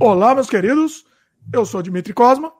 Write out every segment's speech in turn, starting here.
Olá, meus queridos. Eu sou Dimitri Cosma.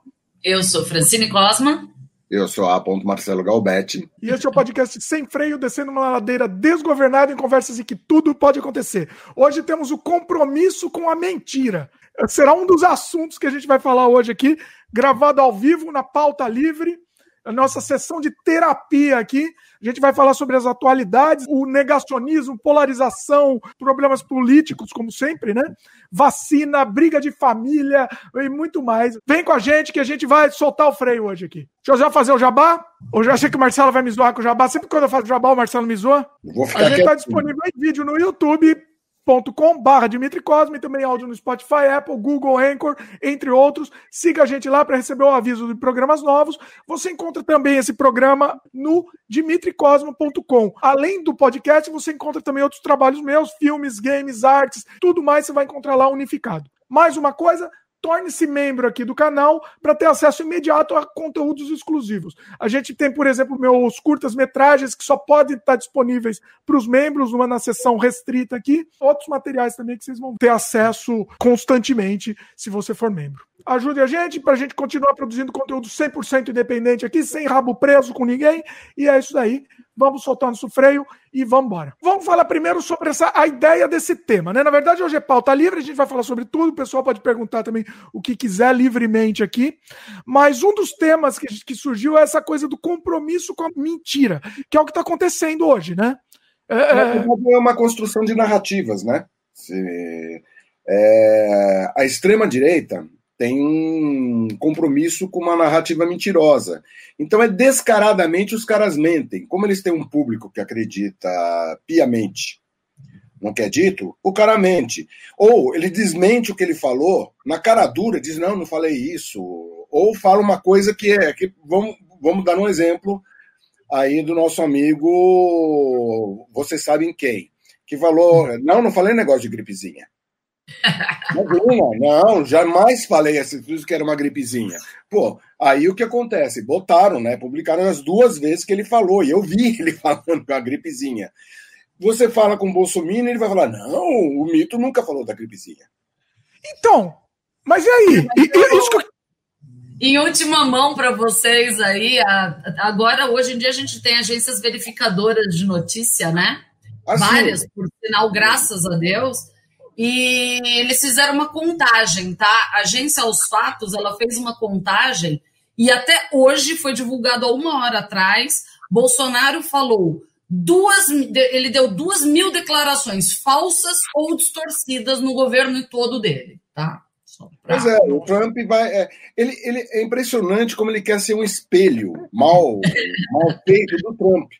Eu sou Francine Cosma. Eu sou a. Marcelo Galbetti. E este é o podcast Sem Freio, descendo uma ladeira desgovernada em conversas em que tudo pode acontecer. Hoje temos o compromisso com a mentira. Será um dos assuntos que a gente vai falar hoje aqui, gravado ao vivo, na pauta livre a nossa sessão de terapia aqui. A gente vai falar sobre as atualidades, o negacionismo, polarização, problemas políticos, como sempre, né? Vacina, briga de família e muito mais. Vem com a gente que a gente vai soltar o freio hoje aqui. Deixa eu já fazer o jabá? Ou já achei que o Marcelo vai me zoar com o jabá? Sempre quando eu faço jabá, o Marcelo me zoa. a gente está disponível em vídeo no YouTube youtube.com/barra Dimitri Cosme, também áudio no Spotify, Apple, Google, Anchor, entre outros. Siga a gente lá para receber o aviso de programas novos. Você encontra também esse programa no dimitricosmo.com. Além do podcast, você encontra também outros trabalhos meus, filmes, games, artes, tudo mais você vai encontrar lá unificado. Mais uma coisa, torne-se membro aqui do canal para ter acesso imediato a conteúdos exclusivos. A gente tem, por exemplo, meus curtas-metragens que só podem estar disponíveis para os membros, uma na sessão restrita aqui. Outros materiais também que vocês vão ter acesso constantemente se você for membro. Ajude a gente para a gente continuar produzindo conteúdo 100% independente aqui, sem rabo preso com ninguém. E é isso daí vamos soltar nosso freio e vamos embora. Vamos falar primeiro sobre essa, a ideia desse tema, né? Na verdade, hoje é pauta livre, a gente vai falar sobre tudo, o pessoal pode perguntar também o que quiser livremente aqui. Mas um dos temas que, que surgiu é essa coisa do compromisso com a mentira, que é o que está acontecendo hoje, né? É, é... é uma construção de narrativas, né? Se, é, a extrema-direita tem um compromisso com uma narrativa mentirosa. Então é descaradamente os caras mentem. Como eles têm um público que acredita piamente não quer dito, o cara mente. Ou ele desmente o que ele falou, na cara dura, diz, não, não falei isso. Ou fala uma coisa que é. Que, vamos, vamos dar um exemplo aí do nosso amigo, vocês sabem quem, que falou, não, não falei negócio de gripezinha. Imagina, não, jamais falei assim, que era uma gripezinha. Pô, aí o que acontece? Botaram, né? Publicaram as duas vezes que ele falou, e eu vi ele falando com a gripezinha. Você fala com o Bolsonaro, ele vai falar: não, o mito nunca falou da gripezinha. Então, mas e aí? isso que... Em última mão para vocês aí, agora, hoje em dia, a gente tem agências verificadoras de notícia, né? Assim, Várias, por sinal, graças a Deus e eles fizeram uma contagem, tá? A agência Aos Fatos, ela fez uma contagem e até hoje foi divulgado há uma hora atrás. Bolsonaro falou duas, ele deu duas mil declarações falsas ou distorcidas no governo todo dele, tá? Pois é, o Trump vai. É, ele, ele, é impressionante como ele quer ser um espelho mal, mal feito do Trump.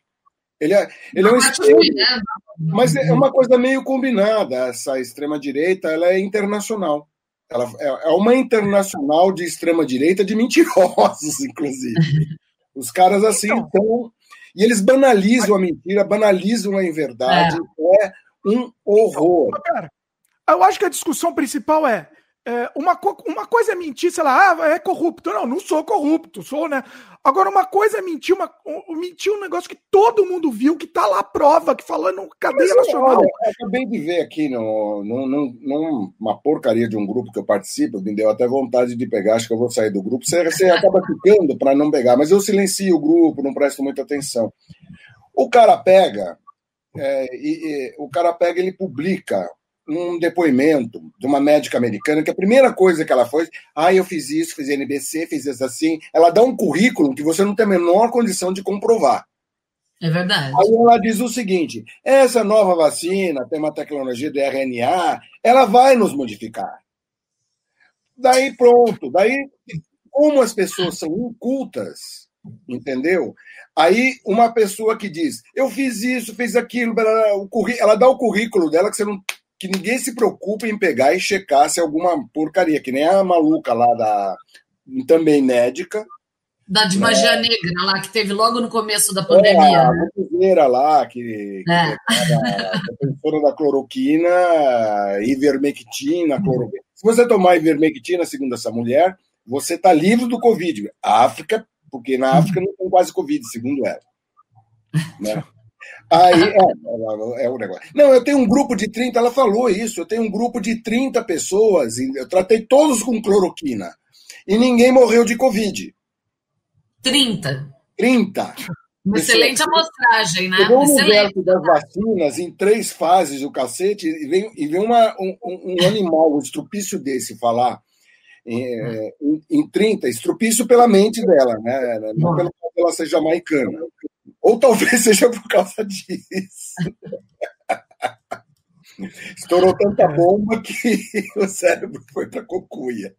Ele é, ele é um espelho, né? Mas é uma coisa meio combinada. Essa extrema-direita ela é internacional. Ela é, é uma internacional de extrema-direita de mentirosos, inclusive. Os caras assim então, estão. E eles banalizam a mentira, banalizam a inverdade. É, é um horror. Cara, eu acho que a discussão principal é é, uma, uma coisa é mentir, sei lá, ah, é corrupto. Não, não sou corrupto, sou, né? Agora, uma coisa é mentir, uma, mentir um negócio que todo mundo viu, que tá lá a prova, que falando cadeia Mas, nacional. Olha, eu acabei de ver aqui no, no, no, numa porcaria de um grupo que eu participo, me deu até vontade de pegar, acho que eu vou sair do grupo. Você, você acaba ficando para não pegar, mas eu silencio o grupo, não presto muita atenção. O cara pega, é, e, e, o cara pega, ele publica um depoimento de uma médica americana que a primeira coisa que ela foi, ah, eu fiz isso, fiz NBC, fiz isso assim. Ela dá um currículo que você não tem a menor condição de comprovar. É verdade. Aí ela diz o seguinte: essa nova vacina tem uma tecnologia de RNA, ela vai nos modificar. Daí pronto, daí como as pessoas são incultas, entendeu? Aí uma pessoa que diz, eu fiz isso, fiz aquilo, ela dá o currículo dela que você não que ninguém se preocupa em pegar e checar se é alguma porcaria, que nem a maluca lá da também médica. Da de magia né? negra lá, que teve logo no começo da pandemia. É, a né? lá, que, que é. professora da cloroquina, ivermectina, cloroquina. Se você tomar ivermectina, segundo essa mulher, você está livre do Covid. A África, porque na África não tem quase Covid, segundo ela. Né? Aí, é, é, é o negócio. Não, eu tenho um grupo de 30, ela falou isso, eu tenho um grupo de 30 pessoas, eu tratei todos com cloroquina, e ninguém morreu de Covid. 30. 30. Uma excelente amostragem, né? O universo das vacinas em três fases, o cacete, e vem, e vem uma, um, um animal, um estrupício desse falar em, em, em 30, estrupício pela mente dela, né? Não pelo dela ser jamaicana. Ou talvez seja por causa disso. Estourou tanta bomba que o cérebro foi para cocuia.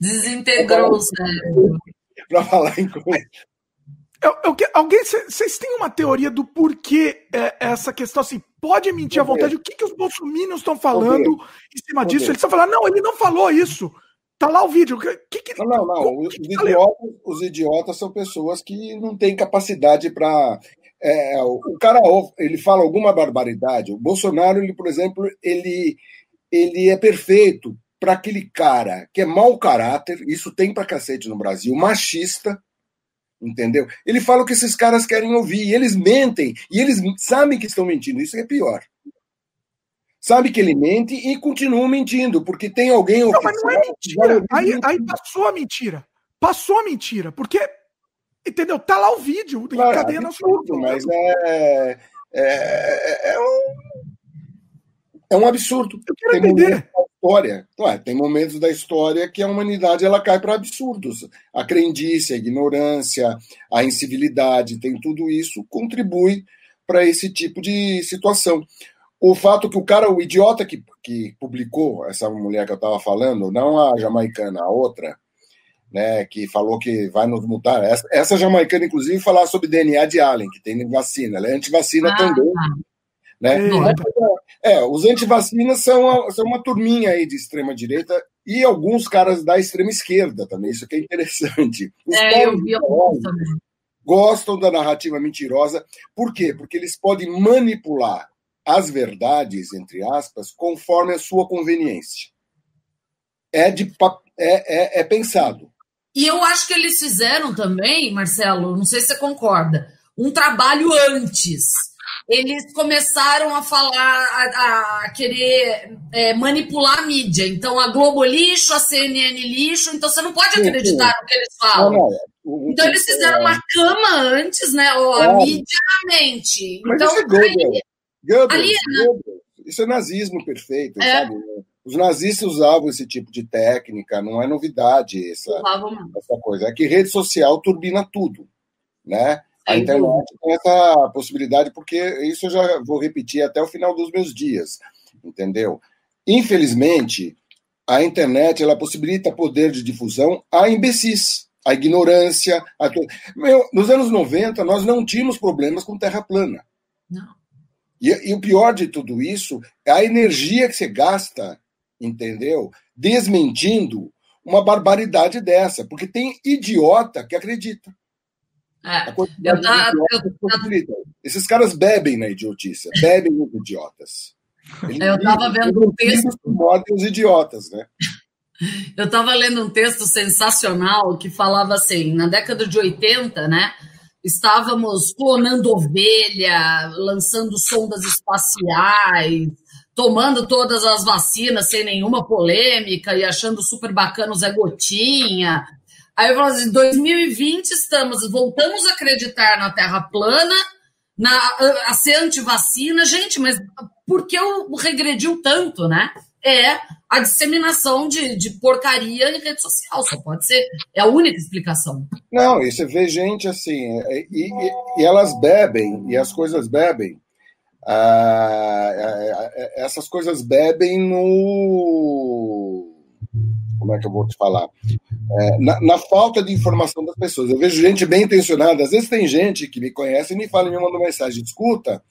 Desintegrou o cérebro. Para falar em coisa. Eu, eu, alguém, vocês têm uma teoria do porquê é, essa questão assim? Pode mentir à vontade? O que, que os bolsominions estão falando em cima disso? Eles estão falando, não, ele não falou isso. Tá lá o vídeo. Que, que, não, não, não. Os, que idiotas, os idiotas são pessoas que não têm capacidade para. É, o cara ele fala alguma barbaridade. O Bolsonaro, ele, por exemplo, ele, ele é perfeito para aquele cara que é mau caráter, isso tem pra cacete no Brasil, machista, entendeu? Ele fala o que esses caras querem ouvir, e eles mentem, e eles sabem que estão mentindo, isso é pior. Sabe que ele mente e continua mentindo, porque tem alguém... Não, mas não é mentira, aí, aí passou a mentira, passou a mentira, porque, entendeu, tá lá o vídeo, claro, cadeia nacional. Mas é, é, é, é um é um absurdo. Eu quero tem entender. História. Ué, tem momentos da história que a humanidade ela cai para absurdos. A crendice, a ignorância, a incivilidade, tem tudo isso contribui para esse tipo de situação. O fato que o cara, o idiota que, que publicou essa mulher que eu estava falando, não a jamaicana, a outra, né, que falou que vai nos mudar. Essa, essa jamaicana, inclusive, falar sobre DNA de Allen, que tem vacina. Ela é antivacina ah, também. Né? É, os antivacinas são, são uma turminha aí de extrema direita e alguns caras da extrema esquerda também, isso que é interessante. Os é, eu vi também. Gostam da narrativa mentirosa. Por quê? Porque eles podem manipular as verdades, entre aspas, conforme a sua conveniência. É, de, é, é, é pensado. E eu acho que eles fizeram também, Marcelo, não sei se você concorda, um trabalho antes eles começaram a falar, a, a querer é, manipular a mídia. Então, a Globo lixo, a CNN lixo, então você não pode acreditar no que eles falam. Não, não. Então, eles fizeram uma cama antes, né? Ó, a mídia na mente. Mas então, isso é aí, Goebbels, ali, né? Isso é nazismo perfeito, é. sabe? Os nazistas usavam esse tipo de técnica, não é novidade essa, essa coisa. É que rede social turbina tudo, né? A internet tem essa possibilidade, porque isso eu já vou repetir até o final dos meus dias, entendeu? Infelizmente, a internet ela possibilita poder de difusão a imbecis, a ignorância. A... Meu, nos anos 90, nós não tínhamos problemas com terra plana. Não. E, e o pior de tudo isso é a energia que você gasta, entendeu? Desmentindo uma barbaridade dessa, porque tem idiota que acredita. É, eu tá, eu, Esses caras bebem na idiotice, bebem os idiotas. Eles eu estava vendo um texto. Modem os idiotas, né? Eu estava lendo um texto sensacional que falava assim: na década de 80, né? Estávamos clonando ovelha, lançando sondas espaciais, tomando todas as vacinas sem nenhuma polêmica e achando super bacana o Zé Gotinha. Aí eu falo assim, 2020 estamos, voltamos a acreditar na Terra plana, na, a ser antivacina. Gente, mas por que eu regrediu tanto, né? É a disseminação de, de porcaria em rede social, só pode ser. É a única explicação. Não, e você vê gente assim, e, e, e elas bebem, e as coisas bebem. Ah, essas coisas bebem no como é que eu vou te falar? É, na, na, falta de informação das pessoas. Eu vejo gente bem intencionada, às vezes tem gente que me conhece e me fala me manda mensagem: escuta,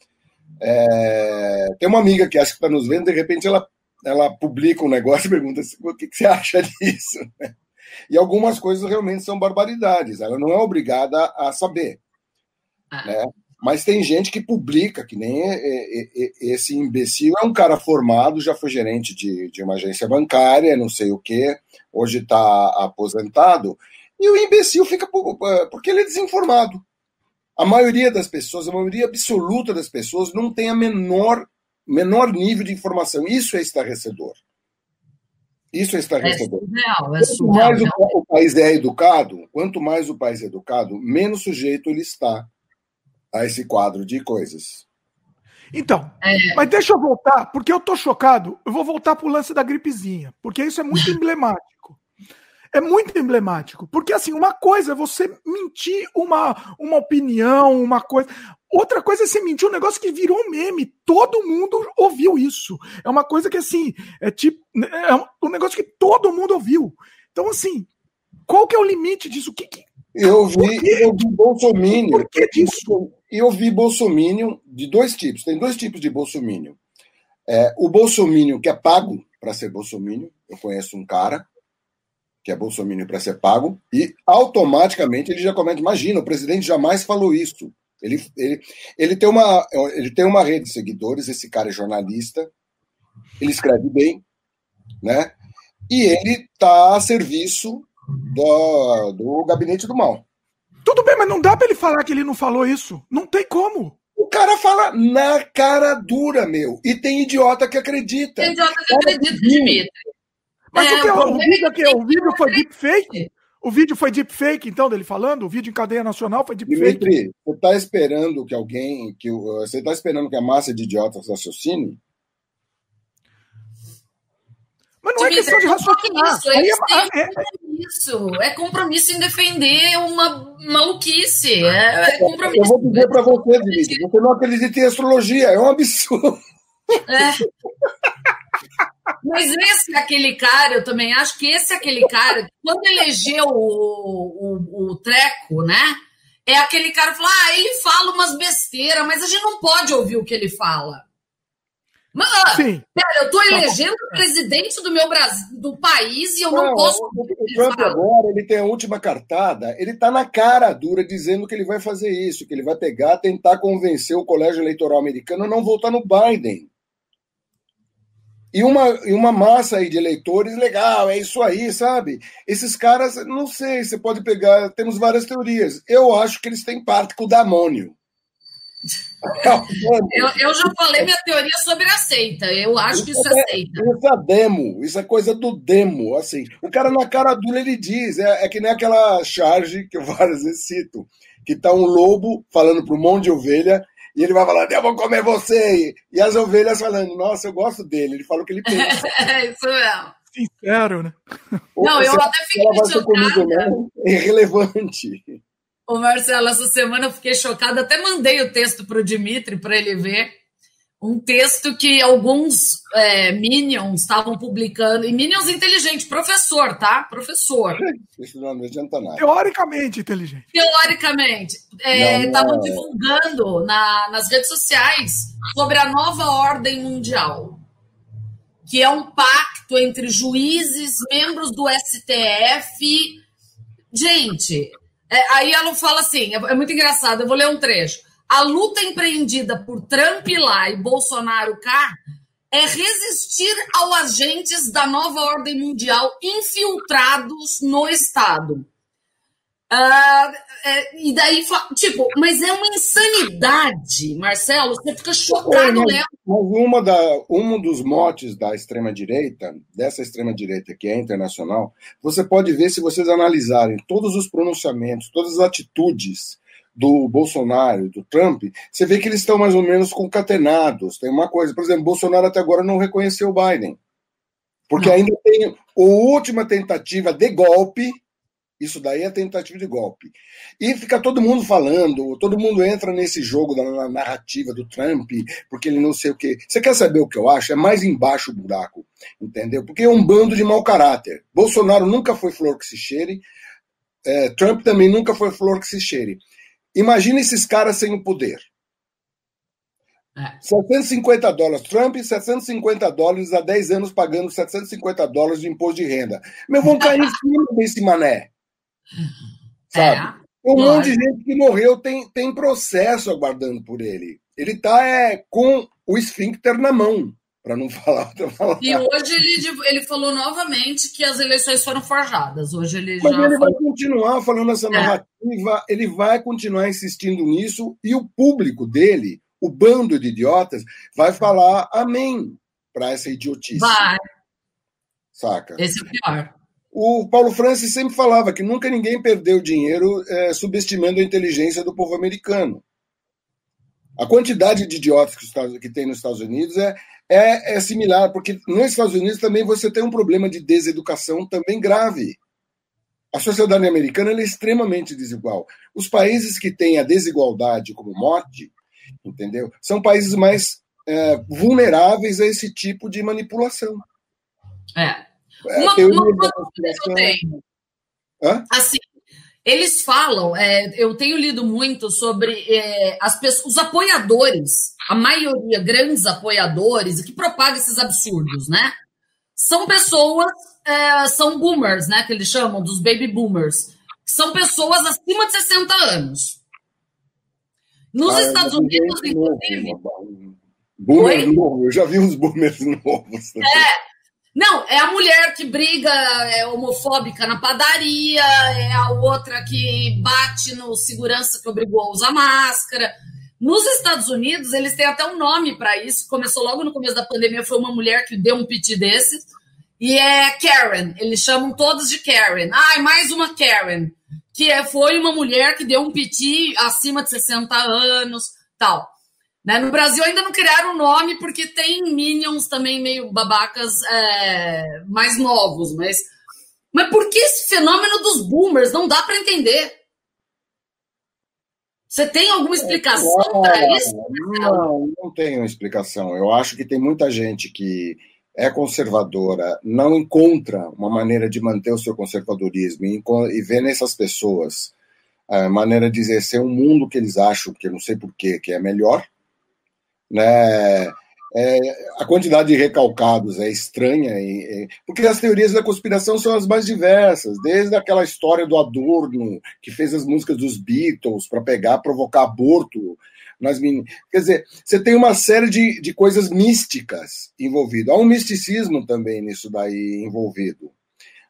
é, tem uma amiga que acha que está nos vendo, de repente ela, ela publica um negócio e pergunta assim, o que, que você acha disso? E algumas coisas realmente são barbaridades, ela não é obrigada a saber. Ah. Né? Mas tem gente que publica, que nem esse imbecil é um cara formado, já foi gerente de, de uma agência bancária, não sei o quê, hoje está aposentado, e o imbecil fica porque ele é desinformado. A maioria das pessoas, a maioria absoluta das pessoas, não tem a menor, menor nível de informação. Isso é estarrecedor. Isso é estarrecedor. É surreal, é surreal, quanto mais o, o, país é educado, quanto mais o país é educado, menos sujeito ele está a esse quadro de coisas. Então, é... mas deixa eu voltar, porque eu tô chocado. Eu vou voltar pro lance da gripezinha, porque isso é muito emblemático. É muito emblemático, porque assim, uma coisa é você mentir uma, uma opinião, uma coisa. Outra coisa é você mentir um negócio que virou meme. Todo mundo ouviu isso. É uma coisa que, assim, é tipo. É um negócio que todo mundo ouviu. Então, assim, qual que é o limite disso? O que, que... Eu vi, eu vi Bolsonaro. Por que disso? Eu vi Bolsonaro de dois tipos. Tem dois tipos de Bolsonaro. É, o Bolsonaro que é pago para ser Bolsonaro. Eu conheço um cara que é Bolsonaro para ser pago, e automaticamente ele já comenta: imagina, o presidente jamais falou isso. Ele, ele, ele, tem uma, ele tem uma rede de seguidores, esse cara é jornalista, ele escreve bem, né? E ele está a serviço do, do gabinete do mal. Tudo bem, mas não dá para ele falar que ele não falou isso. Não tem como. O cara fala na cara dura, meu. E tem idiota que acredita. Tem idiota que acredita, Dimitri. Mas é, o, que, o, o, vídeo, que, o vídeo foi deepfake? O vídeo foi deepfake, então, dele falando? O vídeo em cadeia nacional foi deepfake? Dimitri, você está esperando que alguém. que Você está esperando que a massa de idiotas raciocine? Mas não é questão de raciocinar. Isso, é, é, é, compromisso. É compromisso em defender uma maluquice. É, é compromisso. Eu vou dizer para você, Dimitri, você não acredita em astrologia. É um absurdo. É. Mas esse é aquele cara, eu também acho que esse é aquele cara, quando elegeu o, o, o Treco, né? É aquele cara que fala, ah, ele fala umas besteiras, mas a gente não pode ouvir o que ele fala. Mas, Sim. pera, eu tô elegendo o presidente do meu Brasil, do país e eu não, não posso. O, o Trump agora, ele tem a última cartada, ele tá na cara dura dizendo que ele vai fazer isso, que ele vai pegar, tentar convencer o colégio eleitoral americano a não votar no Biden e uma, e uma massa aí de eleitores legal, é isso aí, sabe? Esses caras, não sei, você pode pegar, temos várias teorias. Eu acho que eles têm parte com o damônio. eu, eu já falei minha teoria sobre a seita. Eu acho que isso é, é seita. Isso é demo, isso é coisa do demo. Assim, o cara na cara dura ele diz, é, é que nem aquela charge que eu várias vezes cito, que tá um lobo falando para um monte de ovelha e ele vai falando, eu vou comer você. E as ovelhas falando, nossa, eu gosto dele. Ele fala o que ele pensa. é isso mesmo. Sincero, né? Não, eu até fiquei chocada. É irrelevante. Ô, Marcelo, essa semana eu fiquei chocada. Até mandei o texto para o Dimitri para ele ver um texto que alguns é, Minions estavam publicando, e Minions inteligente, professor, tá? Professor. Isso não adianta nada. Teoricamente inteligente. Teoricamente. Estavam é, divulgando na, nas redes sociais sobre a nova ordem mundial, que é um pacto entre juízes, membros do STF. Gente, é, aí ela fala assim: é, é muito engraçado, eu vou ler um trecho a luta empreendida por Trump lá e Bolsonaro cá é resistir aos agentes da nova ordem mundial infiltrados no Estado. Uh, é, e daí, tipo, mas é uma insanidade, Marcelo. Você fica chocado, né? Uma da, um dos motes da extrema-direita, dessa extrema-direita que é internacional, você pode ver se vocês analisarem todos os pronunciamentos, todas as atitudes do Bolsonaro, do Trump, você vê que eles estão mais ou menos concatenados. Tem uma coisa, por exemplo, Bolsonaro até agora não reconheceu o Biden. Porque ainda tem a última tentativa de golpe, isso daí é tentativa de golpe. E fica todo mundo falando, todo mundo entra nesse jogo da narrativa do Trump, porque ele não sei o quê. Você quer saber o que eu acho? É mais embaixo o buraco, entendeu? Porque é um bando de mau caráter. Bolsonaro nunca foi flor que se cheire, é, Trump também nunca foi flor que se cheire. Imagina esses caras sem o poder. É. 750 dólares. Trump, 750 dólares há 10 anos pagando 750 dólares de imposto de renda. Meu, vão cair em cima desse mané. Sabe? É. Um monte de gente que morreu tem, tem processo aguardando por ele. Ele está é, com o esfíncter na mão. Para não falar outra palavra. E hoje ele, ele falou novamente que as eleições foram forjadas. Hoje ele Mas já. Ele vai continuar falando essa é. narrativa, é. ele vai continuar insistindo nisso, e o público dele, o bando de idiotas, vai falar amém para essa idiotice. Vai. Saca? Esse é o pior. O Paulo Francis sempre falava que nunca ninguém perdeu dinheiro é, subestimando a inteligência do povo americano. A quantidade de idiotas que, que tem nos Estados Unidos é, é, é, similar, porque nos Estados Unidos também você tem um problema de deseducação também grave. A sociedade americana é extremamente desigual. Os países que têm a desigualdade como mote, entendeu? São países mais é, vulneráveis a esse tipo de manipulação. É. é uma, uma coisa que eu tenho. Hã? Assim, eles falam, é, eu tenho lido muito sobre é, as pessoas, os apoiadores, a maioria, grandes apoiadores, que propagam esses absurdos, né? São pessoas, é, são boomers, né? Que eles chamam dos baby boomers. São pessoas acima de 60 anos. Nos ah, Estados Unidos, inclusive. Boomer novo, eu já vi uns boomers novos. É, não, é a mulher que briga, é homofóbica na padaria, é a outra que bate no segurança que obrigou a usar máscara. Nos Estados Unidos, eles têm até um nome para isso. Começou logo no começo da pandemia, foi uma mulher que deu um pit desses. E é Karen, eles chamam todos de Karen. Ai, ah, mais uma Karen, que é, foi uma mulher que deu um piti acima de 60 anos, tal. Né? No Brasil ainda não criaram o nome, porque tem Minions também meio babacas é, mais novos, mas, mas por que esse fenômeno dos boomers? Não dá para entender. Você tem alguma explicação para isso? Não, não tenho explicação. Eu acho que tem muita gente que é conservadora, não encontra uma maneira de manter o seu conservadorismo e vê nessas pessoas a maneira de exercer um mundo que eles acham, que eu não sei porquê, que é melhor, né? É, a quantidade de recalcados é estranha, porque as teorias da conspiração são as mais diversas, desde aquela história do Adorno, que fez as músicas dos Beatles para pegar, provocar aborto nas meninas. Quer dizer, você tem uma série de, de coisas místicas envolvidas. Há um misticismo também nisso daí envolvido.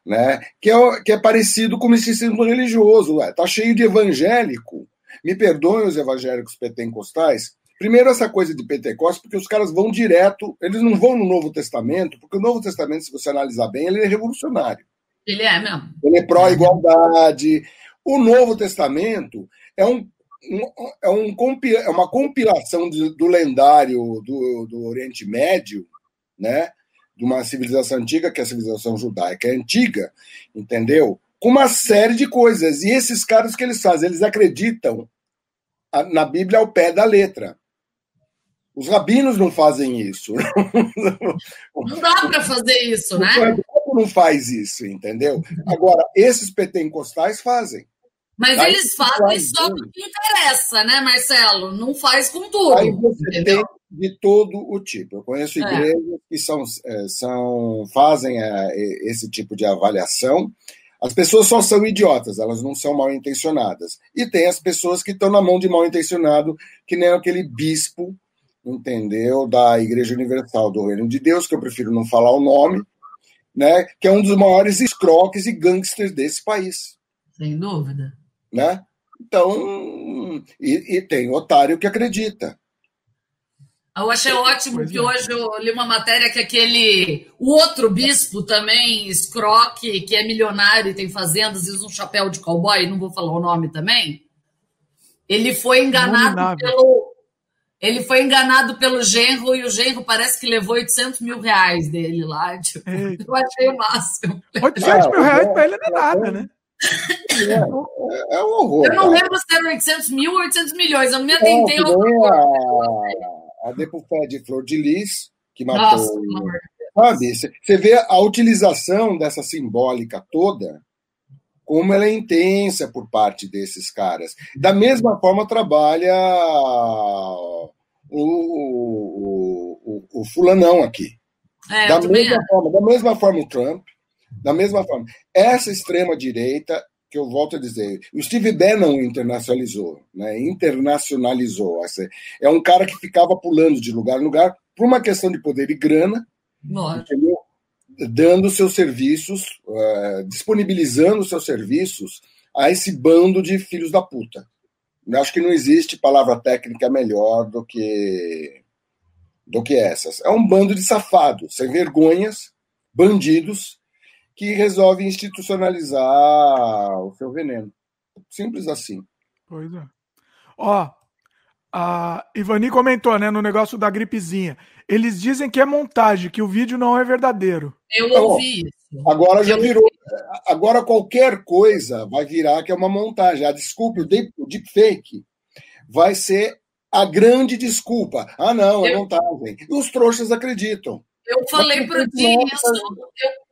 Né? Que, é, que é parecido com o misticismo religioso. Está cheio de evangélico. Me perdoem os evangélicos pentecostais, Primeiro, essa coisa de Pentecostes, porque os caras vão direto, eles não vão no Novo Testamento, porque o Novo Testamento, se você analisar bem, ele é revolucionário. Ele é mesmo. Ele é pró-igualdade. O Novo Testamento é, um, um, é, um, é uma compilação de, do lendário do, do Oriente Médio, né? de uma civilização antiga, que é a civilização judaica, é antiga, entendeu? Com uma série de coisas. E esses caras que eles fazem, eles acreditam na Bíblia ao pé da letra. Os rabinos não fazem isso. Não dá para fazer isso, né? O não faz isso, entendeu? Agora, esses pentecostais fazem. Mas Aí eles fazem só o que interessa, né, Marcelo? Não faz com tudo. Aí você entendeu? tem de todo o tipo. Eu conheço é. igrejas que são, é, são, fazem é, esse tipo de avaliação. As pessoas só são idiotas, elas não são mal intencionadas. E tem as pessoas que estão na mão de mal intencionado, que nem aquele bispo entendeu? Da Igreja Universal do Reino de Deus, que eu prefiro não falar o nome, né? Que é um dos maiores escroques e gangsters desse país. Sem dúvida. Né? Então, e, e tem otário que acredita. Eu achei ótimo que é. hoje eu li uma matéria que aquele. O outro bispo também, escroque, que é milionário e tem fazendas e usa um chapéu de cowboy, não vou falar o nome também. Ele foi enganado pelo, ele foi enganado pelo genro e o genro parece que levou 800 mil reais dele lá. Tipo, eu achei o máximo. 800 mil reais para ele não é nada, né? É, é um horror. Eu não cara. lembro se eram 800 mil ou 800 milhões. Eu não me atentei ao a, a Depufé de Flor de Lis, que matou. Nossa, sabe, você vê a utilização dessa simbólica toda como ela é intensa por parte desses caras. Da mesma forma trabalha o, o, o, o fulanão aqui. É, da mesma é. forma, da mesma forma o Trump, da mesma forma. Essa extrema direita que eu volto a dizer, o Steve Bannon internacionalizou, né? Internacionalizou. É um cara que ficava pulando de lugar em lugar por uma questão de poder e grana, entendeu? Dando seus serviços, uh, disponibilizando seus serviços a esse bando de filhos da puta. Eu acho que não existe palavra técnica melhor do que do que essas. É um bando de safados, sem vergonhas, bandidos, que resolvem institucionalizar o seu veneno. Simples assim. Pois é. Ó, a Ivani comentou, né, no negócio da gripezinha. Eles dizem que é montagem, que o vídeo não é verdadeiro. Eu ouvi isso. Agora já virou. Agora qualquer coisa vai virar que é uma montagem. A ah, desculpa, o deepfake vai ser a grande desculpa. Ah, não, é montagem. E os trouxas acreditam. Eu falei pro Di isso.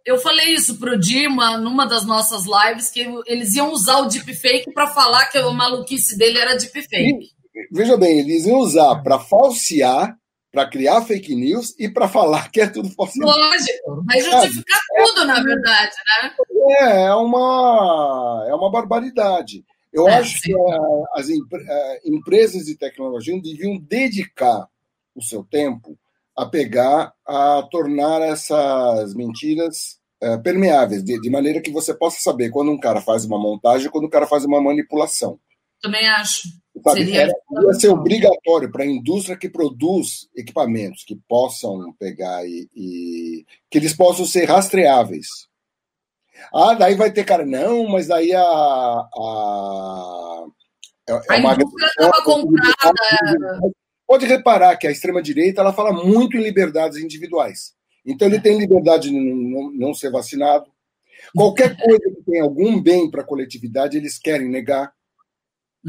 Eu, eu falei isso pro Dima numa das nossas lives, que eles iam usar o deepfake para falar que a maluquice dele era deepfake. Veja bem, eles iam usar para falsear para criar fake news e para falar que é tudo falsidade. Lógico, vai justificar é, tudo, é, na verdade, né? É, é uma, é uma barbaridade. Eu é, acho sim. que as empresas de tecnologia deviam dedicar o seu tempo a pegar, a tornar essas mentiras permeáveis, de, de maneira que você possa saber quando um cara faz uma montagem e quando o um cara faz uma manipulação. Também acho. Sabe, Seria... Era, ser obrigatório para a indústria que produz equipamentos que possam pegar e, e, que eles possam ser rastreáveis. Ah, daí vai ter cara, não, mas daí a. A, é, é a indústria estava comprada. Pode reparar que a extrema-direita ela fala muito em liberdades individuais. Então ele tem liberdade de não, não ser vacinado. Qualquer coisa que tenha algum bem para a coletividade, eles querem negar.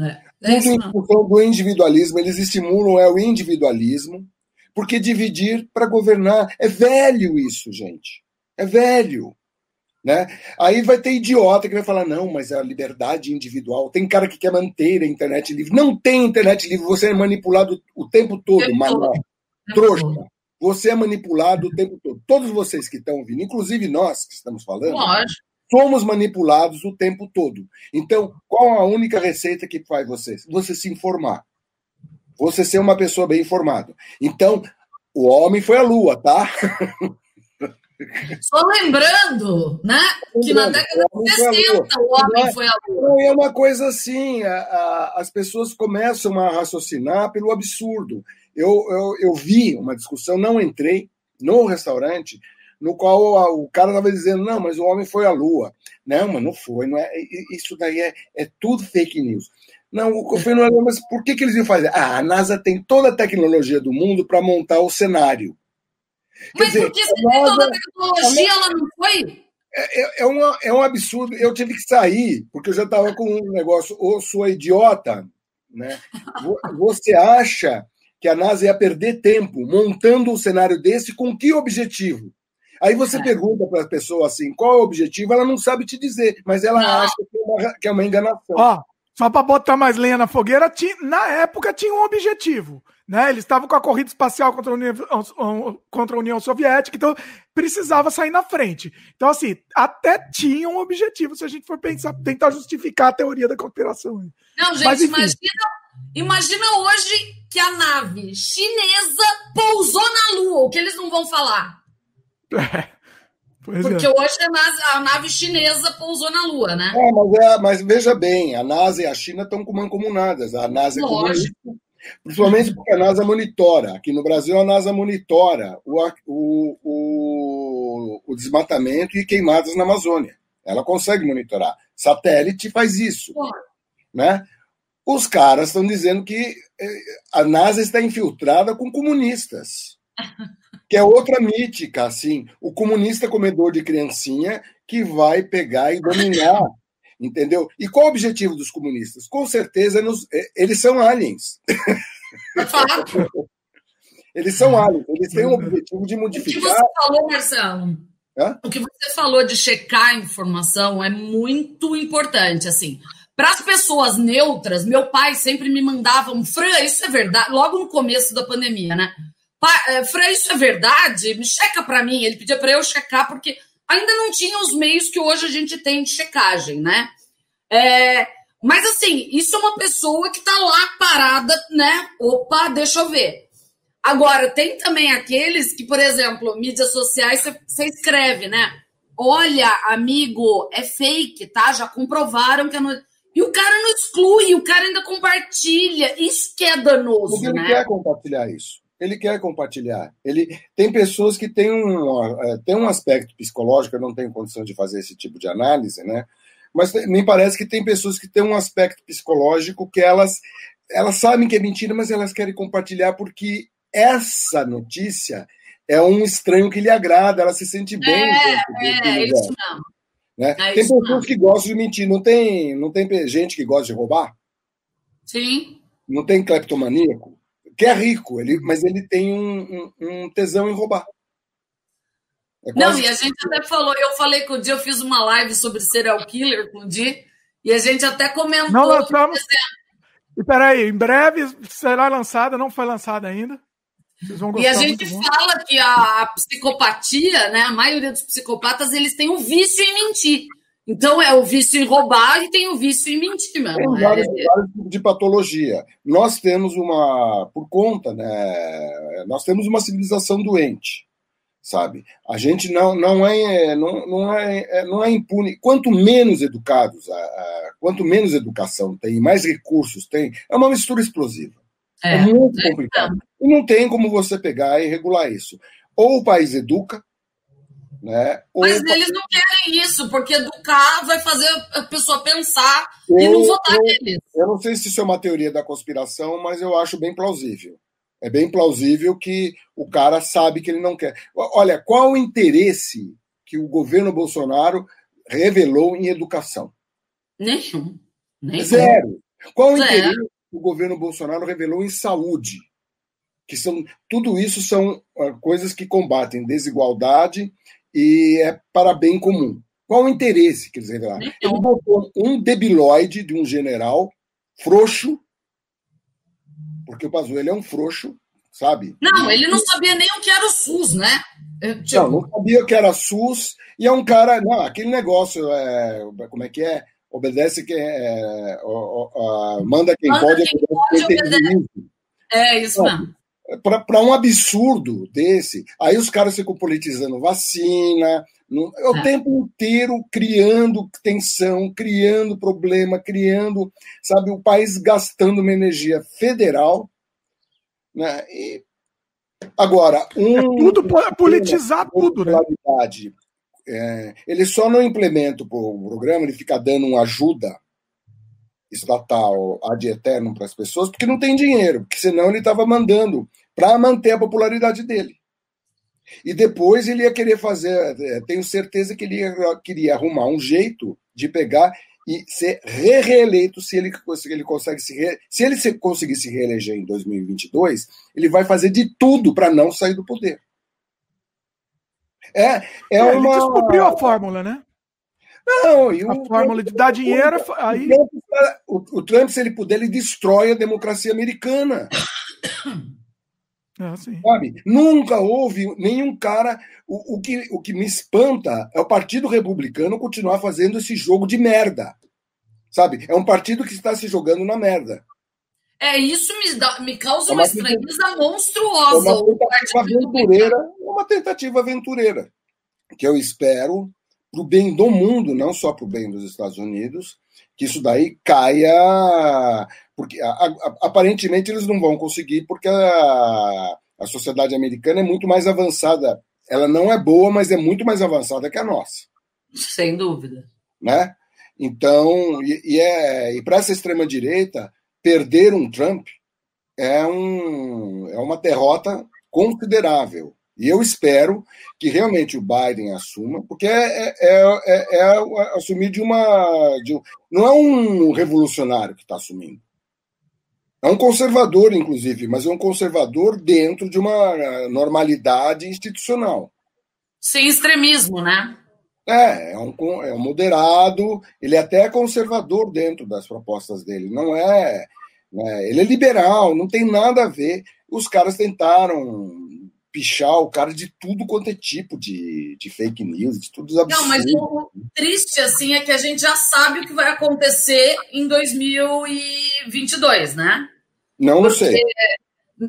É. É Tudo em função do individualismo, eles estimulam é o individualismo, porque dividir para governar é velho isso, gente. É velho. Né? Aí vai ter idiota que vai falar: não, mas é a liberdade individual. Tem cara que quer manter a internet livre. Não tem internet livre, você é manipulado o tempo todo, mané. Trouxa. Você é manipulado o tempo todo. Todos vocês que estão ouvindo, inclusive nós que estamos falando, Lógico somos manipulados o tempo todo. Então, qual a única receita que faz você? Você se informar. Você ser uma pessoa bem informada. Então, o homem foi à lua, tá? Só lembrando, né, que na década de 60 o homem foi à lua. É uma coisa assim, a, a, as pessoas começam a raciocinar pelo absurdo. Eu, eu, eu vi uma discussão, não entrei no restaurante, no qual o cara estava dizendo, não, mas o homem foi à Lua. Não, mas não foi, não é, isso daí é, é tudo fake news. Não, o não é, mas por que, que eles iam fazer? Ah, a NASA tem toda a tecnologia do mundo para montar o cenário. Quer mas dizer, porque se tem toda a tecnologia, ela não foi? É, é, é, uma, é um absurdo. Eu tive que sair, porque eu já estava com um negócio, ou sua idiota, né? Você acha que a NASA ia perder tempo montando um cenário desse com que objetivo? Aí você é. pergunta para a pessoa assim, qual é o objetivo, ela não sabe te dizer, mas ela não. acha que é, uma, que é uma enganação. Ó, só para botar mais lenha na fogueira, tinha, na época tinha um objetivo. Né? Eles estavam com a corrida espacial contra a, União, contra a União Soviética, então precisava sair na frente. Então, assim, até tinha um objetivo, se a gente for pensar, tentar justificar a teoria da conspiração. Não, gente, Mas, imagina, imagina hoje que a nave chinesa pousou na Lua, o que eles não vão falar? É. Porque é. hoje a, NASA, a, nave chinesa pousou na Lua, né? É, mas, é, mas, veja bem, a NASA e a China estão mancomunadas. A NASA é comunista, principalmente porque a NASA monitora. Aqui no Brasil, a NASA monitora o, o, o, o desmatamento e queimadas na Amazônia. Ela consegue monitorar. Satélite faz isso. Né? Os caras estão dizendo que eh, a NASA está infiltrada com comunistas. que é outra mítica, assim, o comunista comedor de criancinha que vai pegar e dominar, entendeu? E qual o objetivo dos comunistas? Com certeza, nos, eles são aliens. eles são aliens, eles têm o objetivo de modificar... O que você falou, Marcelo? Hã? O que você falou de checar a informação é muito importante, assim. Para as pessoas neutras, meu pai sempre me mandava um Fran, isso é verdade, logo no começo da pandemia, né? É, Frei, isso é verdade? Me checa para mim. Ele pedia para eu checar, porque ainda não tinha os meios que hoje a gente tem de checagem, né? É, mas assim, isso é uma pessoa que está lá parada, né? Opa, deixa eu ver. Agora, tem também aqueles que, por exemplo, mídias sociais, você escreve, né? Olha, amigo, é fake, tá? Já comprovaram que é. No... E o cara não exclui, o cara ainda compartilha. Isso que é danoso, Porque ele né? quer compartilhar isso. Ele quer compartilhar. Ele tem pessoas que têm um, é, tem um aspecto psicológico, eu não tenho condição de fazer esse tipo de análise, né? Mas me parece que tem pessoas que têm um aspecto psicológico que elas, elas sabem que é mentira, mas elas querem compartilhar porque essa notícia é um estranho que lhe agrada, ela se sente bem. É, é, isso não. Né? É tem pessoas não. que gostam de mentir, não tem, não tem gente que gosta de roubar? Sim. Não tem cleptomaníaco? Que é rico, ele, mas ele tem um, um, um tesão em roubar. É não, e a gente até falou, eu falei com o Di, eu fiz uma live sobre serial killer com o Di, e a gente até comentou. Não lançamos. E peraí, em breve será lançada, não foi lançada ainda. e a gente fala que a psicopatia, né? A maioria dos psicopatas, eles têm um vício em mentir. Então é o vício em roubar e tem o vício em mentir mesmo. Tem vários, é... vários tipos de patologia. Nós temos uma, por conta, né? Nós temos uma civilização doente sabe? A gente não, não, é, não, não, é, é, não é impune. Quanto menos educados, a, a, quanto menos educação tem, mais recursos tem, é uma mistura explosiva. É, é muito é, complicado. E não tem como você pegar e regular isso. Ou o país educa, né? Mas eles não querem isso, porque educar vai fazer a pessoa pensar eu, e não votar neles. Eu não sei se isso é uma teoria da conspiração, mas eu acho bem plausível. É bem plausível que o cara sabe que ele não quer. Olha, qual o interesse que o governo Bolsonaro revelou em educação? Nenhum. Nenhum. Zero. Qual o Zero. interesse que o governo Bolsonaro revelou em saúde? Que são tudo isso são uh, coisas que combatem desigualdade e é para bem comum. Qual o interesse que eles revelaram? Nenhum. Ele botou um debilóide de um general frouxo porque o Pazuello é um frouxo, sabe? Não, ele não sabia nem o que era o SUS, né? Tipo... Não, não sabia o que era SUS, e é um cara, não, aquele negócio, é, como é que é? Obedece quem é, manda quem manda pode, quem pode obedece. É isso mesmo. Para um absurdo desse, aí os caras ficam politizando vacina, é o é. tempo inteiro criando tensão, criando problema, criando, sabe, o país gastando uma energia federal, né? E agora, um, é tudo politizar tudo, né? É, ele só não implementa o programa, ele fica dando uma ajuda estatal ad eterno para as pessoas, porque não tem dinheiro, porque senão ele estava mandando para manter a popularidade dele. E depois ele ia querer fazer, é, tenho certeza que ele ia, queria arrumar um jeito de pegar e ser re-reeleito se ele, se ele consegue se re, se ele se, conseguir se reeleger em 2022, ele vai fazer de tudo para não sair do poder. É, é, é uma. Ele descobriu a fórmula, né? Não, e a o, fórmula de dar dinheiro. O, aí... o, o Trump, se ele puder, ele destrói a democracia americana. É, Sabe? Nunca houve nenhum cara. O, o, que, o que me espanta é o Partido Republicano continuar fazendo esse jogo de merda. Sabe? É um partido que está se jogando na merda. É, isso me, dá, me causa é uma, uma estranheza monstruosa. É uma tentativa aventureira, uma tentativa aventureira. Que eu espero, para o bem do mundo, não só para o bem dos Estados Unidos, que isso daí caia porque a, a, aparentemente eles não vão conseguir, porque a, a sociedade americana é muito mais avançada. Ela não é boa, mas é muito mais avançada que a nossa. Sem dúvida. Né? Então, e, e é, e para essa extrema-direita, perder um Trump é, um, é uma derrota considerável. E eu espero que realmente o Biden assuma, porque é, é, é, é assumir de uma. De, não é um revolucionário que está assumindo. É um conservador, inclusive, mas é um conservador dentro de uma normalidade institucional. Sem extremismo, né? É, é um, é um moderado, ele é até conservador dentro das propostas dele, não é, né, Ele é liberal, não tem nada a ver. Os caras tentaram pichar o cara de tudo quanto é tipo de, de fake news, de tudo absurdo. Não, mas o triste, assim, é que a gente já sabe o que vai acontecer em 2022, né? Não, não sei.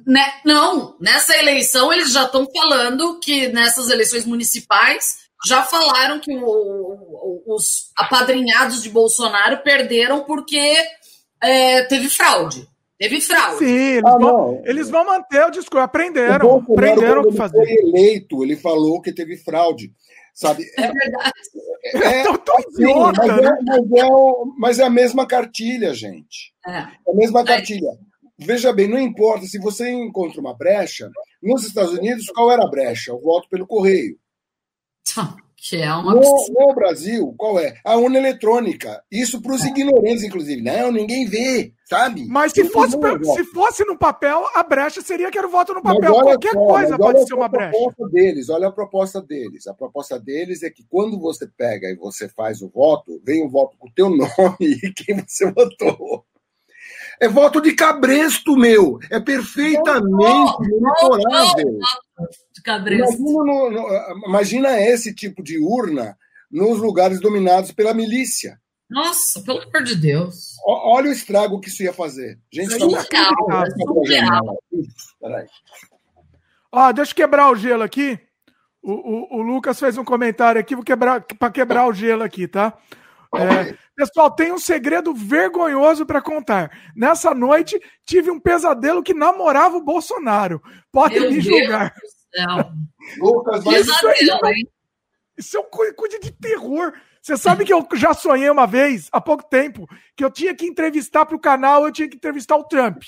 Né? Não, nessa eleição eles já estão falando que nessas eleições municipais já falaram que o, os apadrinhados de Bolsonaro perderam porque é, teve fraude. Teve fraude. Sim, eles, ah, vão, eles vão, manter o discurso. Aprenderam. O aprenderam o que fazer. Ele foi eleito, ele falou que teve fraude. Sabe? É verdade. É, é, é, mas, é, né? mas, é, mas, é, a mesma cartilha, gente. É, a mesma cartilha. Veja bem, não importa se você encontra uma brecha. Nos Estados Unidos, qual era a brecha? O voto pelo correio. Que é uma no, no Brasil, qual é? A urna eletrônica. Isso para os é. ignorantes, inclusive. Não, ninguém vê, sabe? Mas se fosse, se fosse no papel, a brecha seria que era o voto no papel. Qualquer só, coisa pode ser uma brecha. Proposta deles, olha a proposta deles. A proposta deles é que quando você pega e você faz o voto, vem o voto com o teu nome e quem você votou. É voto de cabresto, meu. É perfeitamente monitorável. Imagina, no, no, imagina esse tipo de urna nos lugares dominados pela milícia. Nossa, pelo amor de Deus. olha o estrago que isso ia fazer. Gente, é surreal, surreal. Peraí. Ó, deixa eu quebrar o gelo aqui. O, o, o Lucas fez um comentário aqui, vou quebrar para quebrar o gelo aqui, tá? É, pessoal, tem um segredo vergonhoso para contar. Nessa noite, tive um pesadelo que namorava o Bolsonaro. Podem me julgar. Lucas, vai isso, aí, isso é um coisa de terror. Você sabe que eu já sonhei uma vez, há pouco tempo, que eu tinha que entrevistar para o canal, eu tinha que entrevistar o Trump.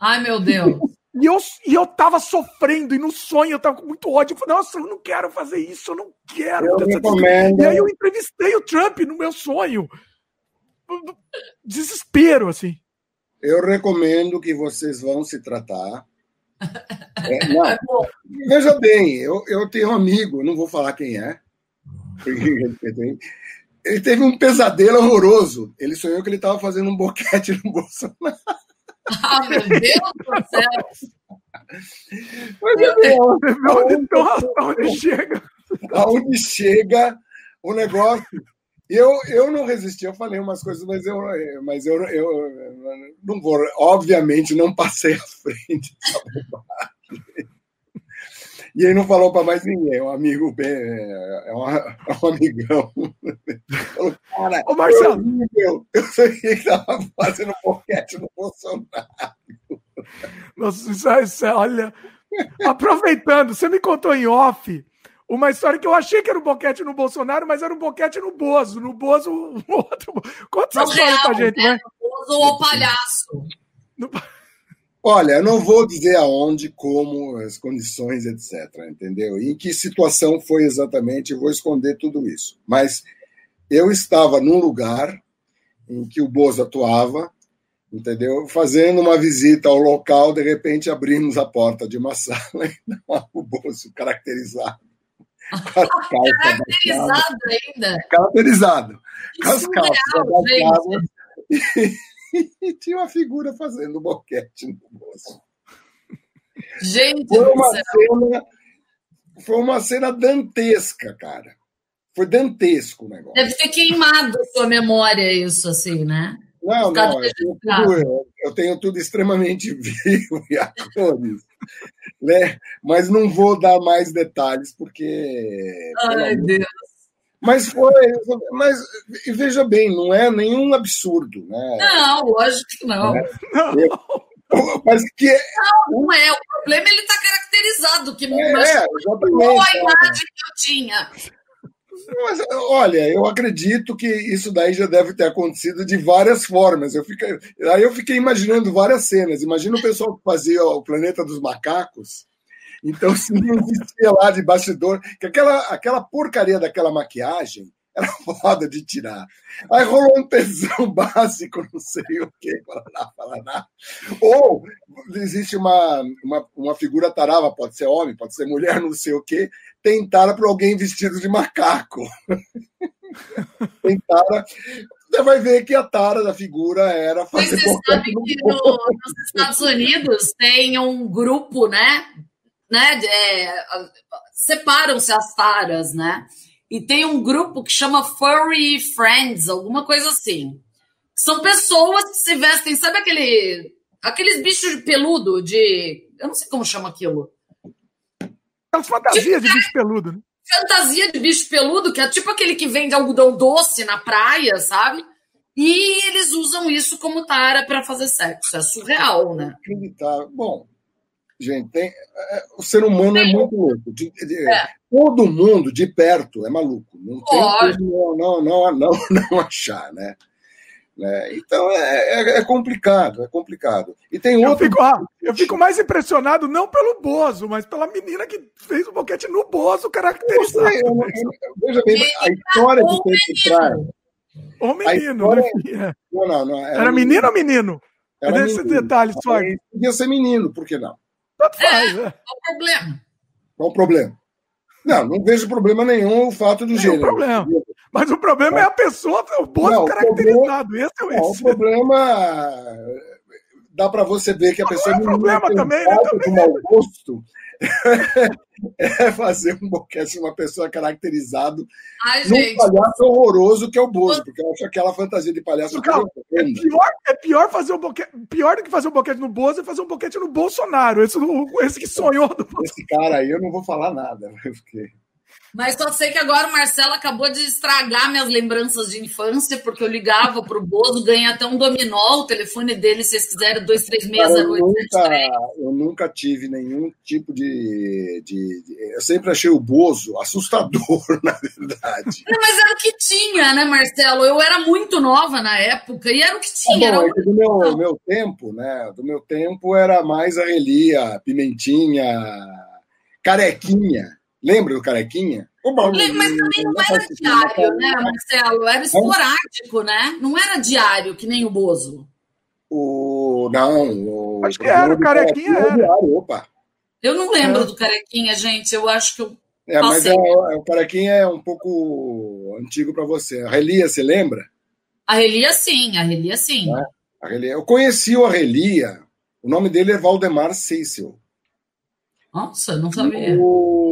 Ai, meu Deus. E eu, e eu tava sofrendo, e no sonho eu tava com muito ódio. Eu falei, nossa, eu não quero fazer isso, eu não quero. Eu. E aí eu entrevistei o Trump no meu sonho. Desespero, assim. Eu recomendo que vocês vão se tratar. É, não, veja bem, eu, eu tenho um amigo, não vou falar quem é. Ele teve um pesadelo horroroso. Ele sonhou que ele estava fazendo um boquete no Bolsonaro. Ah, meu Deus do céu! Mas é bem, aonde, aonde chega? Aonde chega o negócio? Eu, eu não resisti, eu falei umas coisas, mas eu, mas eu, eu não vou, obviamente, não passei à frente E ele não falou para mais ninguém, é um amigo bem, é, um, é um amigão. Falou, cara, Ô, Marcelo, eu, eu sei que estava fazendo boquete no Bolsonaro. Nossa, isso é, é, olha, aproveitando, você me contou em off uma história que eu achei que era um boquete no Bolsonaro, mas era um boquete no Bozo. No Bozo, o outro. Conta essa história pra gente, né? No Bozo ou palhaço. No... Olha, eu não vou dizer aonde, como, as condições, etc. Entendeu? E em que situação foi exatamente, vou esconder tudo isso. Mas eu estava num lugar em que o Bozo atuava, entendeu? Fazendo uma visita ao local, de repente abrimos a porta de uma sala e não o Bozo caracterizado. Caracterizado ainda. Caracterizado. Com as calças e tinha uma figura fazendo boquete no bolso. Gente, foi uma, cena, foi uma cena dantesca, cara. Foi dantesco o negócio. Deve ter queimado a sua memória isso, assim, né? Não, não, eu tenho, tudo, eu tenho, tudo, extremamente vivo e a cores, né? Mas não vou dar mais detalhes, porque. Ai, Deus. Mas foi, mas veja bem, não é nenhum absurdo, né? Não, lógico que não. É, mas que não, não é. O problema é ele está caracterizado, que não é, é a é. imagem que eu tinha. Mas, olha, eu acredito que isso daí já deve ter acontecido de várias formas. Eu fiquei, aí eu fiquei imaginando várias cenas. Imagina o pessoal que fazia o Planeta dos Macacos então, se não existia lá de bastidor, que aquela, aquela porcaria daquela maquiagem era foda de tirar. Aí rolou um tesão básico, não sei o que, Paraná, Paraná. Ou existe uma, uma, uma figura tarava, pode ser homem, pode ser mulher, não sei o que, tentaram para alguém vestido de macaco. tentaram. Você vai ver que a tara da figura era fazer. Você sabe que no, nos Estados Unidos tem um grupo, né? Né? É, Separam-se as taras, né? E tem um grupo que chama Furry Friends, alguma coisa assim. São pessoas que se vestem, sabe aquele Aqueles bichos de peludo, de. Eu não sei como chama aquilo. Aquelas fantasias de, de bicho peludo, né? Fantasia de bicho peludo, que é tipo aquele que vende algodão doce na praia, sabe? E eles usam isso como tara para fazer sexo. É surreal, né? Acreditar. Bom, gente, tem, é, o ser humano é muito louco. De, de, é. Todo mundo de perto é maluco. Não tem como não, não, não, não achar, né? Né? Então é, é, é, complicado, é complicado. E tem outro. Eu fico, ah, eu fico, mais impressionado não pelo Bozo, mas pela menina que fez o boquete no Bozo caracterizado. Eu, eu, eu, veja bem, a história de Tempo Praia. Ou menino, né? É. Não, não, não, era, era menino ou menino? Era Nesse menino. detalhe só. Podia ser menino, por que não? Tanto faz, é. Qual o problema? Qual o problema? Não, não vejo problema nenhum o fato do gênero. problema. Mas o problema é a pessoa, o Bozo caracterizado. Problema, esse é o, não, o problema dá para você ver que a pessoa não, é problema tem também, um também. mau gosto é fazer um boquete de uma pessoa caracterizado Ai, num gente. palhaço horroroso que é o Bozo, porque eu acho aquela fantasia de palhaço Calma, é pior, é pior fazer um boquete, pior do que fazer um boquete no Bozo é fazer um boquete no Bolsonaro, esse, esse que sonhou do Esse cara aí eu não vou falar nada, porque mas só sei que agora o Marcelo acabou de estragar minhas lembranças de infância, porque eu ligava para o Bozo, ganhei até um dominó, o telefone dele, se vocês quiserem, 2360873. Eu nunca tive nenhum tipo de, de, de, Eu sempre achei o Bozo assustador, na verdade. Não, mas era o que tinha, né, Marcelo? Eu era muito nova na época e era o que tinha. Ah, bom, é do meu, meu tempo, né? Do meu tempo era mais a Relia, Pimentinha, Carequinha. Lembra do Carequinha? Mas também não era diário, né, Marcelo? Era esporádico, né? Não era diário, que nem o Bozo. O... Não. O... Acho que era, o Carequinha era. Diário, opa. Eu não lembro é. do Carequinha, gente. Eu acho que eu. É, mas é, o Carequinha é um pouco antigo para você. A Relia, você lembra? A Relia, sim. A Relia, sim. É? A Relia. Eu conheci o Arrelia. O nome dele é Valdemar Cecil. Nossa, não sabia. O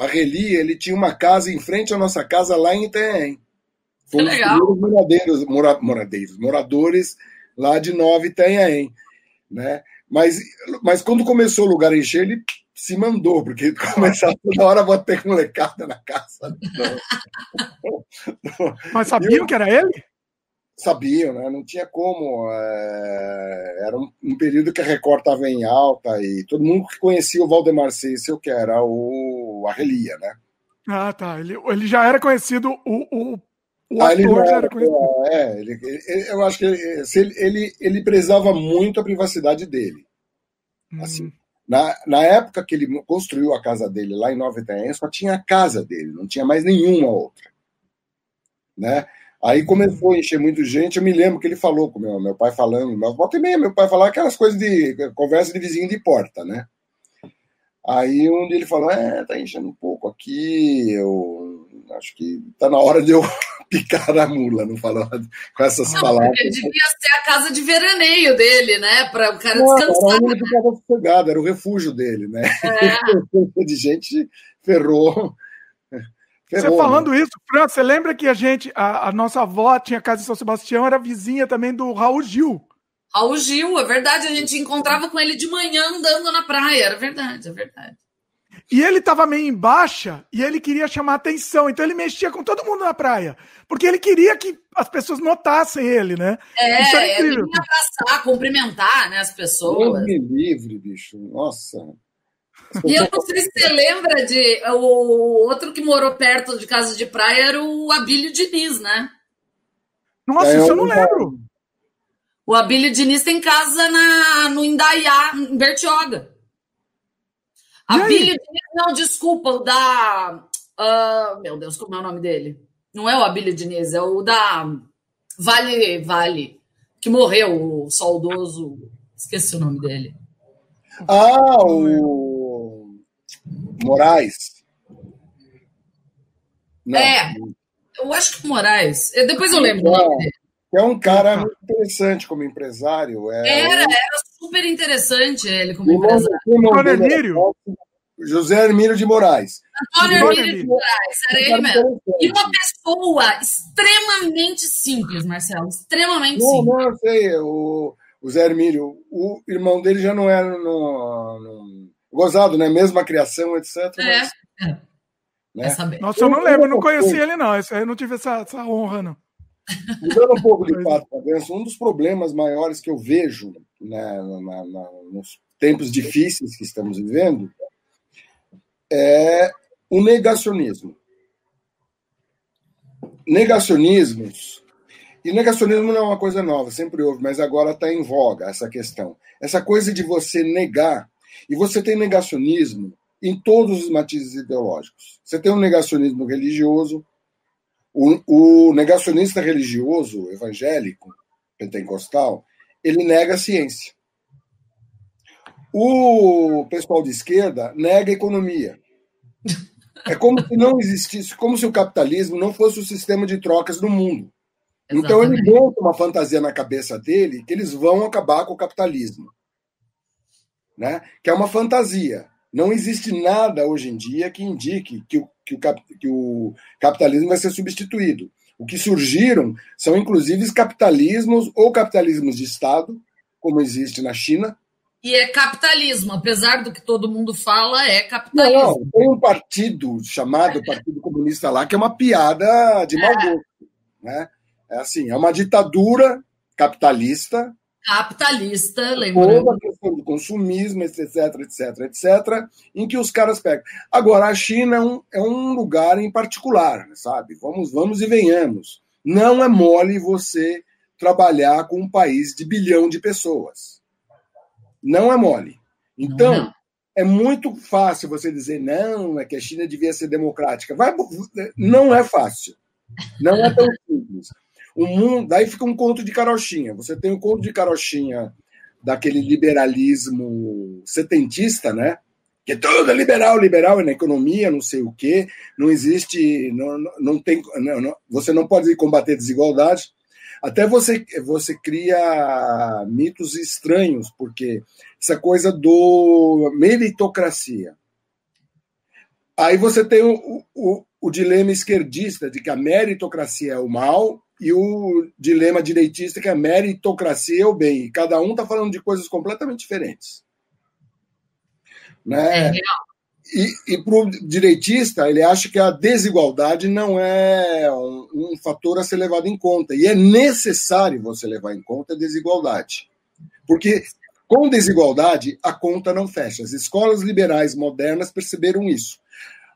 Arreli, ele tinha uma casa em frente à nossa casa lá em Itanhaém. Foi um dos primeiros moradeiros, mora, moradeiros, moradores lá de Nova Itanhaém, né? Mas, mas quando começou o lugar a encher, ele se mandou, porque começava toda hora a bater molecada na casa. mas sabiam eu, que era ele? Sabiam, né? não tinha como. É... Era um, um, período que a Record estava em alta e todo mundo que conhecia o Valdemar Cecil, que era o Arrelia, né? Ah, tá. Ele, ele já era conhecido, o, o, o ah, ator já, era conhecido. É, ele, ele, eu acho que ele, ele, ele, prezava muito a privacidade dele. Hum. Assim, na, na época que ele construiu a casa dele lá em Nova Itaém, só tinha a casa dele, não tinha mais nenhuma outra. Né? Aí começou a encher muito gente. Eu me lembro que ele falou com meu, meu pai falando, meu volta e meia, meu pai falava aquelas coisas de conversa de vizinho de porta, né? Aí um dia ele falou: É, tá enchendo um pouco aqui, eu acho que tá na hora de eu picar a mula, não falou com essas não, palavras. Devia ser a casa de veraneio dele, né? Para o cara não, descansar. Era sossegado, era o refúgio dele, né? É. de gente ferrou você falando isso, Fran, você lembra que a gente, a, a, nossa avó tinha casa em São Sebastião, era vizinha também do Raul Gil. Raul Gil, é verdade, a gente encontrava com ele de manhã andando na praia, era verdade, é verdade. E ele estava meio em baixa e ele queria chamar atenção, então ele mexia com todo mundo na praia, porque ele queria que as pessoas notassem ele, né? É, Isso é incrível. ele ia abraçar, cumprimentar né, as pessoas. Deus me livre, bicho, nossa. E eu não sei se você lembra de. O outro que morou perto de casa de praia era o Abílio Diniz, né? Nossa, é, isso eu não lembro. O Abílio Diniz tem casa na, no Indaiá, em Bertioga. E Abílio? Diniz, não, desculpa, o da. Uh, meu Deus, como é o nome dele? Não é o Abílio Diniz, é o da Vale Vale, que morreu, o saudoso. Esqueci o nome dele. Ah, o. Moraes. Não. É, eu acho que Moraes. Depois eu lembro. É, é um cara muito interessante como empresário. É... Era, era super interessante ele como empresário. Antônio Emílio? José Hermílio de Moraes. Antônio Hermílio de Moraes, era ele mesmo. E uma pessoa extremamente simples, Marcelo, extremamente não, simples. Não, eu sei, o, o o Zé Hermílio, o irmão dele já não era no, no, gozado, né? Mesma criação, etc. É. Mas, é. Né? Nossa, eu não lembro, não conheci ele, não. Eu não tive essa, essa honra, não. Mudando um pouco de fato para dentro, um dos problemas maiores que eu vejo né, na, na, nos tempos difíceis que estamos vivendo é o negacionismo. Negacionismos. E negacionismo não é uma coisa nova, sempre houve, mas agora está em voga essa questão. Essa coisa de você negar. E você tem negacionismo em todos os matizes ideológicos. Você tem um negacionismo religioso, o, o negacionista religioso evangélico, pentecostal, ele nega a ciência. O pessoal de esquerda nega a economia. É como se não existisse, como se o capitalismo não fosse o sistema de trocas do mundo. Exatamente. Então ele monta uma fantasia na cabeça dele que eles vão acabar com o capitalismo. Né? Que é uma fantasia. Não existe nada hoje em dia que indique que o, que o, que o capitalismo vai ser substituído. O que surgiram são, inclusive, capitalismos ou capitalismos de Estado, como existe na China. E é capitalismo, apesar do que todo mundo fala, é capitalismo. Não, não tem um partido chamado Partido Comunista lá que é uma piada de mau gosto. Né? É assim, é uma ditadura capitalista capitalista, lembrando. Toda a questão do consumismo, etc, etc, etc, em que os caras pegam. Agora, a China é um, é um lugar em particular, sabe? Vamos, vamos e venhamos. Não é mole você trabalhar com um país de bilhão de pessoas. Não é mole. Então, não, não. é muito fácil você dizer, não, é que a China devia ser democrática. Vai, não é fácil. Não é tão simples. O mundo, daí fica um conto de carochinha. Você tem o conto de carochinha daquele liberalismo setentista, né? Que é tudo liberal, liberal na economia, não sei o quê. Não existe, não, não tem, não, não, você não pode combater desigualdade. Até você, você cria mitos estranhos, porque essa coisa do meritocracia. Aí você tem o, o, o dilema esquerdista de que a meritocracia é o mal e o dilema direitista que é meritocracia é o bem. E cada um está falando de coisas completamente diferentes. Né? É e, e para o direitista, ele acha que a desigualdade não é um, um, fator a ser levado em conta. E é necessário você levar em conta a desigualdade. Porque com desigualdade, a conta não fecha. As escolas liberais modernas perceberam isso.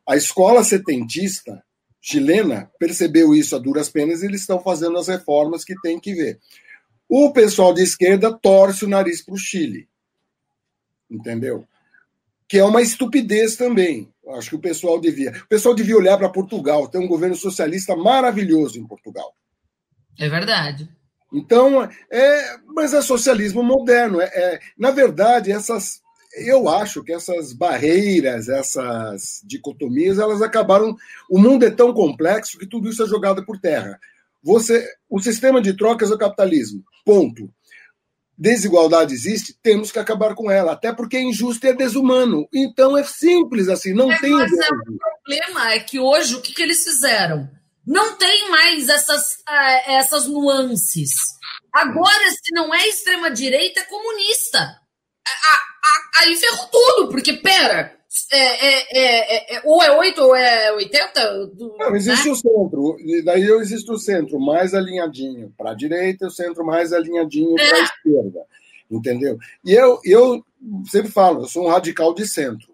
A escola setentista chilena percebeu isso a duras penas e eles estão fazendo as reformas que tem que ver. O pessoal de esquerda torce o nariz para o Chile. Entendeu? Que é uma estupidez também. Acho que o pessoal devia. O pessoal devia olhar para Portugal. Tem um governo socialista maravilhoso em Portugal. É verdade. Então, é, mas é socialismo moderno. É, é, na verdade, essas eu acho que essas barreiras, essas dicotomias, elas acabaram. O mundo é tão complexo que tudo isso é jogado por terra. Você, o sistema de trocas é o capitalismo. Ponto. Desigualdade existe, temos que acabar com ela, até porque é injusto e é desumano. Então é simples assim, não é, tem. Mas é, o problema é que hoje o que, que eles fizeram? Não tem mais essas, uh, essas nuances. Agora, se não é extrema-direita, é comunista aí ferrou tudo, porque, pera, é, é, é, é, ou é 8 ou é 80? Do, não, existe né? o centro, daí eu existe o centro mais alinhadinho para a direita e o centro mais alinhadinho para a é. esquerda, entendeu? E eu, eu sempre falo, eu sou um radical de centro.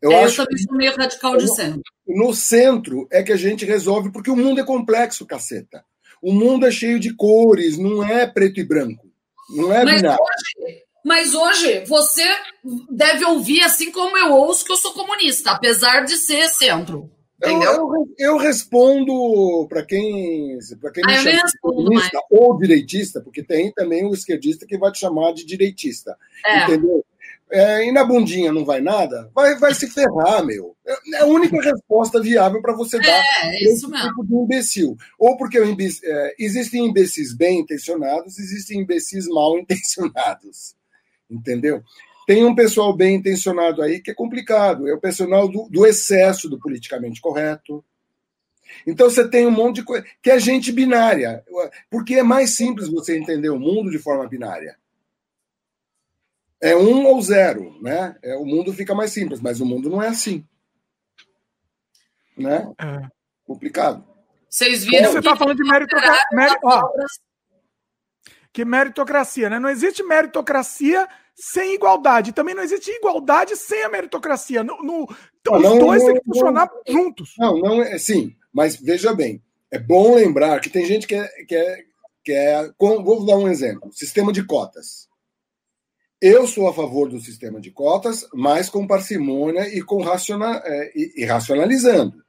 Eu, é, eu também sou meio radical de centro. No centro é que a gente resolve, porque o mundo é complexo, caceta. O mundo é cheio de cores, não é preto e branco. Não é Mas binário. Hoje, mas hoje você deve ouvir assim como eu ouço que eu sou comunista, apesar de ser centro. Entendeu? Eu, eu, eu respondo para quem, pra quem ah, me chama comunista mais. ou direitista, porque tem também o esquerdista que vai te chamar de direitista. É. Entendeu? É, e na bundinha não vai nada, vai, vai se ferrar, meu. É a única resposta viável para você dar é, é isso mesmo. tipo de imbecil. Ou porque é, existem imbecis bem intencionados, existem imbecis mal intencionados entendeu? Tem um pessoal bem intencionado aí que é complicado, é o pessoal do, do excesso do politicamente correto, Então você tem um monte de coisa que é gente binária, porque é mais simples você entender o mundo de forma binária. É um ou zero, né? É, o mundo fica mais simples, mas o mundo não é assim, né? É. Complicado. Vocês viram? Você está falando de meritocracia. Meri... que meritocracia, né? Não existe meritocracia sem igualdade. Também não existe igualdade sem a meritocracia. No, no... Então, não, os dois têm que funcionar não, juntos. Não, não é sim, mas veja bem, é bom lembrar que tem gente que é. Que é, que é com, vou dar um exemplo: sistema de cotas. Eu sou a favor do sistema de cotas, mas com parcimônia e com raciona, é, e, e racionalizando.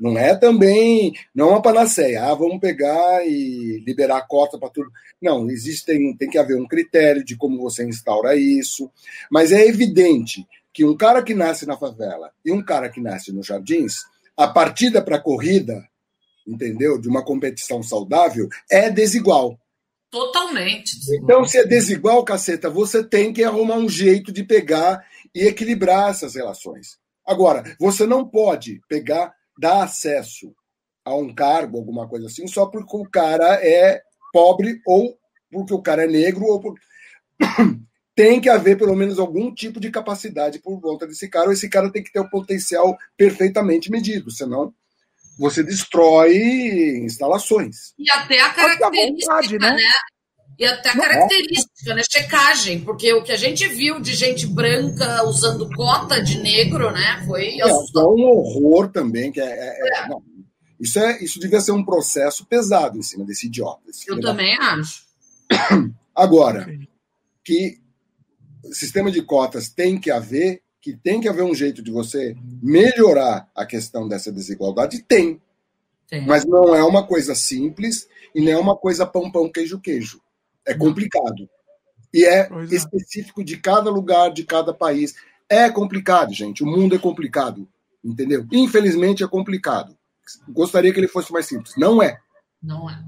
Não é também, não é uma panaceia. Ah, vamos pegar e liberar a cota para tudo. Não, existem, tem que haver um critério de como você instaura isso. Mas é evidente que um cara que nasce na favela e um cara que nasce nos jardins, a partida para a corrida, entendeu? De uma competição saudável, é desigual. Totalmente. Então, se é desigual, caceta, você tem que arrumar um jeito de pegar e equilibrar essas relações. Agora, você não pode pegar dar acesso a um cargo, alguma coisa assim, só porque o cara é pobre ou porque o cara é negro ou por... tem que haver pelo menos algum tipo de capacidade por volta desse cara, ou esse cara tem que ter o potencial perfeitamente medido, senão você destrói instalações. E até a característica, vontade, né? né? E até a característica, né? Checagem, porque o que a gente viu de gente branca usando cota de negro, né? Foi é, um horror também, que é. é, é. Não, isso, é, isso devia ser um processo pesado em cima desse idiota. Desse Eu também da... acho. Agora, que sistema de cotas tem que haver, que tem que haver um jeito de você melhorar a questão dessa desigualdade, tem. tem. Mas não é uma coisa simples e não é uma coisa pão, pão, queijo, queijo. É complicado. E é, é específico de cada lugar, de cada país. É complicado, gente. O mundo é complicado. Entendeu? Infelizmente é complicado. Gostaria que ele fosse mais simples. Não é. Não é.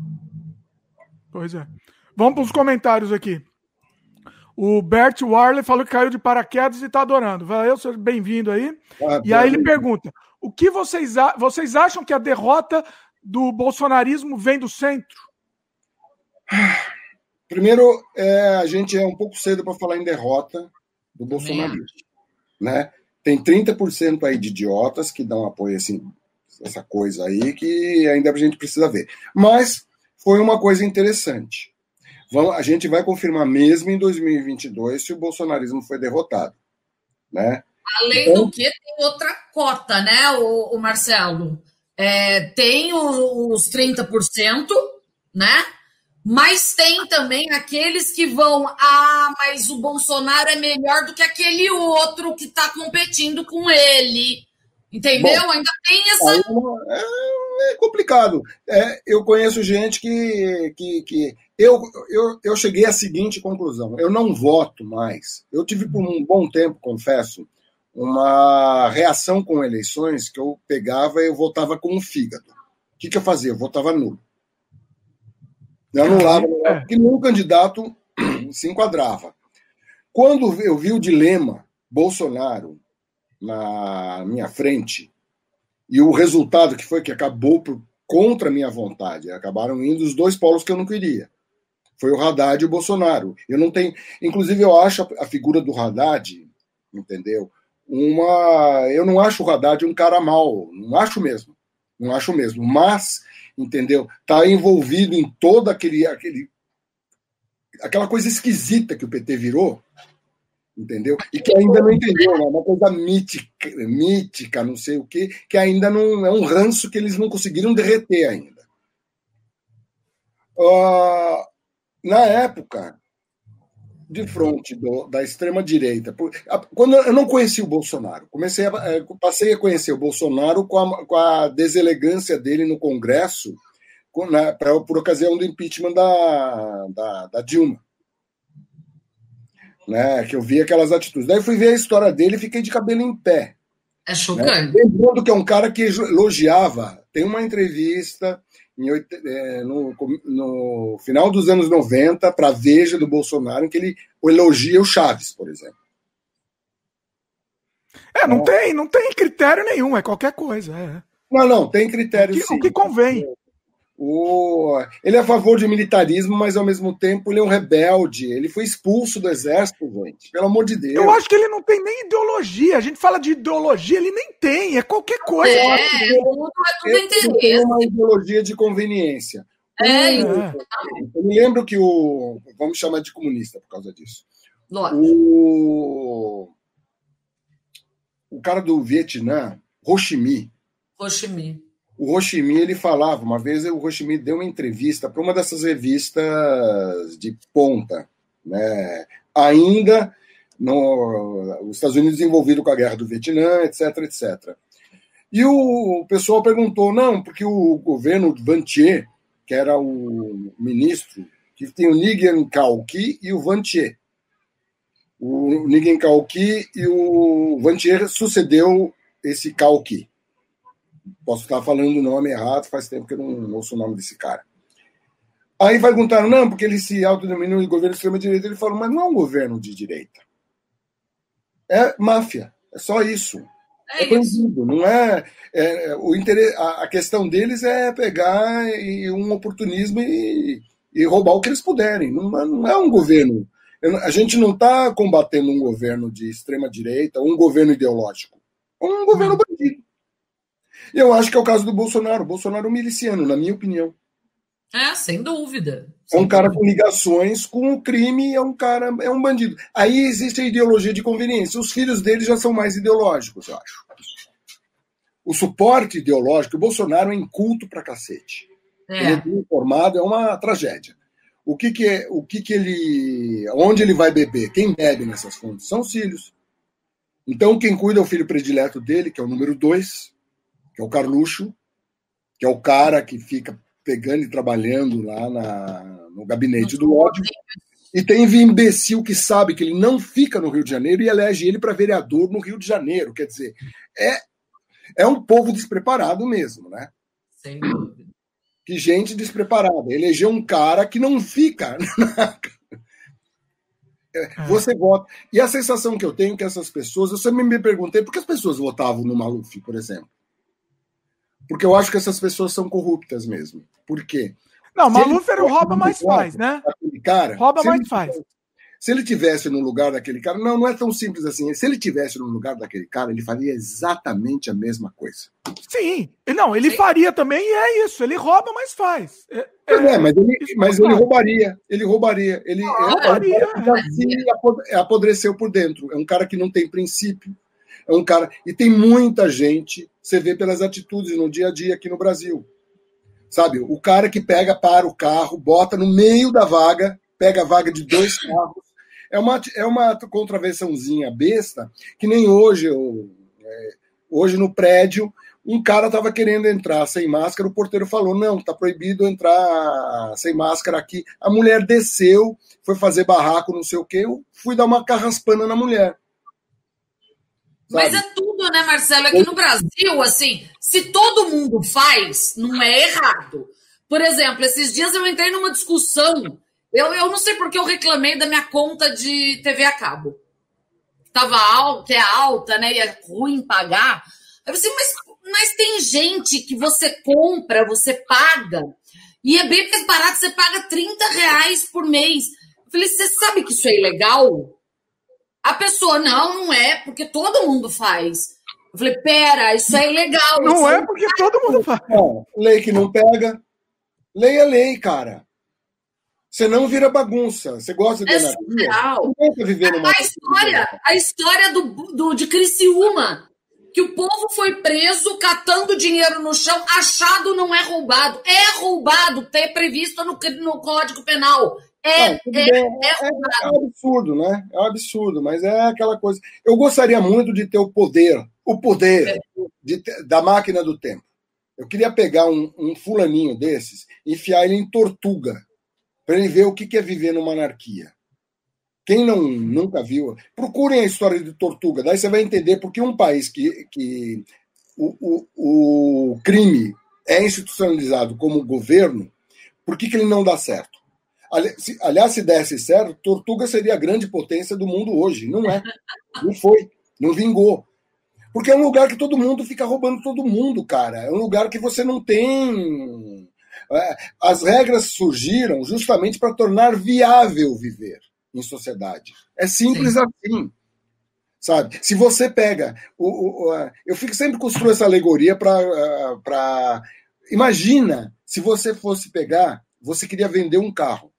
Pois é. Vamos para os comentários aqui. O Bert Warley falou que caiu de paraquedas e está adorando. Valeu, seja bem-vindo aí. Ah, e aí ele pergunta: o que vocês, vocês acham que a derrota do bolsonarismo vem do centro? Primeiro, é, a gente é um pouco cedo para falar em derrota do bolsonarismo. Né? Tem 30% aí de idiotas que dão apoio assim, essa coisa aí que ainda a gente precisa ver. Mas foi uma coisa interessante. Vamos, a gente vai confirmar mesmo em 2022 se o bolsonarismo foi derrotado. Né? Além então, do que, tem outra cota, né, o, o Marcelo? É, tem os 30%, né? Mas tem também aqueles que vão, ah, mas o Bolsonaro é melhor do que aquele outro que está competindo com ele. Entendeu? Bom, Ainda tem essa. É, é complicado. É, eu conheço gente que. que, que eu, eu, eu cheguei à seguinte conclusão: eu não voto mais. Eu tive por um bom tempo, confesso, uma reação com eleições que eu pegava e eu votava com o fígado. O que, que eu fazia? Eu votava nulo. Eu anulava, é. porque nenhum candidato se enquadrava. Quando eu vi o dilema Bolsonaro na minha frente, e o resultado que foi que acabou por, contra a minha vontade, acabaram indo os dois polos que eu não queria. Foi o Haddad e o Bolsonaro. Eu não tenho. Inclusive, eu acho a, a figura do Haddad, entendeu? Uma. Eu não acho o Haddad um cara mau. Não acho mesmo. Não acho mesmo. Mas entendeu? Está envolvido em toda aquele, aquele aquela coisa esquisita que o PT virou, entendeu? E que ainda não entendeu, né? uma coisa mítica, mítica, não sei o quê, que ainda não é um ranço que eles não conseguiram derreter ainda. Uh, na época, de frente do, da extrema direita. Quando eu não conheci o Bolsonaro, comecei a, é, passei a conhecer o Bolsonaro com a, com a deselegância dele no Congresso, né, pra, por ocasião do impeachment da, da, da, Dilma. Né, que eu vi aquelas atitudes. Daí fui ver a história dele e fiquei de cabelo em pé. É chocante. Né? Lembrando que é um cara que elogiava. Tem uma entrevista no, no, final dos anos 90 para a Veja do Bolsonaro, em que ele elogia o Chaves, por exemplo. É, não, então, tem, não tem critério nenhum, é qualquer coisa. É. Não, não, tem critérios. O que, o que convém. O... Ele é a favor de militarismo, mas ao mesmo tempo ele é um rebelde. Ele foi expulso do exército, gente. Pelo amor de Deus. Eu acho que ele não tem nem ideologia. A gente fala de ideologia, ele nem tem. É qualquer coisa. É, é tudo, é tudo interesse. Tem uma ideologia de conveniência. É, eu me lembro que o. Vamos chamar de comunista por causa disso. Lógico. O, o cara do Vietnã, Ho Chi Minh. Ho Chi Minh o Rochimi ele falava, uma vez o Rochimi deu uma entrevista para uma dessas revistas de ponta, né? ainda no, os Estados Unidos envolvido com a guerra do Vietnã, etc, etc. E o pessoal perguntou, não, porque o governo Van Thier, que era o ministro, que tem o Nguyen Cao Ki e o Van Thier. O Nguyen Cao Ki e o Van Thier sucedeu esse Cao Ki. Posso estar falando o nome errado, faz tempo que eu não ouço o nome desse cara. Aí vai perguntar, não, porque ele se autodenominou de governo de extrema-direita. Ele falou, mas não é um governo de direita. É máfia. É só isso. É, é não é, é, o interesse, a, a, questão deles é pegar e, um oportunismo e, e, roubar o que eles puderem. Não, não é um governo. A gente não está combatendo um governo de extrema direita, um governo ideológico. Um governo bandido. Eu acho que é o caso do Bolsonaro. O Bolsonaro é um miliciano, na minha opinião. É, sem dúvida. É um cara com ligações com o crime, é um cara, é um bandido. Aí existe a ideologia de conveniência. Os filhos dele já são mais ideológicos, eu acho. O suporte ideológico, o Bolsonaro é inculto pra cacete. É. Ele é informado, é uma tragédia. O que que é, o que que ele, onde ele vai beber? Quem bebe nessas fontes? São os filhos. Então quem cuida é o filho predileto dele, que é o número dois, que é o Carluxo, que é o cara que fica pegando e trabalhando lá na, no gabinete do ódio. E tem imbecil que sabe que ele não fica no Rio de Janeiro e elege ele para vereador no Rio de Janeiro. Quer dizer, é, é um povo despreparado mesmo, né? Sem dúvida. Que gente despreparada. Eleger um cara que não fica. É, você vota. E a sensação que eu tenho é que essas pessoas, eu sempre me perguntei por que as pessoas votavam no Maluf, por exemplo. Porque eu acho que essas pessoas são corruptas mesmo. Por quê? Não, se Maluf era o rouba mais faz, né? Cara, rouba mais faz. Se ele tivesse no lugar daquele cara, não, não é tão simples assim. Se ele tivesse no lugar daquele cara, ele faria exatamente a mesma coisa. Sim, não, ele Sim. faria também e é isso. Ele rouba, mas faz. É, é, é mas, ele, mas ele roubaria. Ele roubaria. Ele ah, é, roubaria. É, apodreceu por dentro. É um cara que não tem princípio. É um cara. E tem muita gente você vê pelas atitudes no dia a dia aqui no Brasil. Sabe, o cara que pega, para o carro, bota no meio da vaga, pega a vaga de dois carros. É uma, é uma contravençãozinha besta, que nem hoje, é, hoje no prédio, um cara estava querendo entrar sem máscara, o porteiro falou: não, está proibido entrar sem máscara aqui. A mulher desceu, foi fazer barraco, não sei o quê, eu fui dar uma carraspana na mulher. Mas é tudo, né, Marcelo? Aqui no Brasil, assim, se todo mundo faz, não é errado. Por exemplo, esses dias eu entrei numa discussão. Eu, eu não sei porque eu reclamei da minha conta de TV a cabo. Tava alta, é alta, né? E é ruim pagar. Eu falei assim, mas, mas tem gente que você compra, você paga, e é bem mais barato, você paga 30 reais por mês. Eu falei, você sabe que isso é ilegal? A pessoa, não, não é, porque todo mundo faz. Eu falei, pera, isso é ilegal. Não é porque todo mundo faz. Não, lei que não pega. Lei é lei, cara. Você não vira bagunça. Você gosta de é surreal. Viver numa a, história, a história do, do, de Criciúma, que o povo foi preso catando dinheiro no chão, achado não é roubado. É roubado, tem previsto no, no Código Penal. É, é, é, é, é, um absurdo, né? É um absurdo, mas é aquela coisa. Eu gostaria muito de ter o poder, o poder de, da máquina do tempo. Eu queria pegar um, um fulaninho desses e enfiar ele em tortuga, para ele ver o que é viver numa anarquia. Quem não nunca viu, procurem a história de Tortuga, daí você vai entender porque um país que, que o, o, o crime é institucionalizado como governo, por que, que ele não dá certo? Aliás, se desse certo, Tortuga seria a grande potência do mundo hoje. Não é. Não foi. Não vingou. Porque é um lugar que todo mundo fica roubando todo mundo, cara. É um lugar que você não tem. É, as regras surgiram justamente para tornar viável viver em sociedade. É simples Sim. assim. Sabe? Se você pega. O, o, eu fico sempre construindo essa alegoria para. Imagina se você fosse pegar, você queria vender um carro.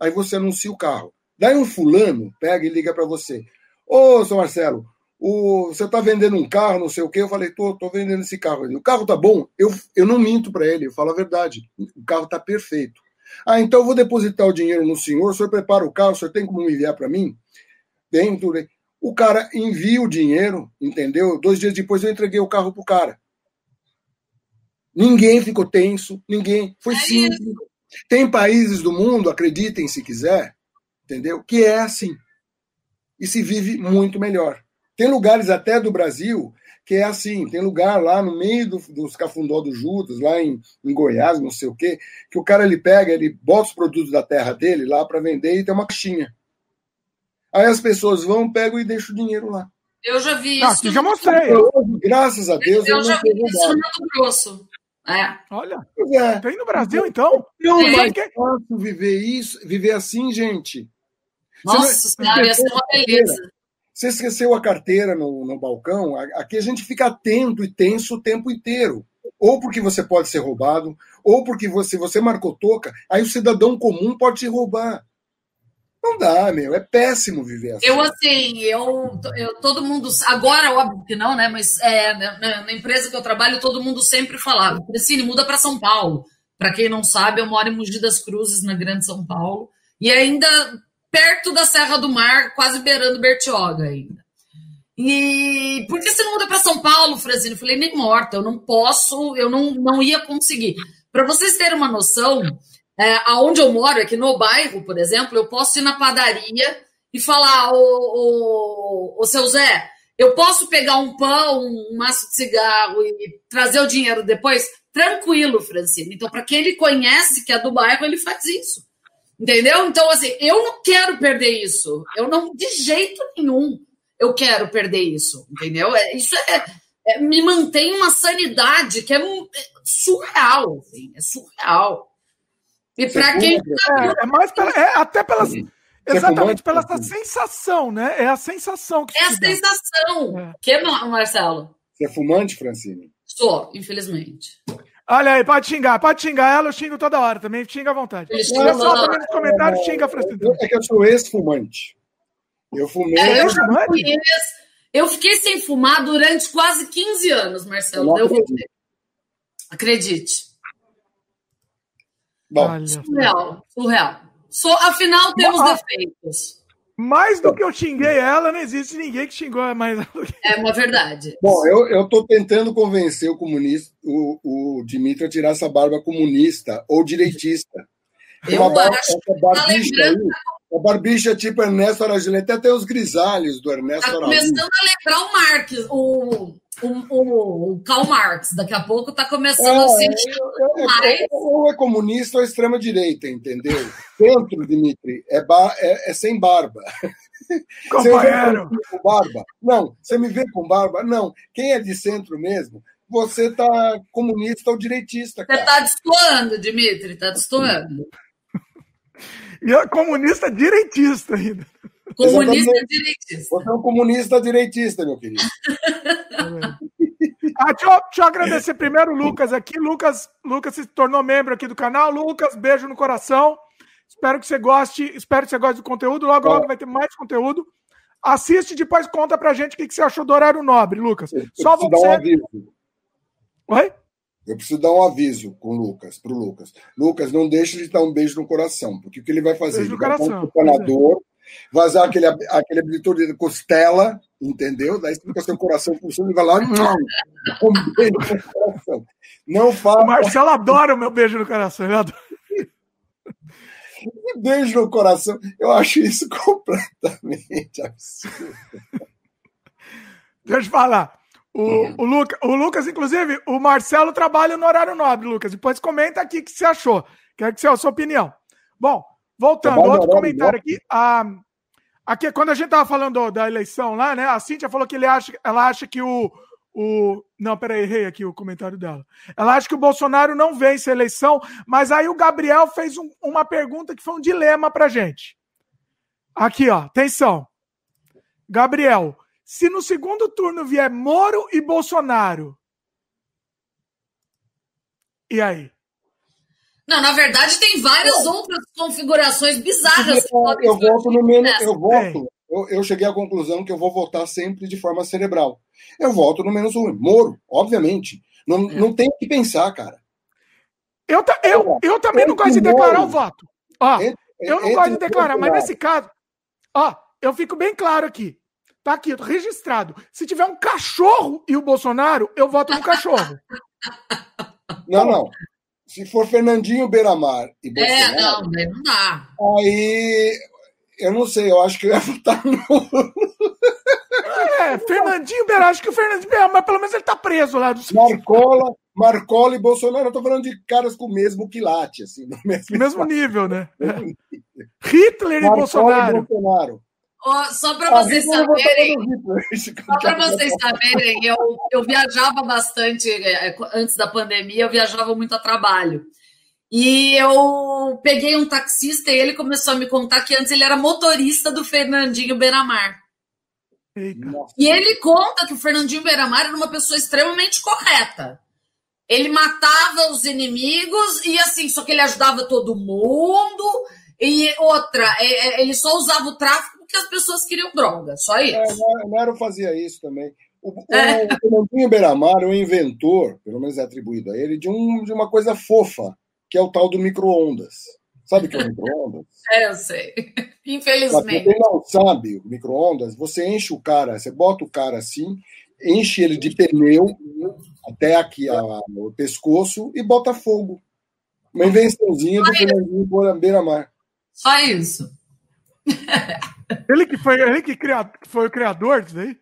Aí você anuncia o carro. Daí um fulano pega e liga para você. Ô, seu Marcelo, o, você está vendendo um carro, não sei o quê. Eu falei, tô, tô vendendo esse carro. O carro tá bom? Eu, eu não minto para ele, eu falo a verdade. O carro tá perfeito. Ah, então eu vou depositar o dinheiro no senhor, o senhor prepara o carro, o senhor tem como enviar para mim? Dentro. O cara envia o dinheiro, entendeu? Dois dias depois eu entreguei o carro pro cara. Ninguém ficou tenso, ninguém. Foi é simples. Isso. Tem países do mundo, acreditem se quiser, entendeu? Que é assim. E se vive muito melhor. Tem lugares até do Brasil que é assim, tem lugar lá no meio do, dos cafundó do Judas, lá em, em, Goiás, não sei o quê, que o cara ele pega, ele bota os produtos da terra dele lá para vender e tem uma caixinha. Aí as pessoas vão, pegam e deixam o dinheiro lá. Eu já vi ah, isso. já mostrei. Eu, graças a Deus. Eu, eu já vi isso no Mato Grosso. É. Olha, é. tem no Brasil, então? Não, é. mas é fácil viver isso, viver assim, gente. Nossa, senhora, ia ser uma beleza. Você esqueceu a carteira no, no balcão? Aqui a gente fica atento e tenso o tempo inteiro. Ou porque você pode ser roubado, ou porque você, você marcou toca, aí o cidadão comum pode te roubar. Não dá, meu. É péssimo viver assim. Eu, assim, eu, eu todo mundo. Agora, óbvio que não, né? Mas é, na, na, empresa que eu trabalho, todo mundo sempre falava: Criscine, muda para São Paulo. Para quem não sabe, eu moro em Mogi das Cruzes, na Grande São Paulo. E ainda perto da Serra do Mar, quase beirando Bertioga ainda. E por que você não muda para São Paulo, Franzino? Eu falei, nem morta, eu não posso, eu não, não ia conseguir. Para vocês terem uma noção, é, aonde eu moro, aqui no bairro, por exemplo, eu posso ir na padaria e falar, ô, ô, ô seu Zé, eu posso pegar um pão, um maço de cigarro e trazer o dinheiro depois? Tranquilo, Francino. Então, para quem ele conhece que é do bairro, ele faz isso. Entendeu? Então, assim, eu não quero perder isso. Eu não, de jeito nenhum, eu quero perder isso. Entendeu? É, isso é, é me mantém uma sanidade que é, é surreal. Assim, é surreal. E para quem. É, é mais pela, é, até pelas. Exatamente pela essa sensação, né? É a sensação que É a sensação. É. Que, Marcelo? Você é fumante, Francine? Sou, infelizmente. Olha aí, pode xingar, pode xingar ela, eu xingo toda hora também, xinga à vontade. Olha só também nos comentários, xinga, Francisco. É que eu sou ex-fumante. Eu fumei. É, eu, eu, fiquei sem fumar durante quase 15 anos, Marcelo. Eu Acredite. Bom. Surreal, surreal. So, afinal, temos Bom, defeitos. Mais do que eu xinguei ela, não existe ninguém que xingou mais. É uma verdade. Bom, eu estou tentando convencer o comunista, o, o Dimitri a tirar essa barba comunista ou direitista. Eu uma barba, acho que tá lembrando... A barbicha tipo Ernesto Araújo, até tem os grisalhos do Ernesto Araújo. Tá começando a lembrar o Marx, o, o, o, o Karl Marx. Daqui a pouco está começando é, a sentir é, é, mais. Ou é comunista ou é extrema-direita, entendeu? Centro, Dimitri, é, bar, é, é sem barba. Companheiro! com barba? Não. Você me vê com barba? Não. Quem é de centro mesmo, você tá comunista ou direitista. Cara. Você tá destoando, Dimitri, tá destoando. E é comunista direitista ainda. Comunista Exatamente. direitista. Você é um comunista direitista, meu querido. ah, deixa, eu, deixa eu agradecer primeiro o Lucas aqui. Lucas, Lucas se tornou membro aqui do canal. Lucas, beijo no coração. Espero que você goste. Espero que você goste do conteúdo. Logo, logo vai ter mais conteúdo. Assiste e depois conta pra gente o que você achou do horário nobre, Lucas. Eu Só você. Dar um aviso. Oi? Eu preciso dar um aviso com o Lucas, pro Lucas. Lucas, não deixe de dar um beijo no coração, porque o que ele vai fazer? Beijo ele vai coração, um planador, vazar aquele, aquele abridor de costela, entendeu? Daí fica seu coração funcionando e vai lá, não, um beijo no coração. Não fala. O Marcelo adora o meu beijo no coração, ele adora. Beijo no coração, eu acho isso completamente absurdo. Deixa eu falar. O, uhum. o, Luca, o Lucas, inclusive, o Marcelo trabalha no horário nobre, Lucas. Depois comenta aqui o que você achou. Quero que você a sua opinião. Bom, voltando, outro comentário aqui. A, aqui, quando a gente estava falando da eleição lá, né? A Cíntia falou que ele acha, ela acha que o, O... Não, peraí, errei aqui o comentário dela. Ela acha que o Bolsonaro não vence a eleição, mas aí o Gabriel fez um, uma pergunta que foi um dilema pra gente. Aqui, ó, atenção. Gabriel, se no segundo turno vier Moro e Bolsonaro, e aí? Não, na verdade tem várias outras configurações bizarras. Podem eu voto no menos, eu voto. Eu, eu, cheguei à conclusão que eu vou votar sempre de forma cerebral. Eu voto no menos um. Moro, obviamente. Não, é. não tem o que pensar, cara. Eu, eu, eu também não gosto de declarar o voto. Ó, eu não gosto de declarar, mas nesse caso, ó, eu fico bem claro aqui. Tá aqui, registrado. Se tiver um cachorro e o Bolsonaro, eu voto no cachorro. Não, não. Se for Fernandinho Beiramar e Bolsonaro. É, não, não dá. Aí eu não sei, eu acho que eu ia votar no. É, Fernandinho Beiramar, acho que o Fernandinho Beiramar, pelo menos ele tá preso lá. Do... Marcola, Marcola e Bolsonaro, eu tô falando de caras com o mesmo quilate, assim. No mesmo, mesmo nível, né? Hitler e Bolsonaro. E Bolsonaro. Oh, só para vocês saberem, só para vocês saberem, eu, eu viajava bastante é, antes da pandemia, eu viajava muito a trabalho. E eu peguei um taxista e ele começou a me contar que antes ele era motorista do Fernandinho Beiramar. E ele conta que o Fernandinho Beiramar era uma pessoa extremamente correta. Ele matava os inimigos e assim, só que ele ajudava todo mundo. E outra, é, ele só usava o tráfico porque as pessoas queriam droga, só isso. É, o Nero fazia isso também. O, é. o Fernandinho Beiramar é o inventor, pelo menos é atribuído a ele, de, um, de uma coisa fofa, que é o tal do micro-ondas. Sabe o que é o micro-ondas? É, eu sei. Infelizmente. Quem não sabe o micro-ondas, você enche o cara, você bota o cara assim, enche ele de pneu até aqui a, o pescoço e bota fogo. Uma invençãozinha do Fernandinho Beira-Mar. Só isso. Ele que foi, ele que, cria, que foi o criador disso aí?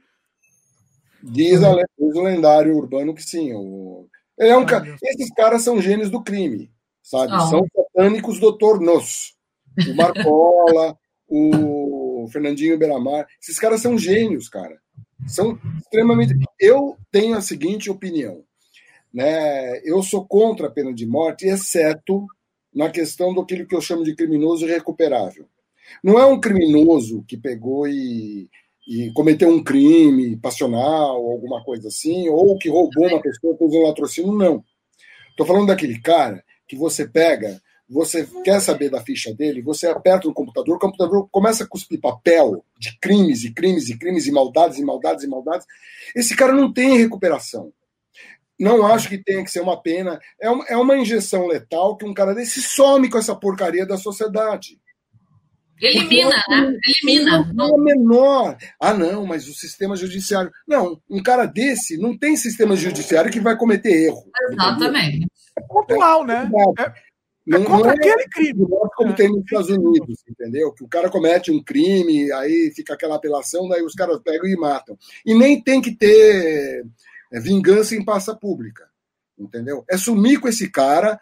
Diz, a, diz o lendário urbano que sim. O, ele é um, ah, esses caras são gênios do crime, sabe? Ah. São satânicos doutor-nos. O Marcola, o Fernandinho Beramar. Esses caras são gênios, cara. São extremamente. Eu tenho a seguinte opinião. Né? Eu sou contra a pena de morte, exceto na questão do que eu chamo de criminoso irrecuperável. Não é um criminoso que pegou e, e cometeu um crime passional, alguma coisa assim, ou que roubou uma pessoa por um latrocínio, não. Estou falando daquele cara que você pega, você quer saber da ficha dele, você aperta no computador, o computador começa a cuspir papel de crimes e crimes e crimes e maldades e maldades e maldades. Esse cara não tem recuperação. Não acho que tenha que ser uma pena. É uma, é uma injeção letal que um cara desse some com essa porcaria da sociedade. Elimina, né? Elimina. Não é menor. Ah, não, mas o sistema judiciário. Não, um cara desse não tem sistema judiciário que vai cometer erro. Exatamente. É pontual, né? É, é, não, contra não é aquele crime. Como é. tem nos Estados Unidos, entendeu? Que o cara comete um crime, aí fica aquela apelação, daí os caras pegam e matam. E nem tem que ter é, vingança em passa pública, entendeu? É sumir com esse cara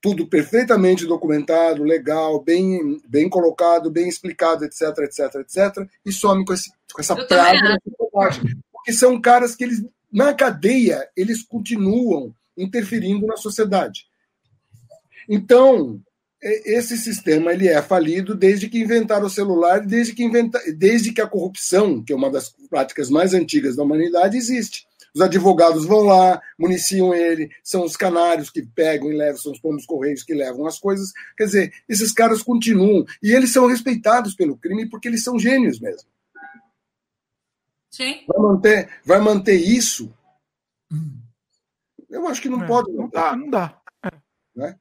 tudo perfeitamente documentado, legal, bem, bem colocado, bem explicado, etc, etc, etc, e some com, esse, com essa praga Porque são caras que eles, na cadeia, eles continuam interferindo na sociedade. Então, esse sistema ele é falido desde que inventaram o celular, desde que, inventa, desde que a corrupção, que é uma das práticas mais antigas da humanidade, existe. Os advogados vão lá, municiam ele, são os canários que pegam e levam, são os pombos correios que levam as coisas. Quer dizer, esses caras continuam. E eles são respeitados pelo crime porque eles são gênios mesmo. Sim. Vai manter, vai manter isso? Eu acho que não é, pode. Não dá, não dá. É. Né?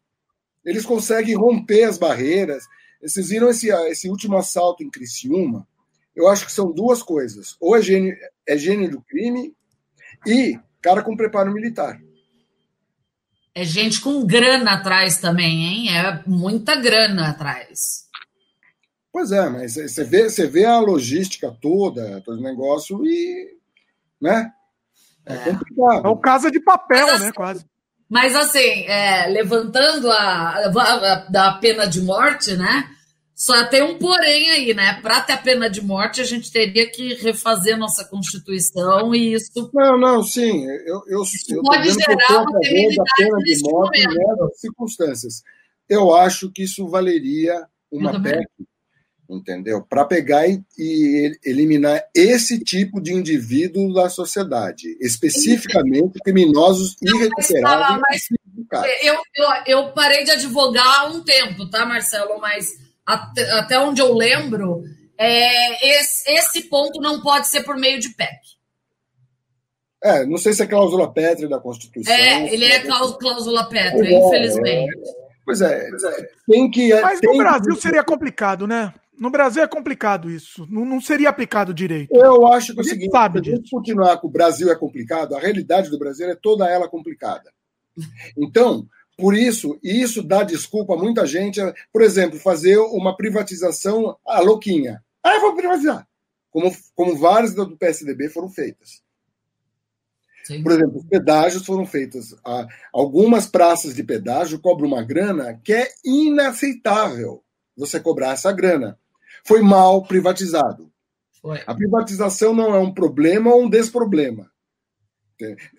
Eles conseguem romper as barreiras. Vocês viram esse, esse último assalto em Criciúma? Eu acho que são duas coisas. Ou é gênio, é gênio do crime, e cara com preparo militar. É gente com grana atrás também, hein? É muita grana atrás. Pois é, mas você vê, você vê a logística toda, todo o negócio e. né? É, é complicado. É o casa de papel, mas, né? Assim, quase. Mas assim, é, levantando a, a, a, da pena de morte, né? Só tem um porém aí, né? Para ter a pena de morte, a gente teria que refazer nossa Constituição e isso. Não, não, sim. Eu, eu, eu pode gerar uma da pena de morte nessas circunstâncias. Eu acho que isso valeria uma PEC, entendeu? Para pegar e, e, eliminar esse tipo de indivíduo da sociedade, especificamente criminosos irrecuperáveis. eu, eu, eu parei de advogar há um tempo, tá, Marcelo? Mas até, até onde eu lembro, é, esse, esse ponto não pode ser por meio de PEC. É, não sei se é cláusula pétrea da Constituição. É, ele é cláusula pétrea, é, infelizmente. É. Pois é, tem que. Mas tem no Brasil que... seria complicado, né? No Brasil é complicado isso. Não, não seria aplicado direito. Eu acho que é o seguinte: sabe se a gente continuar com o Brasil é complicado, a realidade do Brasil é toda ela complicada. Então, por isso, e isso dá desculpa a muita gente, por exemplo, fazer uma privatização a louquinha. Ah, eu vou privatizar. Como, como várias do PSDB foram feitas. Sim. Por exemplo, os pedágios foram feitos. Algumas praças de pedágio cobram uma grana que é inaceitável você cobrar essa grana. Foi mal privatizado. Foi. A privatização não é um problema ou um desproblema.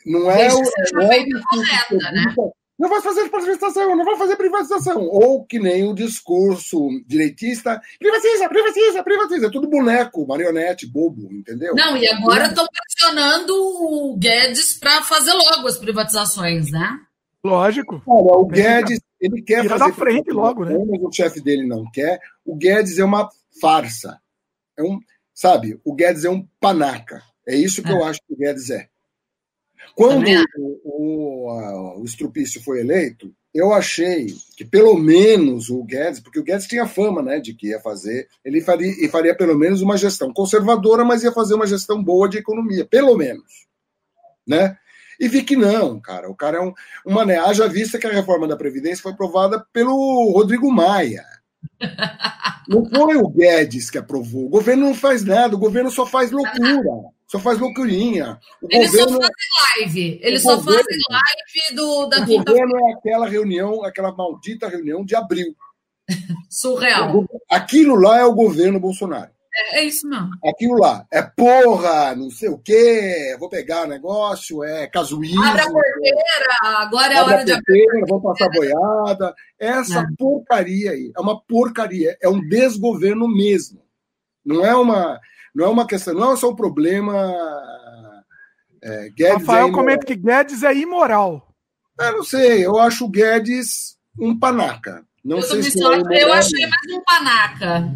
Não é o. Não é correta, né? Não vai fazer privatização, não vai fazer privatização. Ou que nem o discurso direitista, privatiza, privatiza, privatiza. É tudo boneco, marionete, bobo, entendeu? Não, e agora estão pressionando o Guedes para fazer logo as privatizações, né? Lógico. Olha, o Guedes, ele quer Tira fazer. da frente logo, né? Mas o chefe dele não quer. O Guedes é uma farsa. É um, sabe, o Guedes é um panaca. É isso que é. eu acho que o Guedes é. Quando o, o, o Strupício foi eleito, eu achei que pelo menos o Guedes, porque o Guedes tinha fama né, de que ia fazer, ele faria, e faria pelo menos uma gestão conservadora, mas ia fazer uma gestão boa de economia, pelo menos. Né? E vi que não, cara. O cara é um, um mané. Haja vista que a reforma da Previdência foi aprovada pelo Rodrigo Maia. Não foi o Guedes que aprovou. O governo não faz nada, o governo só faz loucura só faz loucurinha. O Eles governo, só fazem live. Eles só governo, fazem live do, da O governo é aquela reunião, aquela maldita reunião de abril. Surreal. Aquilo lá é o governo Bolsonaro. É, é, isso mesmo. Aquilo lá. É porra, não sei o quê, vou pegar negócio, é casuísmo. Abre a porteira, agora é a hora de abrir. Vamos passar boiada. Essa é. porcaria aí. É uma porcaria. É um desgoverno mesmo. Não é uma não é uma questão, não é só um problema. É, Guedes Rafael é comenta que Guedes é imoral. Eu não sei, eu acho o Guedes um panaca. Não eu sei se é eu achei mais um panaca.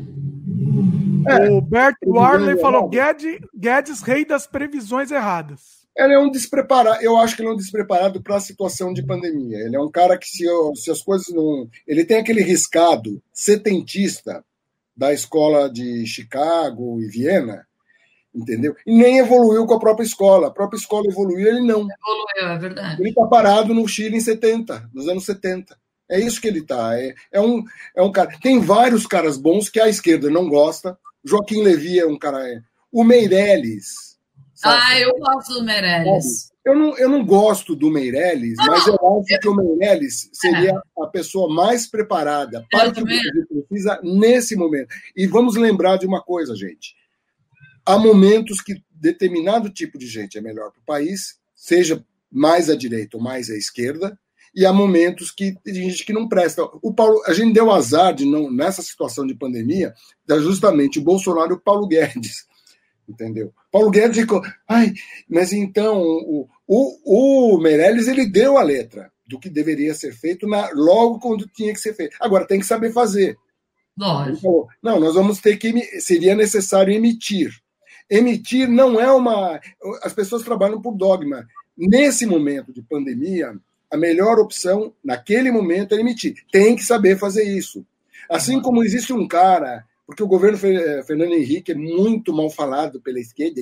É, o Bert Warley falou: Guedes, Guedes, rei das previsões erradas. Ele é um despreparado, eu acho que ele é um despreparado para a situação de pandemia. Ele é um cara que, se, se as coisas não. Ele tem aquele riscado setentista da escola de Chicago e Viena, entendeu? E nem evoluiu com a própria escola. A própria escola evoluiu, ele não. Evoluiu, é verdade. Ele está parado no Chile em 70, nos anos 70. É isso que ele está. É, é, um, é um cara. Tem vários caras bons que a esquerda não gosta. Joaquim Levy é um cara. É, o Meirelles. Sabe? Ah, eu gosto do Meirelles. Eu não, eu não gosto do Meirelles, não, mas eu acho eu... que o Meirelles seria é. a pessoa mais preparada para o que o Brasil precisa nesse momento. E vamos lembrar de uma coisa, gente. Há momentos que determinado tipo de gente é melhor para o país, seja mais à direita ou mais à esquerda, e há momentos que tem gente que não presta. O Paulo, a gente deu azar de não nessa situação de pandemia, justamente o Bolsonaro e o Paulo Guedes entendeu? Paulo Guedes ficou, ai, mas então o, o, o Meirelles ele deu a letra do que deveria ser feito na, logo quando tinha que ser feito. Agora tem que saber fazer. Falou, não, nós vamos ter que seria necessário emitir. Emitir não é uma. As pessoas trabalham por dogma. Nesse momento de pandemia, a melhor opção, naquele momento, é emitir. Tem que saber fazer isso. Assim como existe um cara porque o governo eh, Fernando Henrique é muito mal falado pela esquerda,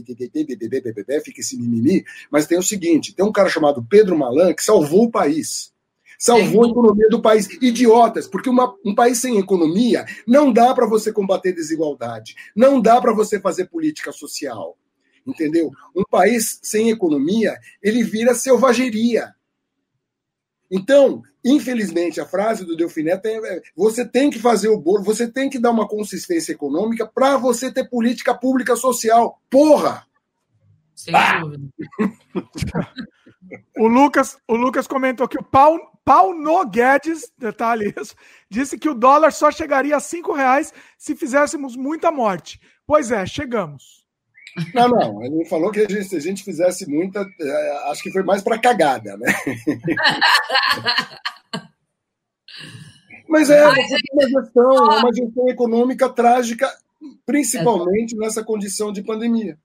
fica esse mimimi, mas tem o seguinte: tem um cara chamado Pedro Malan que salvou o país. Salvou a economia do país. Idiotas, porque uma, um país sem economia não dá para você combater desigualdade, não dá para você fazer política social. Entendeu? Um país sem economia, ele vira selvageria. Então, infelizmente, a frase do Delfineto é: você tem que fazer o bolo, você tem que dar uma consistência econômica para você ter política pública social. Porra! Sem ah! dúvida. o, Lucas, o Lucas comentou que o Paulo, Paulo Guedes, detalhe isso, disse que o dólar só chegaria a cinco reais se fizéssemos muita morte. Pois é, chegamos. Não, não, ele falou que a gente, se a gente fizesse muita, é, acho que foi mais para cagada, né? Mas é uma gestão, uma gestão econômica trágica, principalmente nessa condição de pandemia.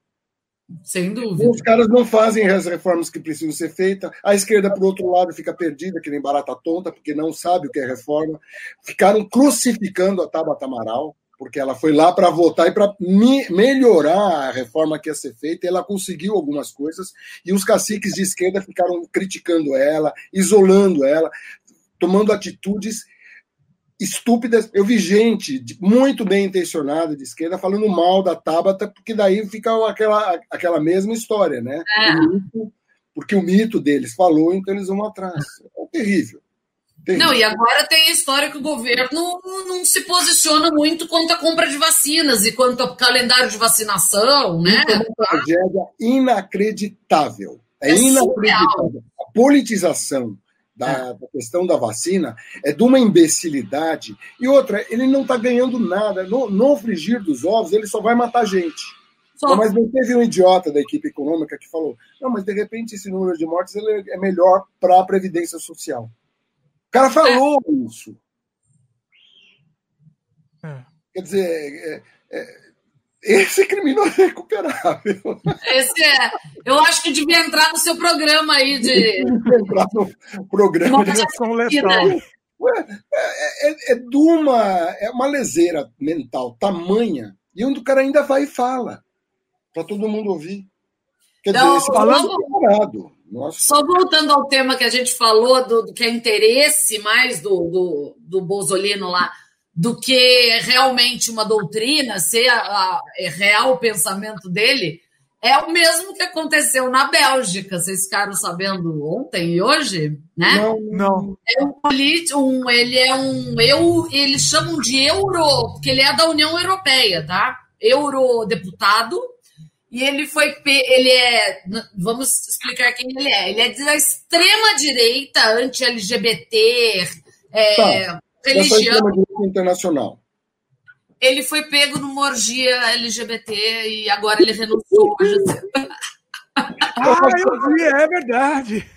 Sem dúvida. Os caras não fazem as reformas que precisam ser feitas. A esquerda, por outro lado, fica perdida, que nem barata tonta, porque não sabe o que é reforma. Ficaram crucificando a Tabata Amaral porque ela foi lá para votar e para melhorar a reforma que ia ser feita, e ela conseguiu algumas coisas, e os caciques de esquerda ficaram criticando ela, isolando ela, tomando atitudes estúpidas. Eu vi gente muito bem intencionada de esquerda falando mal da Tabata, porque daí fica aquela, aquela mesma história, né? É. O mito, porque o mito deles falou, então eles vão atrás. É terrível. Não, e agora tem a história que o governo não se posiciona muito quanto à compra de vacinas e quanto ao calendário de vacinação, né? É uma tragédia inacreditável. É, é inacreditável. A politização da, é. da, questão da vacina é de uma imbecilidade. E outra, ele não está ganhando nada. No, no frigir dos ovos, ele só vai matar gente. Só. Mas não teve um idiota da equipe econômica que falou: não, mas de repente esse número de mortes ele é melhor para a Previdência Social. O cara falou é. isso. É. Quer dizer, é, é, esse é criminoso é recuperável. Esse é. Eu acho que devia entrar no seu programa aí de. entrar no programa de ação letal. Ué, é, é, é, de uma, é uma leseira mental tamanha e onde o cara ainda vai e fala para todo mundo ouvir. Quer dizer, esse falando. Nossa. Só voltando ao tema que a gente falou, do, do que é interesse mais do, do, do Bolsolino lá, do que realmente uma doutrina, ser a, a, é real o pensamento dele, é o mesmo que aconteceu na Bélgica. Vocês ficaram sabendo ontem e hoje, né? Não, não. É um político, um, ele é um eu, eles chamam de euro, porque ele é da União Europeia, tá? Eurodeputado e ele foi. Ele é. Vamos explicar quem ele é. Ele é da extrema direita, anti-LGBT, é, tá. religião. internacional. Ele foi pego numa orgia LGBT e agora ele renunciou. ah, eu vi, é verdade.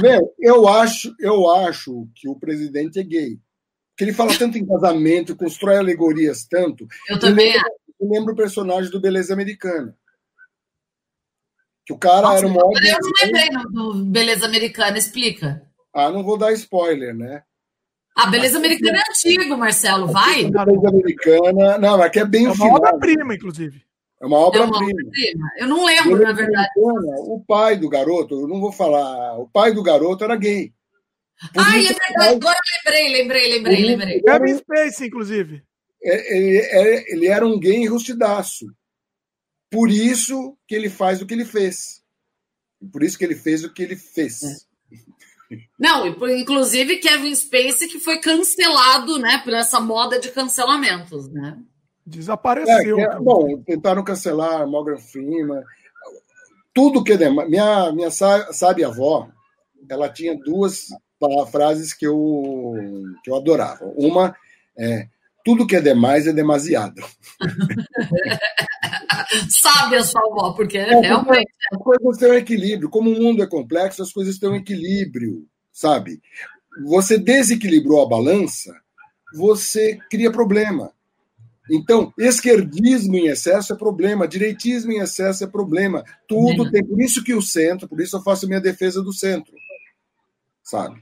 Meu, eu acho, eu acho que o presidente é gay. Que ele fala tanto em casamento, constrói alegorias tanto. Eu também. Eu lembro o personagem do Beleza Americana. Que o cara Nossa, era uma. Eu não lembrei do Beleza Americana, explica. Ah, não vou dar spoiler, né? A Beleza Americana é antigo, Marcelo, vai. A Beleza Americana, não, aqui é bem é uma obra-prima, inclusive. É uma obra-prima. É eu não lembro, na verdade. O pai do garoto, eu não vou falar, o pai do garoto era gay. ah, é verdade, agora lembrei, lembrei, lembrei, lembrei. Kevin Space, inclusive. Ele, ele era um gay enrustidaço. Por isso que ele faz o que ele fez. Por isso que ele fez o que ele fez. É. Não, inclusive Kevin Spacey que foi cancelado, né, por essa moda de cancelamentos, né? Desapareceu. É, é, bom, tentaram cancelar Morgan Freeman, tudo que é minha minha sábia avó, ela tinha duas frases que eu que eu adorava. Uma é tudo que é demais é demasiado. Sabe a sua avó, porque é, realmente. As coisas têm um equilíbrio. Como o mundo é complexo, as coisas têm um equilíbrio, sabe? Você desequilibrou a balança, você cria problema. Então, esquerdismo em excesso é problema, direitismo em excesso é problema. Tudo é. tem. Por isso que o centro, por isso eu faço minha defesa do centro. Sabe?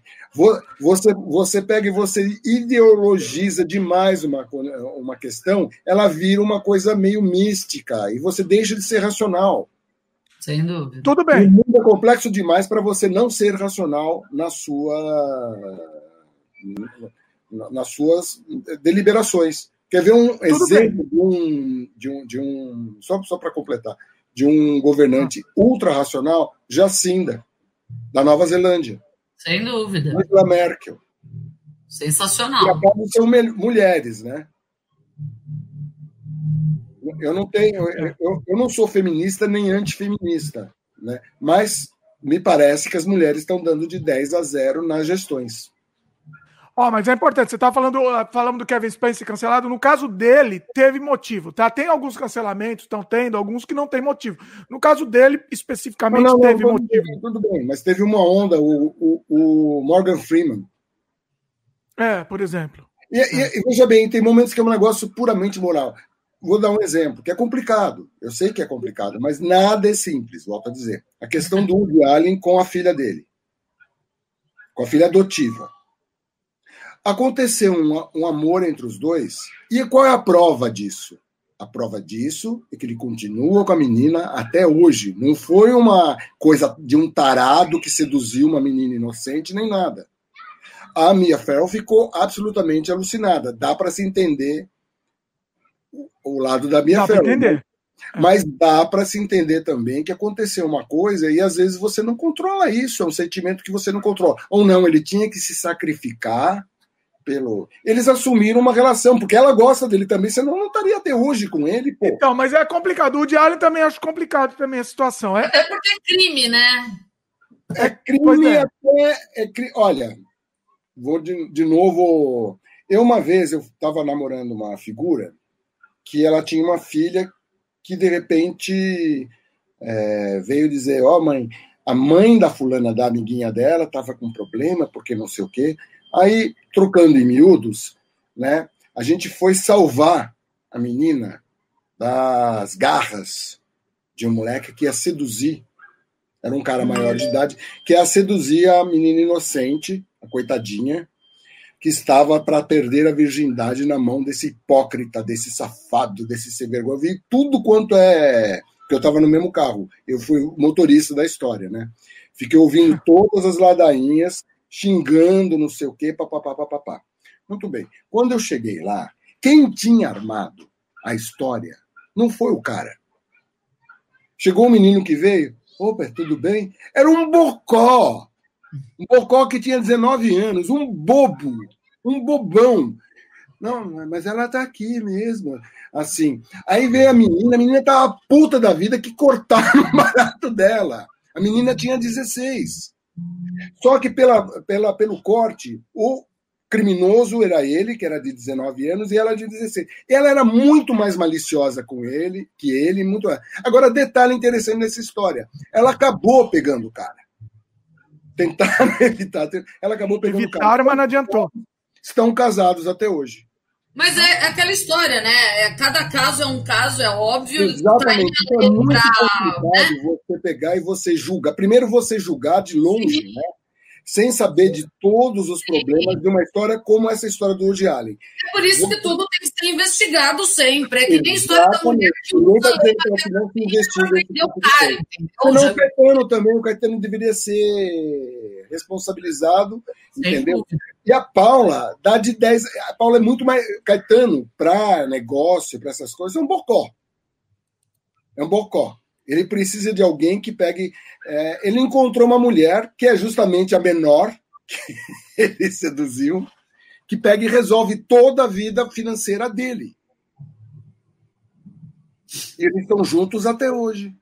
Você, você pega e você ideologiza demais uma, uma questão, ela vira uma coisa meio mística e você deixa de ser racional. Sem dúvida. Tudo bem. O mundo é complexo demais para você não ser racional na sua, nas suas deliberações. Quer ver um Tudo exemplo de um, de um, de um, só, só para completar, de um governante ah. ultra racional, Jacinda, da Nova Zelândia. Sem dúvida. Angela Merkel. Sensacional. E acabam são mulheres, né? Eu não tenho, eu, eu não sou feminista nem antifeminista, né? Mas me parece que as mulheres estão dando de 10 a 0 nas gestões. Ó, oh, mas é importante, você tá falando, ah, falando do Kevin Spacey cancelado, no caso dele, teve motivo, tá? Tem alguns cancelamentos, estão tendo, alguns que não tem motivo. No caso dele, especificamente, não, não, teve não, motivo. Bem, tudo bem, mas teve uma onda, o, o, o Morgan Freeman. É, por exemplo. E, e, e, veja bem, tem momentos que é um negócio puramente moral. Vou dar um exemplo, que é complicado. Eu sei que é complicado, mas nada é simples, volto a dizer. A questão do Woody Allen com a filha dele. Com a filha adotiva. Aconteceu um, um amor entre os dois, e qual é a prova disso? A prova disso é que ele continua com a menina até hoje. Não foi uma coisa de um tarado que seduziu uma menina inocente, nem nada. A Mia Farrow ficou absolutamente alucinada. Dá para se entender o lado da Mia dá Farrow. Entender. Né? Mas dá para se entender também que aconteceu uma coisa e às vezes você não controla isso, é um sentimento que você não controla. Ou não, ele tinha que se sacrificar pelo. Eles assumiram uma relação, porque ela gosta dele também, senão não estaria até hoje com ele. Pô. Então, mas é complicado. O Allen também acho complicado também a situação. É, Até porque é crime, né? É crime é. até. É cri... Olha, vou de, de novo. Eu, uma vez, eu estava namorando uma figura que ela tinha uma filha que, de repente, é, veio dizer: Ó, oh, mãe, a mãe da fulana, da amiguinha dela, estava com problema, porque não sei o quê. Aí, trocando em miúdos, né, a gente foi salvar a menina das garras de um moleque que ia seduzir, era um cara maior de idade, que ia seduzir a menina inocente, a coitadinha, que estava para perder a virgindade na mão desse hipócrita, desse safado, desse sem vergonha. Vi tudo quanto é. Porque eu estava no mesmo carro. Eu fui motorista da história, né? Fiquei ouvindo todas as ladainhas xingando, não sei o quê, papapá, papapá. Muito bem. Quando eu cheguei lá, quem tinha armado a história não foi o cara. Chegou um menino que veio, opa, tudo bem? Era um bocó. Um bocó que tinha 19 anos, um bobo, um bobão. Não, mas ela tá aqui mesmo. Assim. Aí veio a menina, a menina tava puta da vida que cortaram o barato dela. A menina tinha 16. Só que pela, pela, pelo corte, o criminoso era ele, que era de 19 anos, e ela de 16. Ela era muito mais maliciosa com ele que ele, muito. Agora, detalhe interessante nessa história: ela acabou pegando o cara. Tentaram evitar. Ela acabou pegando Evitaram, o cara. mas não adiantou. Estão casados até hoje. Mas é, é, aquela história, né? É, cada caso é um caso, é óbvio. Exatamente. Então é muito complicado né? você pegar e você julgar. Primeiro você julgar de longe, Sim. né? Sem saber de todos os problemas de uma história como essa história do Woody Allen. É por isso que tudo tem que ser investigado sempre. É que nem história da mulher que usa... que não se investiga tipo Não, o Caetano também, o Caetano deveria ser responsabilizado, entendeu? E a Paula dá de 10. A Paula é muito mais. Caetano, para negócio, para essas coisas, é um bocó. É um bocó. Ele precisa de alguém que pegue. É, ele encontrou uma mulher, que é justamente a menor, que ele seduziu, que pega e resolve toda a vida financeira dele. E eles estão juntos até hoje.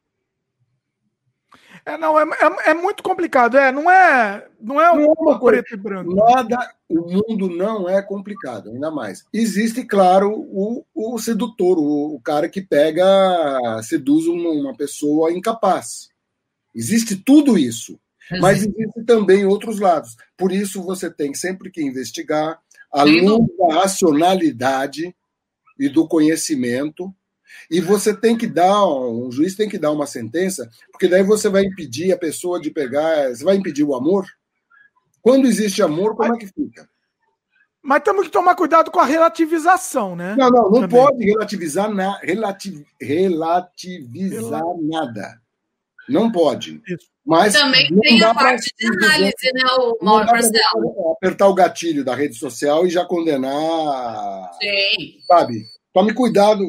É, não, é, é, é, muito complicado. É, não é, não é um não é preto e branco. Nada, o mundo não é complicado, ainda mais. Existe, claro, o, o sedutor, o, o cara que pega, seduz uma, uma pessoa incapaz. Existe tudo isso. Mas existe também outros lados. Por isso você tem sempre que investigar a luz da racionalidade e do conhecimento e você tem que dar, um juiz tem que dar uma sentença, porque daí você vai impedir a pessoa de pegar, você vai impedir o amor? Quando existe amor, como é que fica? Mas temos que tomar cuidado com a relativização, né? Não, não, não Também. pode relativizar, na, relativ, relativizar nada. Não pode. Isso. Mas Também tem a parte de análise, né, o Mauro Marcelo? Apertar o gatilho da rede social e já condenar. Sim. Sabe? Tome cuidado,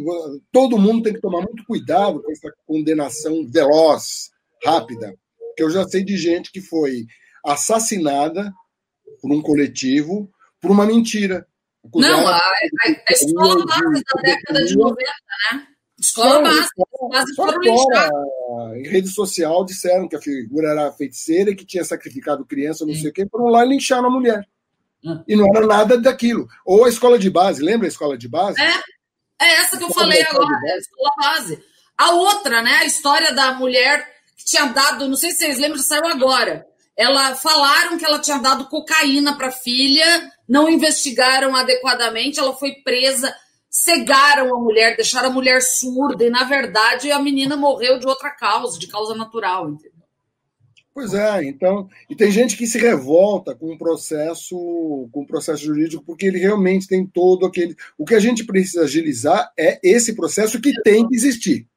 todo mundo tem que tomar muito cuidado com essa condenação veloz, rápida. Porque eu já sei de gente que foi assassinada por um coletivo por uma mentira. Não, a, a, a escola base da década de 90, né? Escola base, quase foram. Em rede social disseram que a figura era feiticeira e que tinha sacrificado criança, não Sim. sei o quê, foram lá e lincharam a mulher. Hum. E não era nada daquilo. Ou a escola de base, lembra a escola de base? É, é essa que eu falei agora, a base. A outra, né? A história da mulher que tinha dado, não sei se vocês lembram, saiu agora. Ela falaram que ela tinha dado cocaína para a filha, não investigaram adequadamente, ela foi presa, cegaram a mulher, deixaram a mulher surda, e na verdade a menina morreu de outra causa, de causa natural, entendeu? Pois é, então, e tem gente que se revolta com o processo, com o processo jurídico, porque ele realmente tem todo aquele. O que a gente precisa agilizar é esse processo que tem que existir.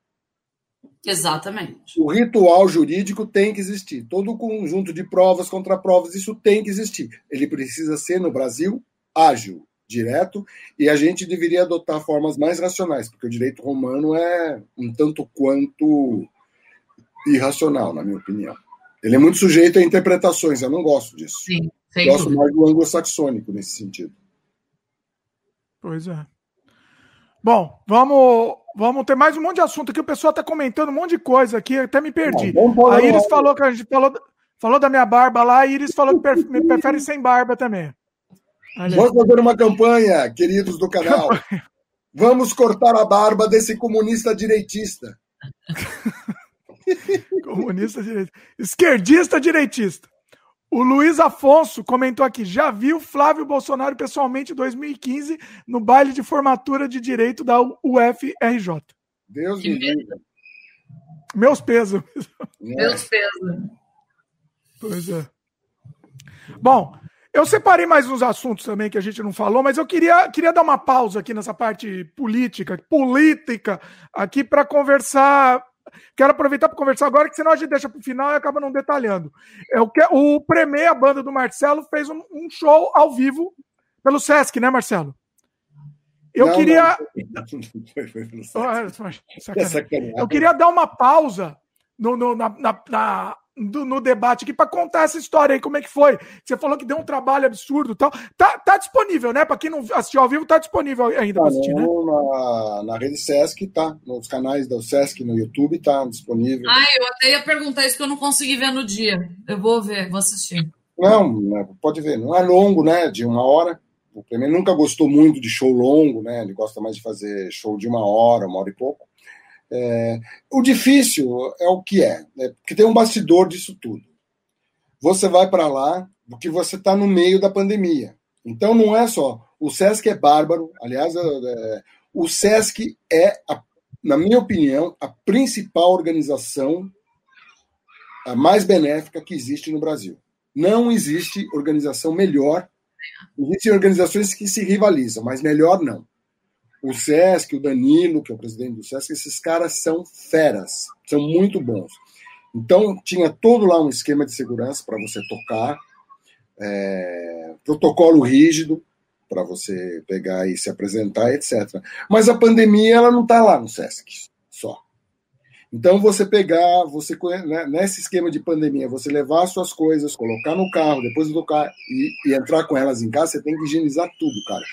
Exatamente. O ritual jurídico tem que existir. Todo o conjunto de provas, contra provas, isso tem que existir. Ele precisa ser, no Brasil, ágil, direto, e a gente deveria adotar formas mais racionais, porque o direito romano é um tanto quanto irracional, na minha opinião. Ele é muito sujeito a interpretações, eu não gosto disso. Sim, sem gosto dúvida. mais do anglo-saxônico nesse sentido. Pois é. Bom, vamos, vamos ter mais um monte de assunto aqui. O pessoal está comentando um monte de coisa aqui, até me perdi. a Iris falou que a gente falou, falou da minha barba lá, a Iris falou que prefere sem barba também. Vamos fazer uma campanha, queridos do canal. Vamos cortar a barba desse comunista direitista. comunista direitista. Esquerdista direitista. O Luiz Afonso comentou aqui: já viu Flávio Bolsonaro pessoalmente em 2015 no baile de formatura de direito da UFRJ. Deus me livre. Meus pesos. Meus pesos. Pois é. Bom, eu separei mais uns assuntos também que a gente não falou, mas eu queria, queria dar uma pausa aqui nessa parte política, política, aqui para conversar Quero aproveitar para conversar agora, que senão a gente deixa para o final e acaba não detalhando. É o, que, o Premier, a banda do Marcelo, fez um, um show ao vivo pelo Sesc, né, Marcelo? Eu não, queria. Não. Foi, foi pelo Sesc. Eu queria dar uma pausa no, no na, na, na do, no debate aqui para contar essa história aí, como é que foi. Você falou que deu um trabalho absurdo tal. Tá, tá disponível, né? Para quem não assistiu ao vivo, tá disponível ainda tá, assistir, né? Na, na rede Sesc, tá. Nos canais do Sesc no YouTube, tá disponível. Ah, eu até ia perguntar isso que eu não consegui ver no dia. Eu vou ver, vou assistir. Não, né, pode ver. Não é longo, né? De uma hora. O Premier nunca gostou muito de show longo, né? Ele gosta mais de fazer show de uma hora, uma hora e pouco. É, o difícil é o que é, né? porque tem um bastidor disso tudo. Você vai para lá porque você está no meio da pandemia. Então não é só. O SESC é bárbaro, aliás, é, é, o SESC é, a, na minha opinião, a principal organização a mais benéfica que existe no Brasil. Não existe organização melhor. Existem organizações que se rivalizam, mas melhor não o Sesc, o Danilo, que é o presidente do Sesc, esses caras são feras, são muito bons. Então, tinha todo lá um esquema de segurança para você tocar, é, protocolo rígido para você pegar e se apresentar, etc. Mas a pandemia ela não está lá no Sesc só. Então, você pegar, você né, nesse esquema de pandemia, você levar suas coisas, colocar no carro, depois tocar e, e, entrar com elas em casa, você tem que higienizar tudo, cara.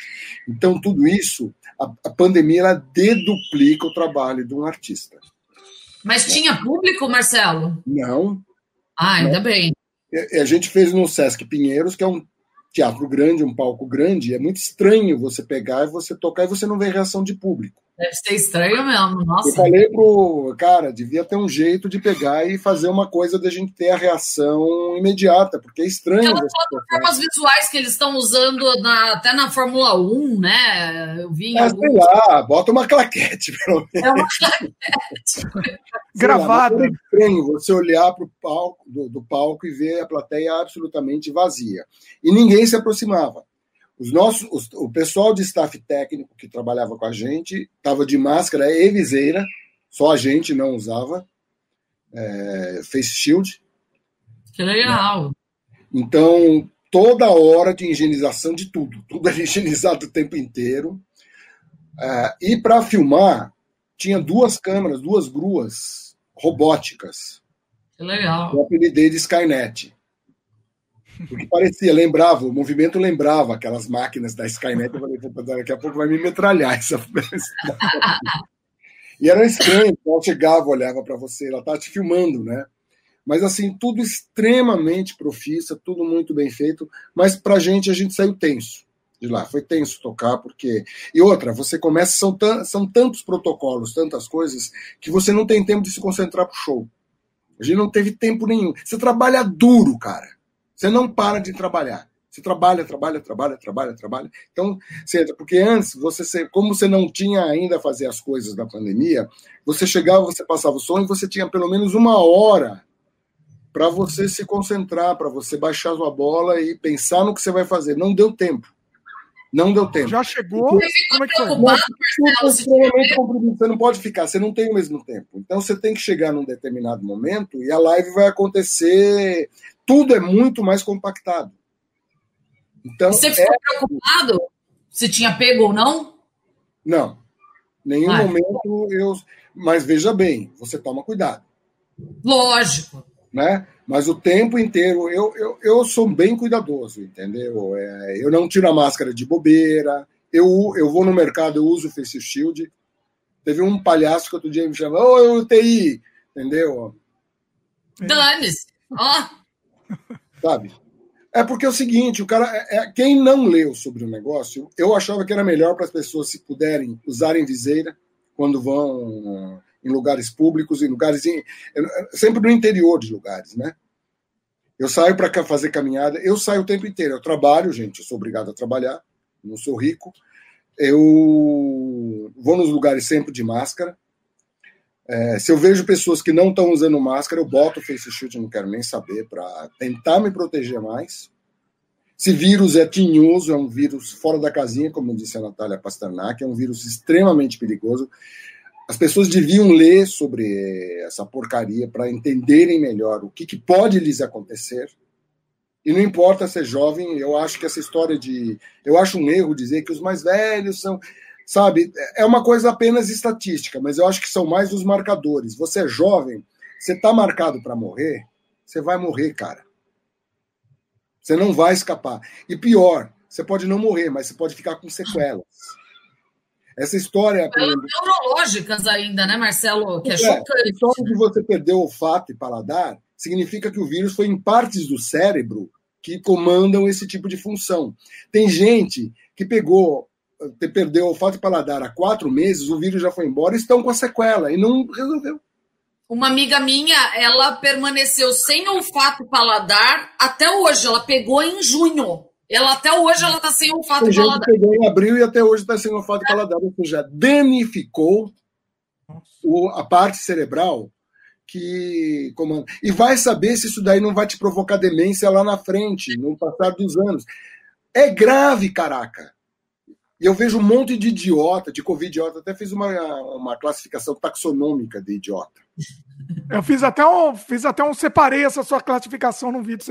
Então, tudo isso, a, a pandemia, ela deduplica o trabalho de um artista. Mas tinha público, Marcelo? Não. Ah, ainda não. bem. A gente fez no Sesc Pinheiros, que é um teatro grande, um palco grande, é muito estranho você pegar e você tocar e você não ver reação de público. Deve ser estranho mesmo, nossa. Eu falei pro cara, devia ter um jeito de pegar e fazer uma coisa da gente ter a reação imediata, porque é estranho. Aquelas plataformas visuais que eles estão usando na, até na Fórmula 1, né? Eu vi. Ah, sei lá, bota uma claquete, pelo menos. É uma claquete. Gravada. É estranho você olhar pro palco, do, do palco e ver a plateia absolutamente vazia. E ninguém se aproximava. Os nossos, os, o pessoal de staff técnico que trabalhava com a gente estava de máscara e viseira, só a gente não usava, é, face shield. Que legal! Né? Então, toda hora de higienização de tudo, tudo era higienizado o tempo inteiro. É, e para filmar, tinha duas câmeras, duas gruas robóticas. Que legal! Eu apelidei de Skynet. Porque parecia, lembrava, o movimento lembrava aquelas máquinas da Skynet. Eu falei, daqui a pouco vai me metralhar essa. e era estranho, ela chegava, olhava para você, ela estava te filmando, né? Mas assim, tudo extremamente profissa, tudo muito bem feito, mas pra gente a gente saiu tenso de lá. Foi tenso tocar, porque. E outra, você começa, são, são tantos protocolos, tantas coisas, que você não tem tempo de se concentrar pro show. A gente não teve tempo nenhum. Você trabalha duro, cara. Você não para de trabalhar. Você trabalha, trabalha, trabalha, trabalha, trabalha. Então, você, porque antes, você, como você não tinha ainda a fazer as coisas da pandemia, você chegava, você passava o som e você tinha pelo menos uma hora para você se concentrar, para você baixar sua bola e pensar no que você vai fazer. Não deu tempo. Não deu tempo. Já chegou? Como é que foi? Você não pode ficar, você não tem o mesmo tempo. Então você tem que chegar num determinado momento e a live vai acontecer. Tudo é muito mais compactado. Então, você ficou é... preocupado se tinha pego ou não? Não. Nenhum Ai. momento eu. Mas veja bem, você toma cuidado. Lógico. Né? Mas o tempo inteiro, eu, eu, eu sou bem cuidadoso, entendeu? É, eu não tiro a máscara de bobeira, eu, eu vou no mercado, eu uso o Face Shield. Teve um palhaço que outro dia me chamou, ô, oh, UTI, entendeu? Dane-se, ó. Sabe? É porque é o seguinte, o cara, é, é, quem não leu sobre o negócio, eu achava que era melhor para as pessoas se puderem usarem viseira quando vão em lugares públicos, em lugares. Em, sempre no interior de lugares, né? Eu saio para fazer caminhada, eu saio o tempo inteiro. Eu trabalho, gente, eu sou obrigado a trabalhar, não sou rico. Eu vou nos lugares sempre de máscara. É, se eu vejo pessoas que não estão usando máscara, eu boto o face shield, não quero nem saber, para tentar me proteger mais. Esse vírus é tinhoso, é um vírus fora da casinha, como disse a Natália Pasternak, é um vírus extremamente perigoso. As pessoas deviam ler sobre essa porcaria para entenderem melhor o que, que pode lhes acontecer. E não importa ser jovem, eu acho que essa história de. Eu acho um erro dizer que os mais velhos são. Sabe, é uma coisa apenas estatística, mas eu acho que são mais os marcadores. Você é jovem, você está marcado para morrer, você vai morrer, cara. Você não vai escapar. E pior, você pode não morrer, mas você pode ficar com sequelas. Essa história. Elas neurológicas ainda, né, Marcelo? Que é, é chocante. A história de você perder olfato e paladar significa que o vírus foi em partes do cérebro que comandam esse tipo de função. Tem gente que pegou, perdeu olfato e paladar há quatro meses, o vírus já foi embora, estão com a sequela e não resolveu. Uma amiga minha, ela permaneceu sem olfato e paladar até hoje. Ela pegou em junho. Ela até hoje ela está sem olfato e paladar. Pegou em abril e até hoje está sem olfato e paladar, ou seja, danificou o, a parte cerebral que comanda. E vai saber se isso daí não vai te provocar demência lá na frente, no passar dos anos. É grave, caraca. E eu vejo um monte de idiota, de Covid-idiota, até fiz uma, uma classificação taxonômica de idiota. Eu fiz até um, fiz até um separei essa sua classificação no vídeo,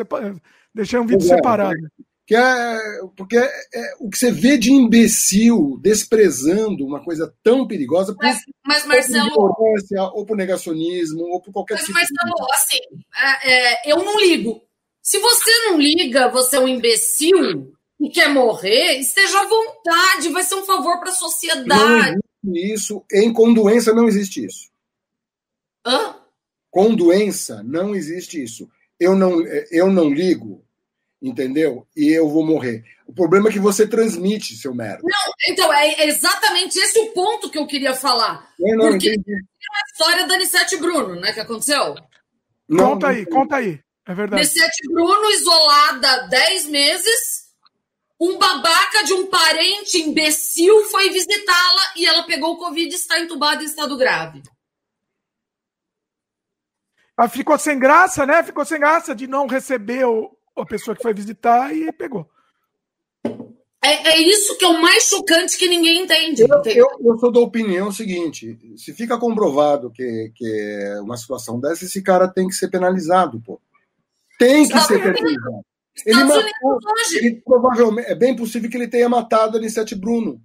deixei um vídeo é, separado. É que é porque é, é, o que você vê de imbecil desprezando uma coisa tão perigosa mas, mas Marcelo ou por, ou por negacionismo ou por qualquer mas, tipo Marcelo, de... assim é, é, eu não ligo. Se você não liga você é um imbecil e quer morrer esteja à vontade vai ser um favor para a sociedade. Não isso. Em com doença não existe isso. Hã? com doença não existe isso. Eu não eu não ligo entendeu? E eu vou morrer. O problema é que você transmite, seu merda. Não, então, é exatamente esse o ponto que eu queria falar. É, não, porque entendi. é a história da Anissete Bruno, né, que aconteceu. Não, conta aí, conta aí. É verdade. Anissete Bruno, isolada 10 meses, um babaca de um parente imbecil foi visitá-la e ela pegou o Covid e está entubada em estado grave. Ela ficou sem graça, né? Ficou sem graça de não receber o, a pessoa que foi visitar e pegou. É, é isso que é o mais chocante que ninguém entende. Eu, eu, eu, sou da opinião seguinte: se fica comprovado que, que é uma situação dessa, esse cara tem que ser penalizado, pô. Tem que ser penalizado. Ele matou, ele, provavelmente, é bem possível que ele tenha matado a Anissete Bruno.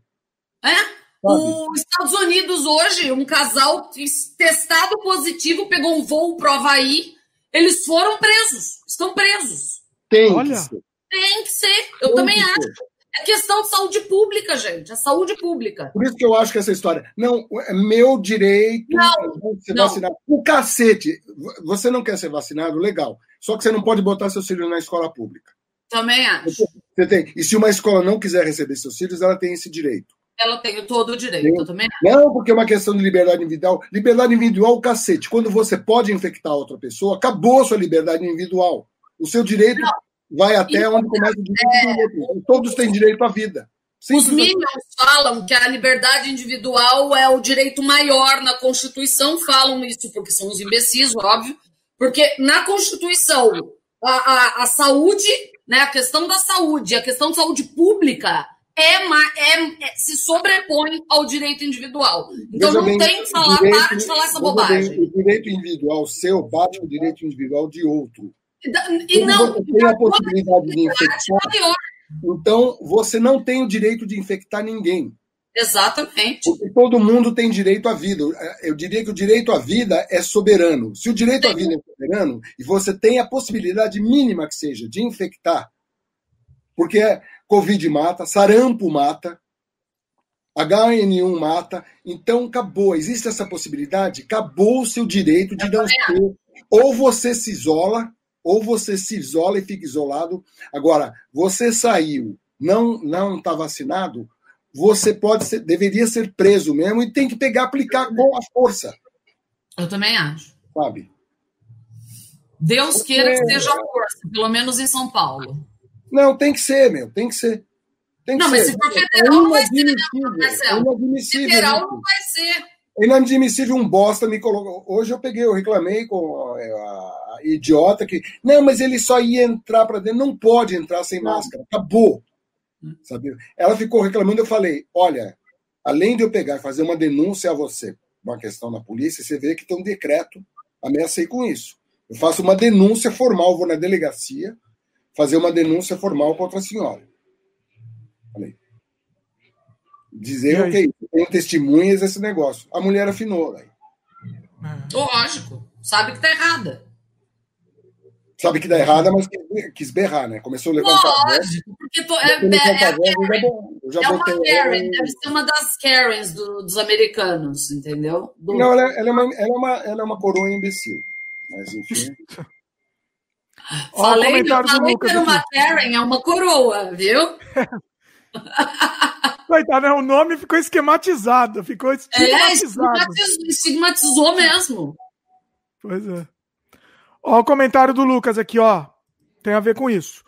É? Os Estados Unidos hoje, um casal testado positivo pegou um voo pro Havaí, eles foram presos, estão presos. Tem Olha. que ser. Tem que ser. Eu Tem também acho. Ser. É questão de saúde pública, gente. É saúde pública. Por isso que eu acho que essa história. Não, é meu direito não, ser não. vacinado. O cacete. Você não quer ser vacinado? Legal. Só que você não pode botar seus filhos na escola pública. Também acho. Você tem. E se uma escola não quiser receber seus filhos, ela tem esse direito. Ela tem todo o direito, tem. eu também acho. Não, porque é uma questão de liberdade individual. Liberdade individual, o cacete. Quando você pode infectar outra pessoa, acabou a sua liberdade individual. O seu direito não. vai até e onde começa o direito é... Todos têm direito à vida. Os Minions falam que a liberdade individual é o direito maior na Constituição, falam isso porque são os imbecis, óbvio, porque na Constituição a, a, a saúde, né, a questão da saúde, a questão de saúde pública é, é, é, se sobrepõe ao direito individual. Então Veja não bem, tem que falar, direito, para de falar essa bobagem. Bem, o direito individual seu bate o direito individual de outro. E, não, você tem a possibilidade de infectar, então você não tem o direito de infectar ninguém. Exatamente. Porque todo mundo tem direito à vida. Eu diria que o direito à vida é soberano. Se o direito à vida é soberano e você tem a possibilidade mínima que seja de infectar, porque Covid mata, sarampo mata, HN1 mata, então acabou. Existe essa possibilidade? Acabou o seu direito de não ter. Ou você se isola, ou você se isola e fica isolado. Agora, você saiu, não não está vacinado, você pode ser, deveria ser preso mesmo e tem que pegar, aplicar com a força. Eu também acho. Sabe? Deus queira que seja força, pelo menos em São Paulo. Não, tem que ser, meu, tem que ser. Tem que não, ser. mas se for federal, é não vai ser, né, Marcelo? É inadmissível. Federal não vai ser. É inadmissível um bosta me colocou. Hoje eu peguei, eu reclamei com a, a idiota que. Não, mas ele só ia entrar para dentro. Não pode entrar sem máscara. Acabou. Sabe? Ela ficou reclamando, eu falei: olha, além de eu pegar e fazer uma denúncia a você, uma questão na polícia, você vê que tem um decreto, ameacei com isso. Eu faço uma denúncia formal, vou na delegacia fazer uma denúncia formal contra a senhora. Falei. Dizer, ok, tem testemunhas desse negócio. A mulher afinou. Daí. Lógico, sabe que tá errada sabe que dá errada, mas quis berrar, né? Começou a levantar Lógico, a voz. porque tô, é, é, é, eu já, é uma Karen, deve ser uma das Karens do, dos americanos, entendeu? Do... Não, ela, ela, é uma, ela, é uma, ela é uma coroa imbecil, mas enfim... Falei, falei que era uma Karen, é uma coroa, viu? Coitado, né? o nome ficou esquematizado, ficou estigmatizado. É, estigmatizou mesmo. Pois é. Ó, o comentário do Lucas aqui, ó. Tem a ver com isso.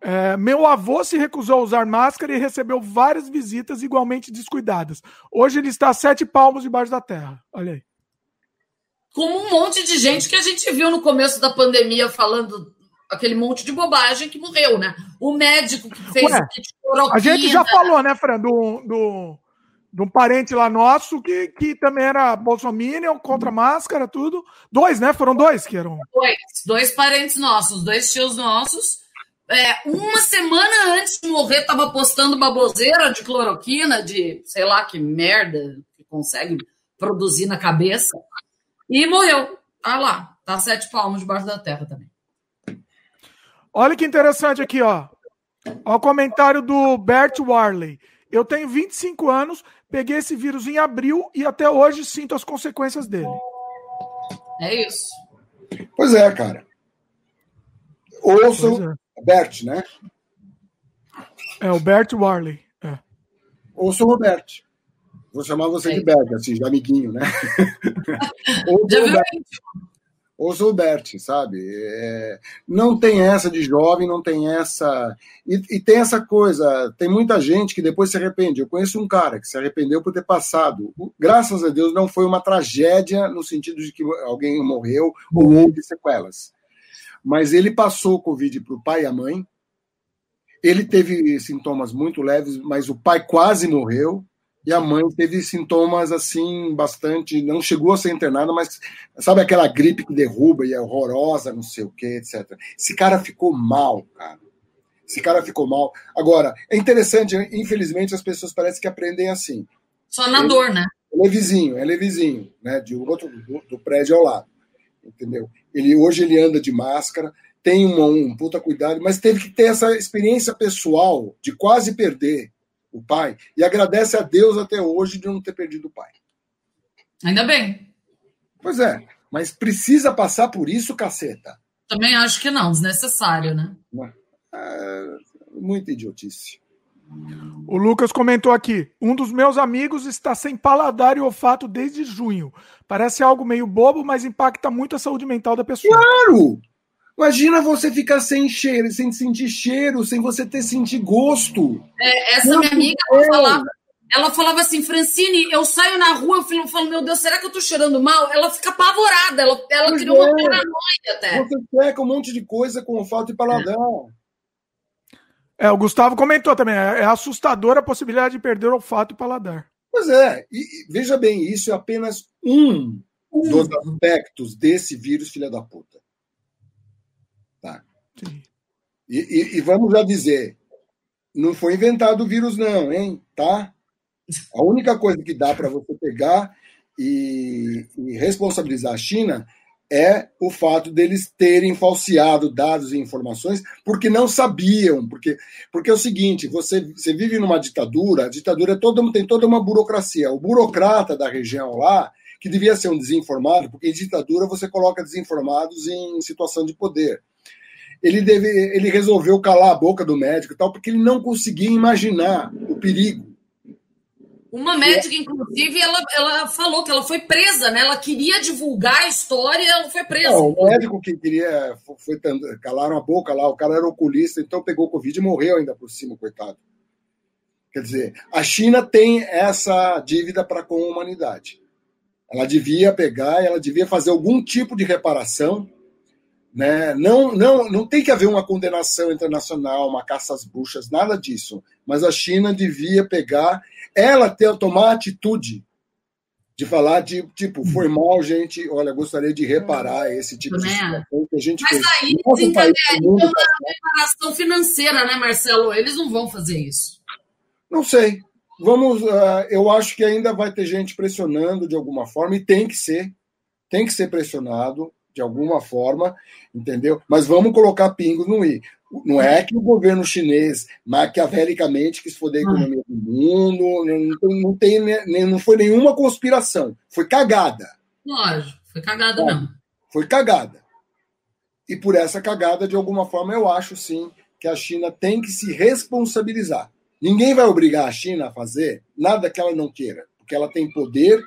É, meu avô se recusou a usar máscara e recebeu várias visitas igualmente descuidadas. Hoje ele está a sete palmos debaixo da terra. Olha aí. Como um monte de gente que a gente viu no começo da pandemia falando aquele monte de bobagem que morreu, né? O médico que fez Ué, A gente já falou, né, Fran, do, do, de um parente lá nosso que, que também era bolsominion, contra máscara, tudo. Dois, né? Foram dois que eram. Dois, dois parentes nossos, dois tios nossos. É, uma semana antes de morrer, tava postando baboseira de cloroquina, de sei lá que merda que consegue produzir na cabeça. E morreu. Tá lá. Tá sete palmos debaixo da terra também. Olha que interessante aqui, ó. Olha o comentário do Bert Warley. Eu tenho 25 anos, peguei esse vírus em abril e até hoje sinto as consequências dele. É isso. Pois é, cara. Ouça o é. Bert, né? É, o Bert Warley. É. Ouça o Robert. Vou chamar você é. de Bert, assim, de amiguinho, né? Viu o Bert, sabe? É, não tem essa de jovem, não tem essa. E, e, tem essa coisa, tem muita gente que depois se arrepende. Eu conheço um cara que se arrependeu por ter passado. Graças a Deus não foi uma tragédia no sentido de que alguém morreu ou houve sequelas. Mas ele passou o Covid para o pai e a mãe. Ele teve sintomas muito leves, mas o pai quase morreu e a mãe teve sintomas assim bastante, não chegou a ser internada, mas sabe aquela gripe que derruba e é horrorosa, não sei o que, etc. Esse cara ficou mal, cara. Esse cara ficou mal. Agora, é interessante, infelizmente as pessoas parecem que aprendem assim. Só na ele, dor, né? Ele é vizinho, ele é vizinho, né, de outro do, do prédio ao lado. Entendeu? Ele hoje ele anda de máscara, tem um, um puta cuidado, mas teve que ter essa experiência pessoal de quase perder o pai e agradece a Deus até hoje de não ter perdido o pai. Ainda bem. Pois é, mas precisa passar por isso, caceta. Também acho que não, desnecessário, né? É, muita idiotice. O Lucas comentou aqui: um dos meus amigos está sem paladar e olfato desde junho. Parece algo meio bobo, mas impacta muito a saúde mental da pessoa. Claro! Imagina você ficar sem cheiro, sem sentir cheiro, sem você ter sentir gosto. É, essa minha amiga ela falava, ela falava assim, Francine, eu saio na rua, eu falo, meu Deus, será que eu tô cheirando mal? Ela fica apavorada, ela, ela criou é. uma paranoia até. Você seca um monte de coisa com olfato e paladar. É. é, o Gustavo comentou também, é, é assustadora a possibilidade de perder o olfato e paladar. Pois é, e, e veja bem, isso é apenas um, um dos aspectos desse vírus, filha da puta. E, e, e, vamos já dizer, não foi inventado o vírus, não, hein? Tá? A única coisa que dá para você pegar e, e, responsabilizar a China é o fato deles terem falseado dados e informações porque não sabiam. Porque, porque é o seguinte: você, você vive numa ditadura, a ditadura é toda, tem toda uma burocracia. O burocrata da região lá, que devia ser um desinformado, porque em ditadura você coloca desinformados em situação de poder ele, deve, ele resolveu calar a boca do médico e tal, porque ele não conseguia imaginar o perigo. Uma médica, inclusive, ela, ela falou que ela foi presa, né? Ela queria divulgar a história e ela foi presa. Não, o médico que queria, foi, calaram a boca lá, o cara era oculista, então pegou Covid e morreu ainda por cima, coitado. Quer dizer, a China tem essa dívida para com a humanidade. Ela devia pegar, ela devia fazer algum tipo de reparação né? Não, não, não tem que haver uma condenação internacional, uma caça às bruxas, nada disso. Mas a China devia pegar, ela ter, tomar atitude de falar de tipo, foi mal, gente. Olha, gostaria de reparar esse tipo de situação que a gente Mas aí desencadearia uma reparação financeira, né, Marcelo? Eles não vão fazer isso. Não sei. Vamos, uh, eu acho que ainda vai ter gente pressionando de alguma forma, e tem que ser, tem que ser pressionado de alguma forma, entendeu? Mas vamos colocar pingos no i. Não é que o governo chinês maquiavelicamente quis foder a economia do mundo, não, não, tem, não foi nenhuma conspiração, foi cagada. Lógico, foi cagada é, não. Foi cagada. E por essa cagada, de alguma forma, eu acho sim que a China tem que se responsabilizar. Ninguém vai obrigar a China a fazer nada que ela não queira, porque ela tem poder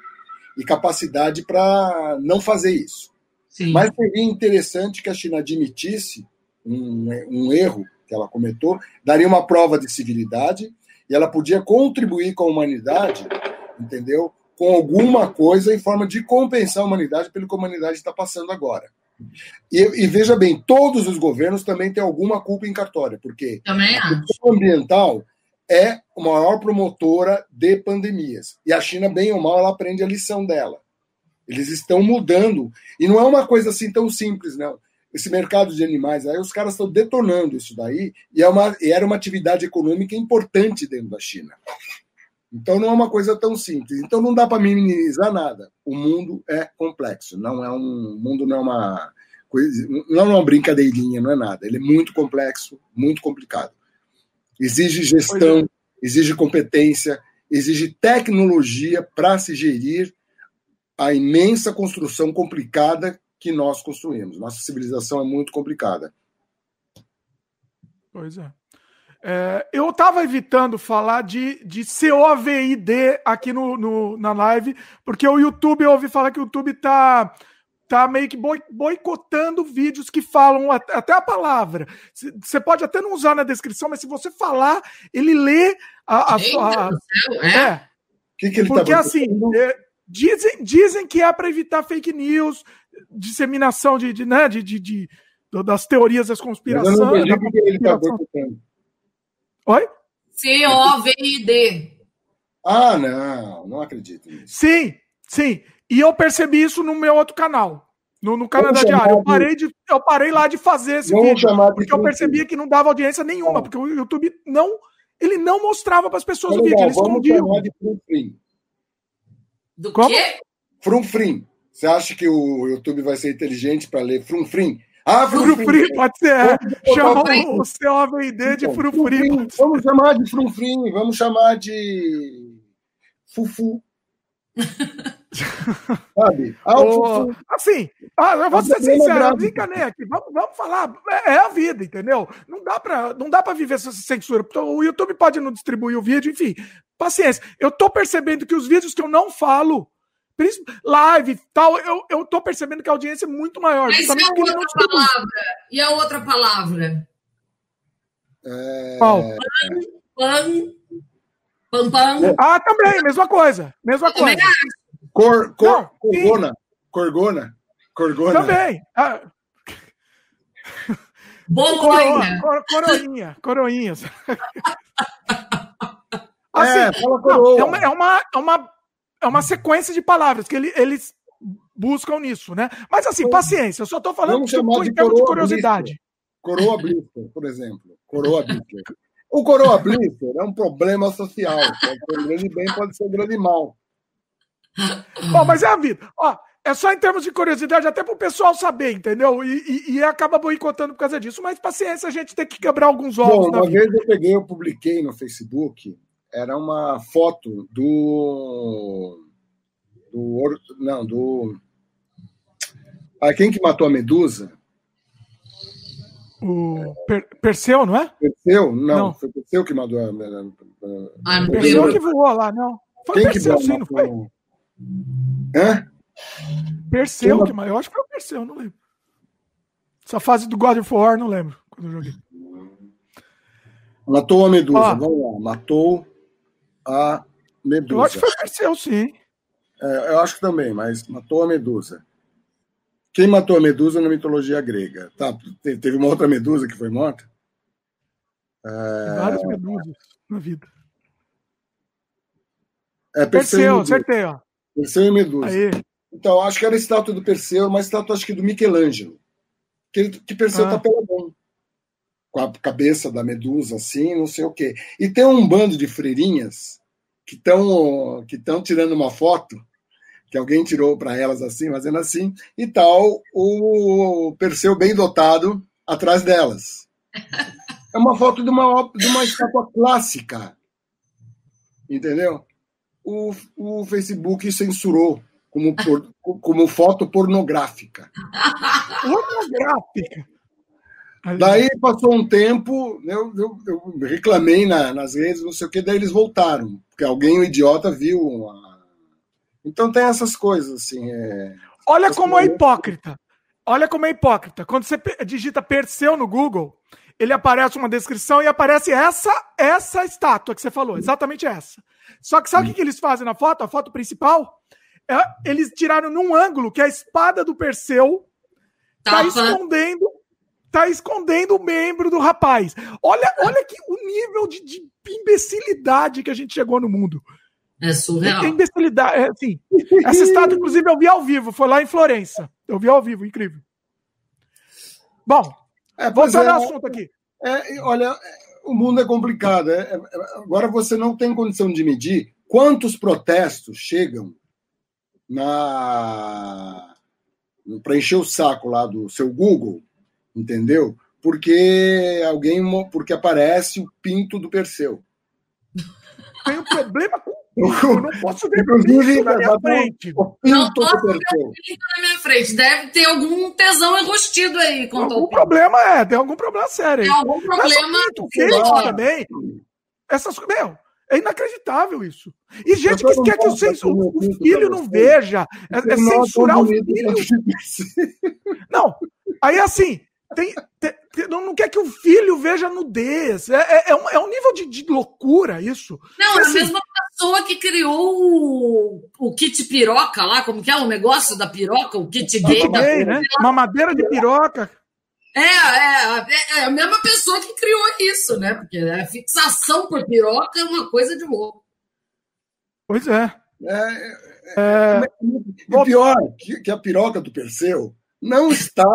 e capacidade para não fazer isso. Sim. Mas seria interessante que a China admitisse um, um erro que ela cometeu, daria uma prova de civilidade e ela podia contribuir com a humanidade, entendeu? Com alguma coisa em forma de compensar a humanidade pelo que a humanidade está passando agora. E, e, veja bem, todos os governos também têm alguma culpa em cartória, porque também a questão ambiental é a maior promotora de pandemias. E a China, bem ou mal, ela aprende a lição dela. Eles estão mudando. E não é uma coisa assim tão simples, não. Esse mercado de animais, aí os caras estão detonando isso daí, e, é uma, e era uma atividade econômica importante dentro da China. Então não é uma coisa tão simples. Então não dá para minimizar nada. O mundo é complexo. Não é um o mundo não é uma coisa, não é uma brincadeirinha, não é nada. Ele é muito complexo, muito complicado. Exige gestão, é. exige competência, exige tecnologia para se gerir a imensa construção complicada que nós construímos. Nossa civilização é muito complicada. Pois é. é eu estava evitando falar de, de COVID aqui no, no, na live, porque o YouTube, eu ouvi falar que o YouTube está tá meio que boicotando vídeos que falam até a palavra. Você pode até não usar na descrição, mas se você falar, ele lê a. a, a, a é. é. Que que ele tá Porque tá assim, é, Dizem, dizem que é para evitar fake news, disseminação de, de, né, de, de, de das teorias das conspirações. Eu não que ele tá Oi? C-O-V-I-D. Ah, não, não acredito nisso. Sim, sim. E eu percebi isso no meu outro canal. No, no Canadá Diário. Eu parei, de, eu parei lá de fazer esse Vamos vídeo. Porque eu percebia que não dava audiência nenhuma. Porque o YouTube não. Ele não mostrava para as pessoas o vídeo. Ele escondia. Do Como? quê? Frumfrim. Você acha que o YouTube vai ser inteligente para ler frumfrim? Ah, frufri, pode ser. Chama o, o COVD de frufri. Vamos chamar de frufrim, vamos chamar de fufu. Sabe? Ah, oh, assim, ah, eu vou ser sincero, eu desencanei aqui. Vamos, vamos falar, é, é, a vida, entendeu? Não dá para não dá para viver essa censura. O YouTube pode não distribuir o vídeo, enfim. Paciência. Eu tô percebendo que os vídeos que eu não falo, live e tal, eu, eu tô percebendo que a audiência é muito maior. Mas e a outra palavra? E a outra palavra? É... Qual? Pan, pan, pan, Ah, também, mesma coisa. Mesma coisa. Cor, cor, Não, corgona. Corgona. Corgona. Também. Ah. Coroinha. Cor, coroinha. Coroinhas. assim, é, fala coroa. É uma, é, uma, é, uma, é uma sequência de palavras que ele, eles buscam nisso, né? Mas assim, paciência, eu só estou falando Vamos chamar de, de curiosidade. Coroa blister, por exemplo. Coroa blister. O coroa blister é um problema social. Pode ser um grande bem, pode ser um grande mal. Bom, mas é a vida. Ó, é só em termos de curiosidade, até para o pessoal saber, entendeu? E, e, e, acaba boicotando por causa disso. Mas paciência, a gente tem que quebrar alguns ovos. Bom, uma vez eu peguei, eu publiquei no Facebook, era uma foto do. do não, do. Ah, quem que matou a Medusa? O per Perseu, não é? Perseu? Não, não. foi Perseu que matou a. Ah, não Perseu que voou lá, não. Foi quem Perseu, que sim, não foi? Hã? Perseu, que, eu acho que foi o Perseu, não lembro. Essa fase do God of War, não lembro quando eu joguei. Matou a Medusa, ah. vamos lá. Matou a Medusa. Eu acho que foi o Perseu, sim. É, eu acho que também, mas matou a Medusa. Quem matou a Medusa na mitologia grega? Tá, teve uma outra Medusa que foi morta? É... Várias Medusas na vida. É Perseu, Perseu acertei, ó. Perseu e Medusa. Aí. Então, acho que era a estátua do Perseu, uma estátua acho que do Michelangelo. Que, que Perseu ah. tá peladão. Com a cabeça da Medusa, assim, não sei o quê. E tem um bando de freirinhas que estão que tirando uma foto que alguém tirou para elas assim, fazendo assim, e tal o Perseu bem dotado atrás delas. É uma foto de uma, de uma estátua clássica. Entendeu? O, o Facebook censurou como, por, como foto pornográfica. pornográfica? Daí passou um tempo, eu, eu, eu reclamei na, nas redes, não sei o que, daí eles voltaram, porque alguém, um idiota, viu. Uma... Então tem essas coisas, assim. É... Olha como é hipócrita. Olha como é hipócrita. Quando você digita Perseu no Google, ele aparece uma descrição e aparece essa essa estátua que você falou, exatamente essa. Só que sabe o que, que eles fazem na foto? A foto principal? É, eles tiraram num ângulo que a espada do Perseu tá escondendo tá escondendo o membro do rapaz. Olha, olha que o nível de, de imbecilidade que a gente chegou no mundo. É surreal. É imbecilidade, é, assim. Essa estátua, inclusive, eu vi ao vivo, foi lá em Florença. Eu vi ao vivo, incrível. Bom, é, voltando é, ao assunto aqui. É, olha, o mundo é complicado. É, é, agora você não tem condição de medir quantos protestos chegam na para encher o saco lá do seu Google, entendeu? Porque alguém porque aparece o pinto do Perseu. Tem um problema com eu não posso ver Inclusive, na minha frente. Não posso ver pinto na minha frente. Deve ter algum tesão enrustido aí. Algum problema é, tem algum problema sério aí. Tem algum problema. Pinto, também. Essas, meu, é inacreditável isso. E gente que quer que o, senso, o filho não veja. É, é censurar o filho. Não, aí assim, tem, tem, não, não quer que o filho veja nudez. É, é, é, um, é um nível de, de loucura isso. Não, é assim, a mesma pessoa que criou o, o kit piroca lá, como que é o negócio da piroca, o kit gay. Gay né? Uma madeira de piroca. É, é, é, é, a mesma pessoa que criou isso, né? Porque a fixação por piroca é uma coisa de louco. Pois é. É, é, é, é pior que, que a piroca do Perseu não está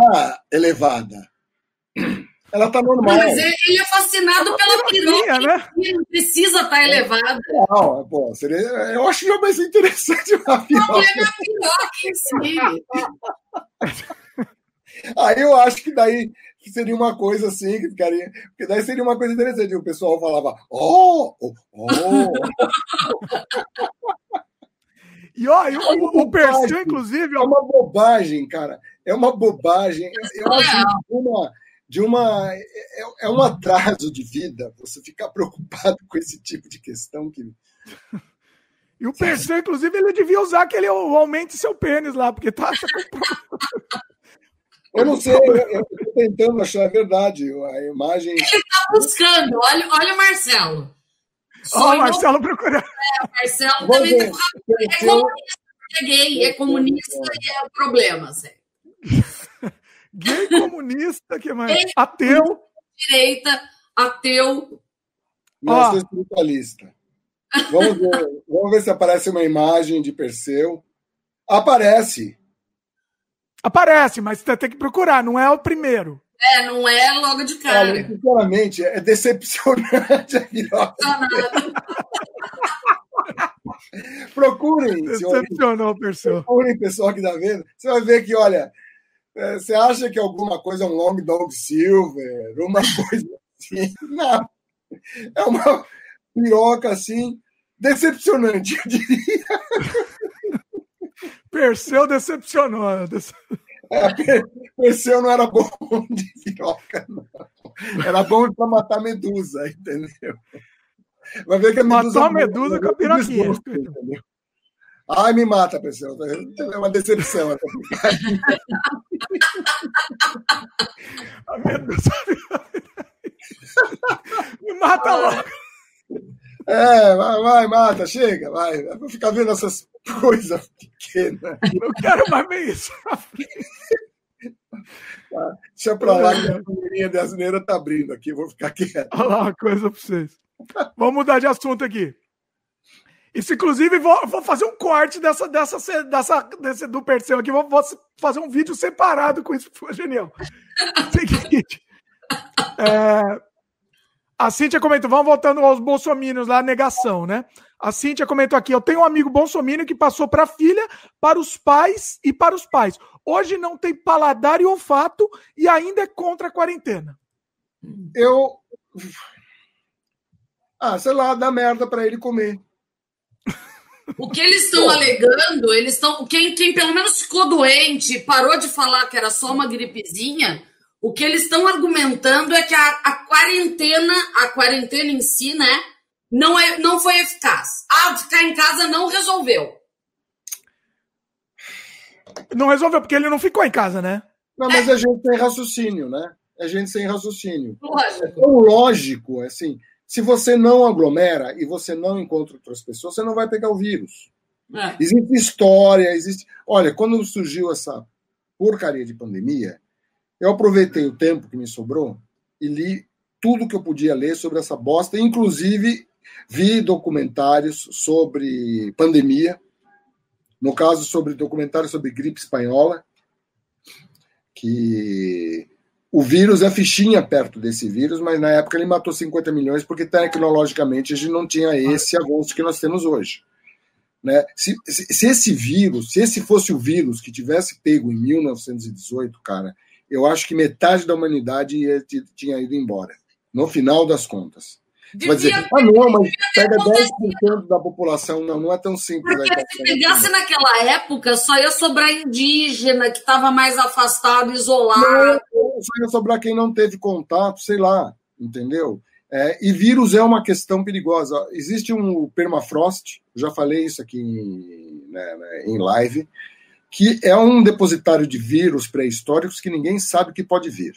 elevada. Ela está normal. Mas ele é fascinado pela piroca, né? não precisa estar tá elevada. Não, pô, seria, eu acho que é mais interessante uma piroca. Não, é a piroca em si. Aí eu acho que daí seria uma coisa assim, que ficaria. Porque daí seria uma coisa interessante. O pessoal falava, oh, oh, oh. E ó, é o, o Perseu, inclusive. É uma bobagem, cara. É uma bobagem. Eu acho é. uma, de uma. É, é um atraso de vida você ficar preocupado com esse tipo de questão que. E o Perseu, inclusive, ele devia usar aquele aumente seu pênis lá, porque tá. Eu não sei, eu estou tentando achar a verdade. A imagem. Ele está buscando, olha, olha o Marcelo. Olha o Marcelo procurando. É, o Marcelo Vamos também ver. é comunista, é gay, é comunista e é problema, sério. gay comunista, que mais? Gay, ateu. Direita, ateu. Não, sou espiritualista. Vamos ver, vamos ver se aparece uma imagem de Perseu. Aparece. Aparece, mas você tem que procurar, não é o primeiro. É, não é logo de cara. Olha, sinceramente, é decepcionante a piroca. Procurem. Decepcionou, pessoal. Procurem, pessoal que está vendo. Você vai ver que, olha, é, você acha que alguma coisa é um Long Dog Silver, uma coisa assim. Não. É uma piroca assim, decepcionante, eu diria. Perseu decepcionou. É, Perseu não era bom de piroca, não. Era bom para matar medusa, entendeu? Vai ver que a medusa. Matou a medusa com a piroquinha. Ai, me mata, Perseu. É uma decepção. medusa. me mata logo. É, vai, vai, mata, chega, vai. Vou ficar vendo essas coisas pequenas. Eu quero mais ver isso. Tá, deixa pra lá que a primeirinha brasileira tá abrindo aqui, vou ficar quieto. Olha lá uma coisa pra vocês. Vamos mudar de assunto aqui. Isso, inclusive, vou, vou fazer um corte dessa, dessa, dessa, desse, do Perseu aqui. Vou, vou, fazer um vídeo separado com isso, foi genial. Seguinte. É, a Cíntia comentou, vamos voltando aos bolsominions lá, negação, né? A Cíntia comentou aqui, eu tenho um amigo bolsominion que passou para a filha, para os pais e para os pais. Hoje não tem paladar e olfato e ainda é contra a quarentena. Eu... Ah, sei lá, dá merda para ele comer. O que eles estão alegando, eles estão. Quem, quem pelo menos ficou doente, parou de falar que era só uma gripezinha, o que eles estão argumentando é que a, a, quarentena, a quarentena em si, né, não, é, não foi eficaz. Ah, ficar em casa não resolveu. Não resolveu, porque ele não ficou em casa, né? Não, mas é. a gente tem raciocínio, né? É gente sem raciocínio. Lógico. Então, lógico, assim, se você não aglomera e você não encontra outras pessoas, você não vai pegar o vírus. É. Existe história, existe. Olha, quando surgiu essa porcaria de pandemia, eu aproveitei o tempo que me sobrou e li tudo que eu podia ler sobre essa bosta, inclusive vi documentários sobre pandemia, no caso sobre documentários sobre gripe espanhola, que o vírus é fichinha perto desse vírus, mas na época ele matou 50 milhões porque tecnologicamente a gente não tinha esse avanço que nós temos hoje. Né? Se, se, se esse vírus, se esse fosse o vírus que tivesse pego em 1918, cara, eu acho que metade da humanidade ia, tinha ido embora, no final das contas. Vai dizer, ah, não, mas pega 10% da população. Não, não é tão simples. Porque se pegasse naquela época, só ia sobrar indígena, que estava mais afastado, isolado. Não, só ia sobrar quem não teve contato, sei lá, entendeu? É, e vírus é uma questão perigosa. Existe um permafrost, já falei isso aqui em, né, né em live, que é um depositário de vírus pré-históricos que ninguém sabe que pode vir.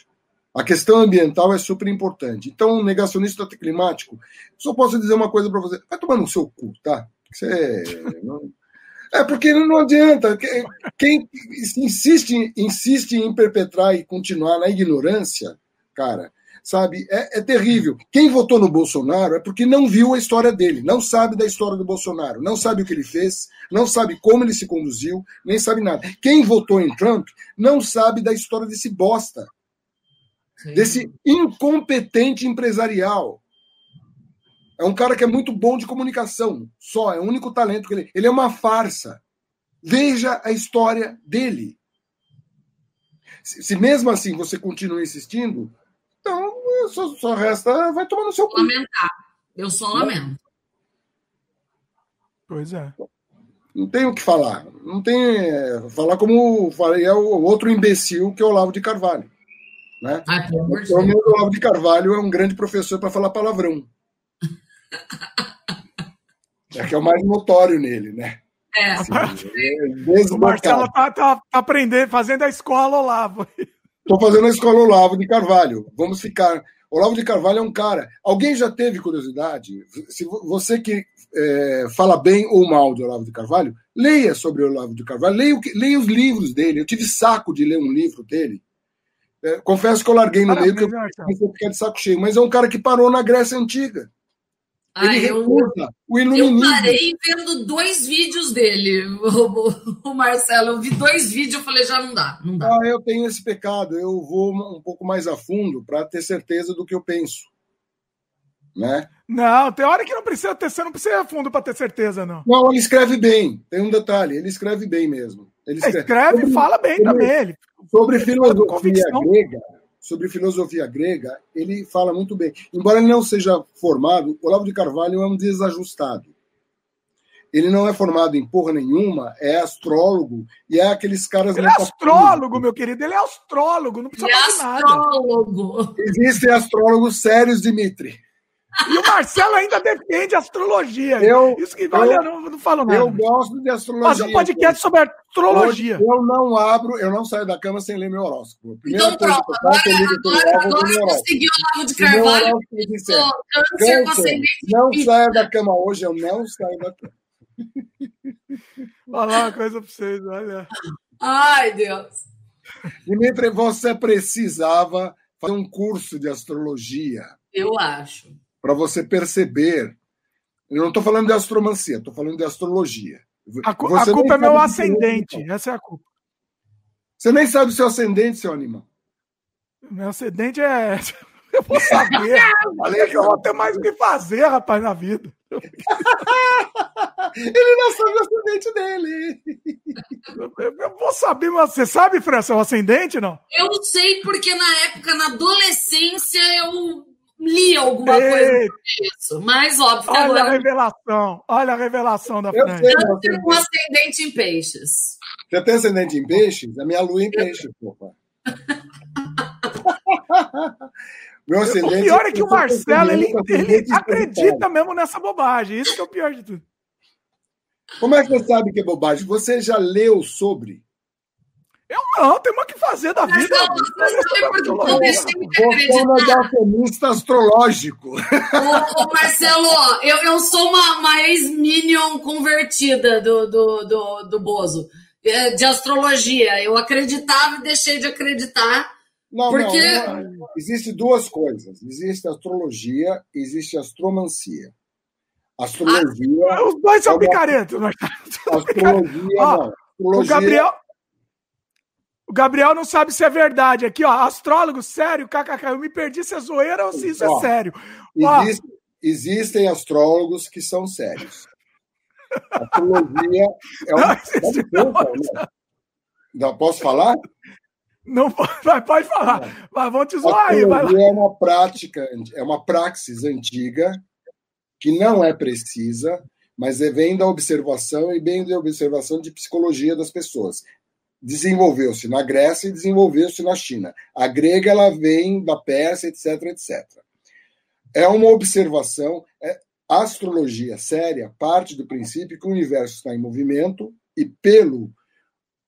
A questão ambiental é super importante. Então, negacionista climático, só posso dizer uma coisa para você: vai tomar no seu cu, tá? Você não... É porque não adianta. Quem insiste, insiste em perpetrar e continuar na ignorância, cara, sabe? É, é, terrível. Quem votou no Bolsonaro é porque não viu a história dele, não sabe da história do Bolsonaro, não sabe o que ele fez, não sabe como ele se conduziu, nem sabe nada. Quem votou em Trump não sabe da história desse bosta, Sim. desse incompetente empresarial. É um cara que é muito bom de comunicação, só, é o único talento que ele. Ele é uma farsa. Veja a história dele. Se, se mesmo assim você continua insistindo, então só, só resta. Vai tomar no seu cu. Lamentar. Eu só lamento. Pois é. Não tem o que falar. Não tem. É, falar como falei, é o outro imbecil que é o Olavo de Carvalho. Né? De Deus. O Olavo de Carvalho é um grande professor para falar palavrão. é que é o mais notório nele, né? É. Assim, é o Marcelo tá, tá, tá, aprendendo, fazendo a escola Olavo. Estou fazendo a escola Olavo de Carvalho. Vamos ficar. Olavo de Carvalho é um cara. Alguém já teve curiosidade? Se você que é, fala bem ou mal de Olavo de Carvalho, leia sobre o Olavo de Carvalho, leia, leia os livros dele. Eu tive saco de ler um livro dele. É, confesso que eu larguei no meio, porque eu comecei a ficar de saco cheio. Mas é um cara que parou na Grécia Antiga. Ele eu, o iluminismo. Eu parei vendo dois vídeos dele, o, o, Marcelo. Eu vi dois vídeos e falei, já não dá, não dá. Ah, eu tenho esse pecado. Eu vou um pouco mais a fundo para ter certeza do que eu penso. Né? Não, tem hora que não precisa ter, você não precisa ir a fundo para ter certeza, não. Não, ele escreve bem. Tem um detalhe, ele escreve bem mesmo. Ele escreve, escreve e fala bem sobre, também. Ele. Sobre filosofia grega, sobre filosofia grega, ele fala muito bem. Embora ele não seja formado, Olavo de Carvalho é um desajustado. Ele não é formado em porra nenhuma, é astrólogo e é aqueles caras. Ele é astrólogo, meu querido, ele é astrólogo, não precisa ele é astrólogo. nada. Existem astrólogos sérios, Dimitri. E o Marcelo ainda defende astrologia. Eu, Isso que vale, eu, não, não falo nada. Eu gosto de astrologia. Faz um podcast sobre astrologia. Eu, eu não abro, eu não saio da cama sem ler meu horóscopo. Primeira então pronto, agora, agora, agora consegui o Lavo de Carvalho. Câncer, não saio da cama hoje, eu não saio da cama. Vou falar uma coisa para vocês, olha. Ai, Deus. Dimitri, você precisava fazer um curso de astrologia. Eu acho para você perceber. Eu não estou falando de astromancia, estou falando de astrologia. A, a culpa é meu ascendente, essa é a culpa. Você nem sabe o seu ascendente, seu animal. Meu ascendente é. Eu vou saber. Falei que eu vou ter mais o que fazer, rapaz, na vida. Ele não sabe o ascendente dele. Eu vou saber, mas você sabe, Fran, seu ascendente, não? Eu sei porque na época, na adolescência, eu li alguma Ei. coisa isso, mas óbvio olha agora... a revelação, olha a revelação da Fran. Eu tenho um ascendente em peixes. Você tem ascendente em peixes? A minha lua em peixes, porra. Meu ascendente, o pior é que o Marcelo ele, ele acredita mesmo nessa bobagem. Isso que é o pior de tudo. Como é que você sabe que é bobagem? Você já leu sobre? Eu não, tem uma que fazer da vida. Você é negacionista astrológico. Ô, ô, Marcelo, eu, eu sou uma, uma ex-minion convertida do, do, do, do Bozo, é, de astrologia. Eu acreditava e deixei de acreditar. Não, porque... não, não. Existe duas coisas. Existe astrologia e existe astromancia. Astrologia. Ah, os dois são é picaretos. Astrologia, não. Astrologia, o Gabriel, o Gabriel não sabe se é verdade. Aqui, ó, astrólogo, sério, kkk. Eu me perdi se é zoeira ou se isso é ó, é sério. Existe, existem astrólogos que são sérios. A astrologia é uma. Não, não, não, posso falar? Não pode falar. Mas vão te zoar aí. Vai lá. é uma prática, é uma praxis antiga que não é precisa, mas é, vem da observação e bem da observação de psicologia das pessoas desenvolveu-se na Grécia e desenvolveu-se na China. A grega ela vem da Pérsia, etc, etc. É uma observação, é, a astrologia séria parte do princípio que o universo está em movimento e pelo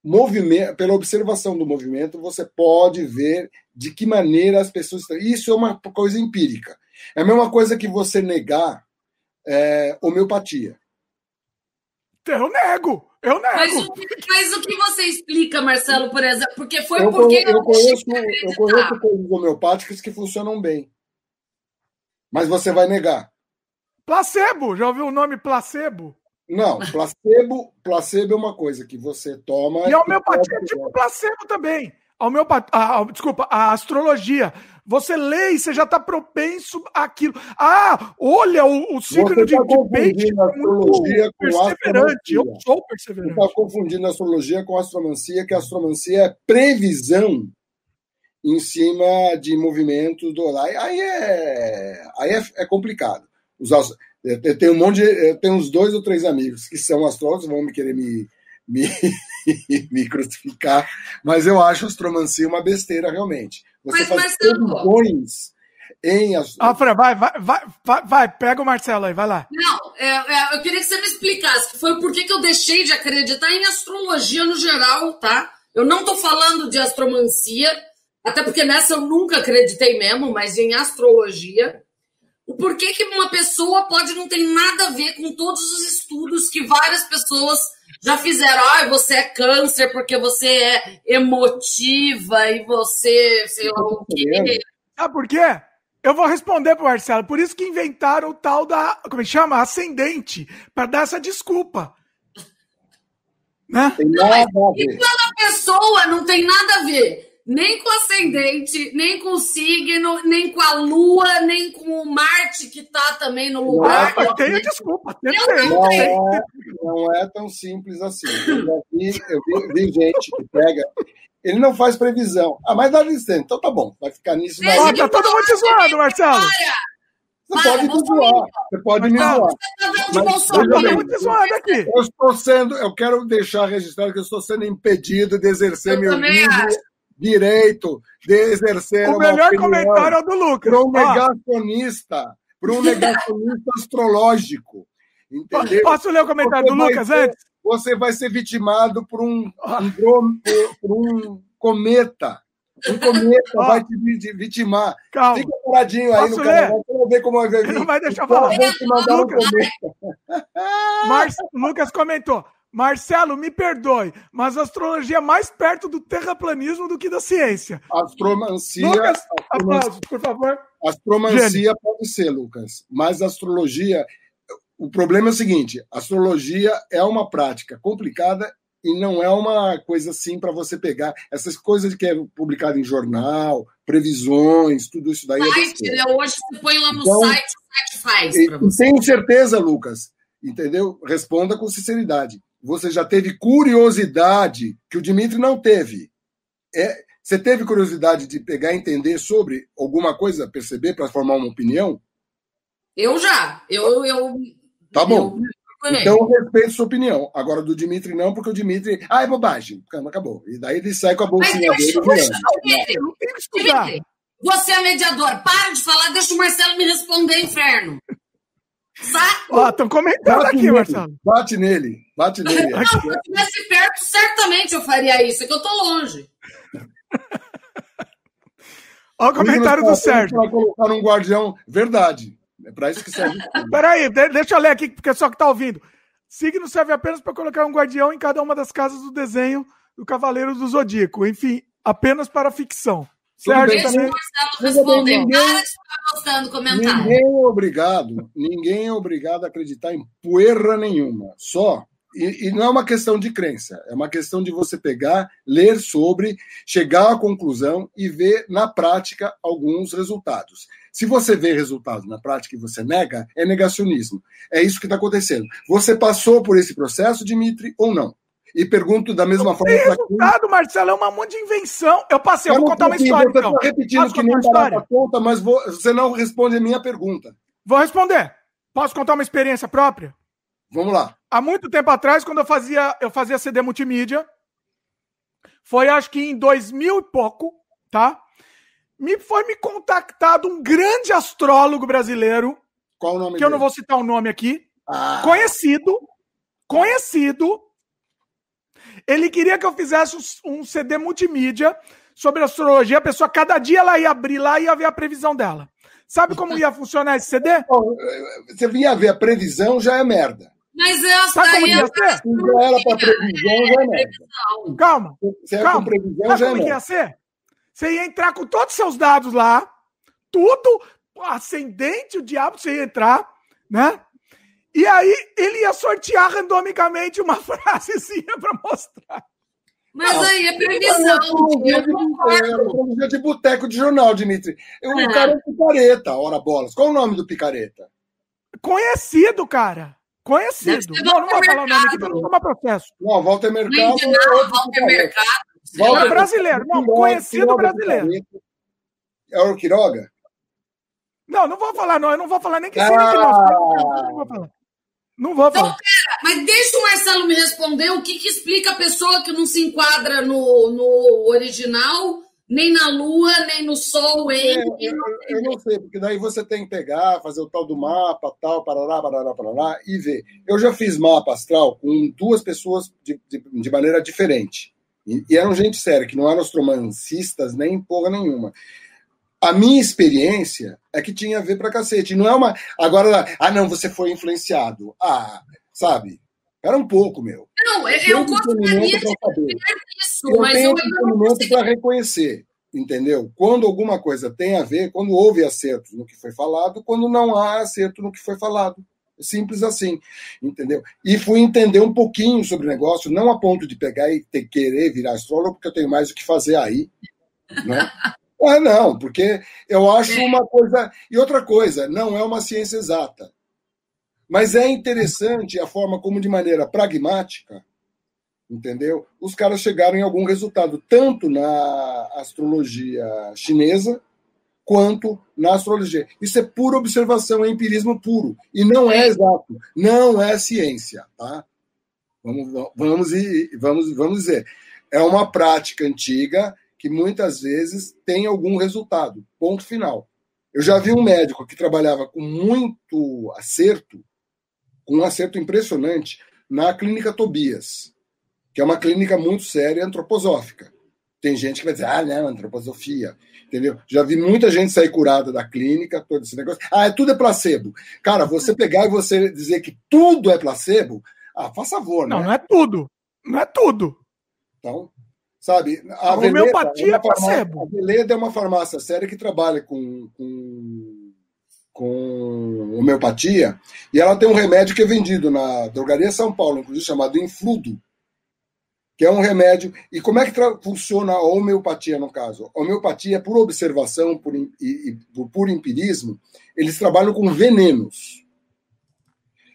movimento, pela observação do movimento, você pode ver de que maneira as pessoas estão. Isso é uma coisa empírica. É a mesma coisa que você negar é, homeopatia. Eu nego. Eu nego. Mas o, mas o que você explica, Marcelo, por exemplo? Porque foi eu, porque eu, eu conheço, eu conheço coisas homeopáticas que funcionam bem. Mas você vai negar. Placebo, já ouviu o nome placebo? Não, placebo, placebo é uma coisa que você toma. E a homeopatia é tipo placebo também. Homeopatia, a, a, desculpa, a astrologia. Você lê e você já está propenso àquilo. Ah, olha, o, o signo de, tá de peixe é muito perseverante. Eu sou perseverante. Você está confundindo a astrologia com a astromancia, que a astromancia é previsão em cima de movimentos do aí, aí é aí é, é complicado. Os, eu tenho um monte de, eu tenho uns dois ou três amigos que são astrólogos, vão me querer me, me, me crucificar, mas eu acho astromancia uma besteira realmente. Você mas, faz previsões em ah, Fran, vai, vai, vai, vai, vai, pega o Marcelo aí, vai lá. Não, é, é, eu queria que você me explicasse que foi por que, que eu deixei de acreditar em astrologia no geral, tá? Eu não tô falando de astromancia, até porque nessa eu nunca acreditei mesmo, mas em astrologia. O porquê que uma pessoa pode não ter nada a ver com todos os estudos que várias pessoas já fizeram. Ah, você é câncer porque você é emotiva e você, sei lá o quê. Sabe por quê? Eu vou responder pro Marcelo. Por isso que inventaram o tal da. Como é que chama? Ascendente. para dar essa desculpa. Né? Não, mas, e quando a pessoa não tem nada a ver nem com o ascendente, nem com o signo, nem com a lua, nem com o Marte que está também no lugar. Não, tenho desculpa. Tenho, não, é, não é tão simples assim. Eu, vi, eu vi, vi gente que pega ele não faz previsão. Ah, mas dá licença. Então tá bom, vai ficar nisso. Mas oh, tá todo mundo te zoando, Marcelo. Você pode me zoar. Você pode me zoar. Tá eu estou sendo, eu quero deixar registrado que eu estou sendo impedido de exercer eu meu livre direito de exercer. O melhor comentário é o do Lucas. Para um negacionista, para um negacionista astrológico. Entendeu? Posso ler o comentário Você do Lucas antes? você vai ser vitimado por um, um por, um cometa. Um cometa oh. vai te vitimar. Calma. Fica paradinho aí Posso no canal. Vamos ver como vai vir. Não vai deixar falar. Lucas, um. Lucas comentou. Marcelo, me perdoe, mas a astrologia é mais perto do terraplanismo do que da ciência. Astromancia. Lucas, aplausos, por favor. Astromancia Gênio. pode ser, Lucas, mas a astrologia o problema é o seguinte: astrologia é uma prática complicada e não é uma coisa assim para você pegar essas coisas que é publicado em jornal, previsões, tudo isso daí. Site, é né? Hoje você põe lá no então, site, o site faz. Tenho certeza, Lucas, entendeu? Responda com sinceridade. Você já teve curiosidade que o Dimitri não teve. É, você teve curiosidade de pegar e entender sobre alguma coisa, perceber para formar uma opinião? Eu já. Eu, eu Tá bom. Então eu respeito sua opinião. Agora do Dimitri não, porque o Dimitri. Ah, é bobagem. Acabou. E daí ele sai com a bolsinha dele. Dimitri, você é mediador. Para de falar, deixa o Marcelo me responder, inferno. Ó, estão comentando bate aqui, nele, Marcelo. Bate nele, bate nele. Não, se eu estivesse perto, certamente eu faria isso, é que eu tô longe. Olha o comentário do Sérgio. Vai colocar um guardião. Verdade. É para isso que serve. Peraí, deixa eu ler aqui, porque só que tá ouvindo. Signo serve apenas para colocar um guardião em cada uma das casas do desenho do Cavaleiro do Zodíaco. Enfim, apenas para ficção. Certo? Também... Ninguém, ninguém é obrigado, ninguém é obrigado a acreditar em poeira nenhuma. Só e, e, não é uma questão de crença, é uma questão de você pegar, ler sobre, chegar à conclusão e ver na prática alguns resultados. Se você vê resultados na prática e você nega, é negacionismo. É isso que está acontecendo. Você passou por esse processo, Dimitri, ou não? E pergunto da mesma forma para resultado, quem... Marcelo, é uma monte de invenção. Eu passei, eu vou contar uma história. Você está então. repetindo Posso que nem barata conta, mas vou... você não responde a minha pergunta. Vou responder. Posso contar uma experiência própria? Vamos lá. Há muito tempo atrás, quando eu fazia, eu fazia CD multimídia, foi acho que em 2000 e pouco, tá? Me foi me contactado um grande astrólogo brasileiro. Qual o nome Que dele? eu não vou citar o nome aqui. Ah. Conhecido. Conhecido. Ele queria que eu fizesse um CD multimídia sobre astrologia. A pessoa, cada dia, ela ia abrir lá e ia ver a previsão dela. Sabe como ia funcionar esse CD? Você vinha ver a previsão, já é merda. Mas essa Sabe como ia ser? Se não era para previsão, já é merda. Calma. Se era calma. previsão, Sabe já é como ia ser? Você ia entrar com todos os seus dados lá, tudo, ascendente, o diabo, você ia entrar, né? E aí ele ia sortear randomicamente uma frasezinha para mostrar. Mas não, aí é previsão. É de boteco de jornal, Dimitri. O ah. cara é picareta, ora bolas. Qual o nome do picareta? Conhecido, cara. Conhecido. Não, não vou falar o nome aqui para não tomar processo. Não, Walter Mercado. Não, Walter Mercado. Walter é brasileiro, não, conhecido brasileiro. É o Quiroga? Não, não vou falar, não. Eu não vou falar nem que sim, nem que não. Ah. Não vou falar. Não vou falar. Então, pera, mas deixa o Marcelo me responder o que, que explica a pessoa que não se enquadra no, no original, nem na Lua, nem no Sol, hein? É, eu, eu, não sei, porque daí você tem que pegar, fazer o tal do mapa, tal, parará, parará, parará, e ver. Eu já fiz mapa astral com duas pessoas de, de, de maneira diferente. E, e eram gente séria, que não eram astromancistas nem porra nenhuma. A minha experiência é que tinha a ver pra cacete. Não é uma. Agora, ah, não, você foi influenciado. Ah, sabe? Era um pouco, meu. Não, eu, eu gostaria de saber isso, eu mas tenho eu para reconhecer, entendeu? Quando alguma coisa tem a ver, quando houve acerto no que foi falado, quando não há acerto no que foi falado. Simples assim, entendeu? E fui entender um pouquinho sobre o negócio, não a ponto de pegar e ter, querer virar astrólogo, porque eu tenho mais o que fazer aí. Né? Ah, não, porque eu acho é. uma coisa. E outra coisa, não é uma ciência exata. Mas é interessante a forma como, de maneira pragmática, entendeu? Os caras chegaram em algum resultado, tanto na astrologia chinesa quanto na astrologia. Isso é pura observação, é empirismo puro. E não é exato, não é ciência, tá? Vamos, vamos, vamos, vamos dizer. É uma prática antiga que muitas vezes tem algum resultado. Ponto final. Eu já vi um médico que trabalhava com muito acerto, com um acerto impressionante, na clínica Tobias, que é uma clínica muito séria antroposófica. Tem gente que vai dizer, ah, não, antroposofia, entendeu? Já vi muita gente sair curada da clínica, todo esse negócio. Ah, é, tudo é placebo. Cara, você pegar e você dizer que tudo é placebo, ah, faz favor, né? Não, não é tudo. Não é tudo. Então, Sabe? A, a homeopatia é. A Veleda é uma farmácia séria que trabalha com, com, com homeopatia e ela tem um remédio que é vendido na Drogaria São Paulo, inclusive chamado Infludo, que é um remédio. E como é que funciona a homeopatia no caso? A homeopatia, por observação por, e, e por puro empirismo, eles trabalham com venenos.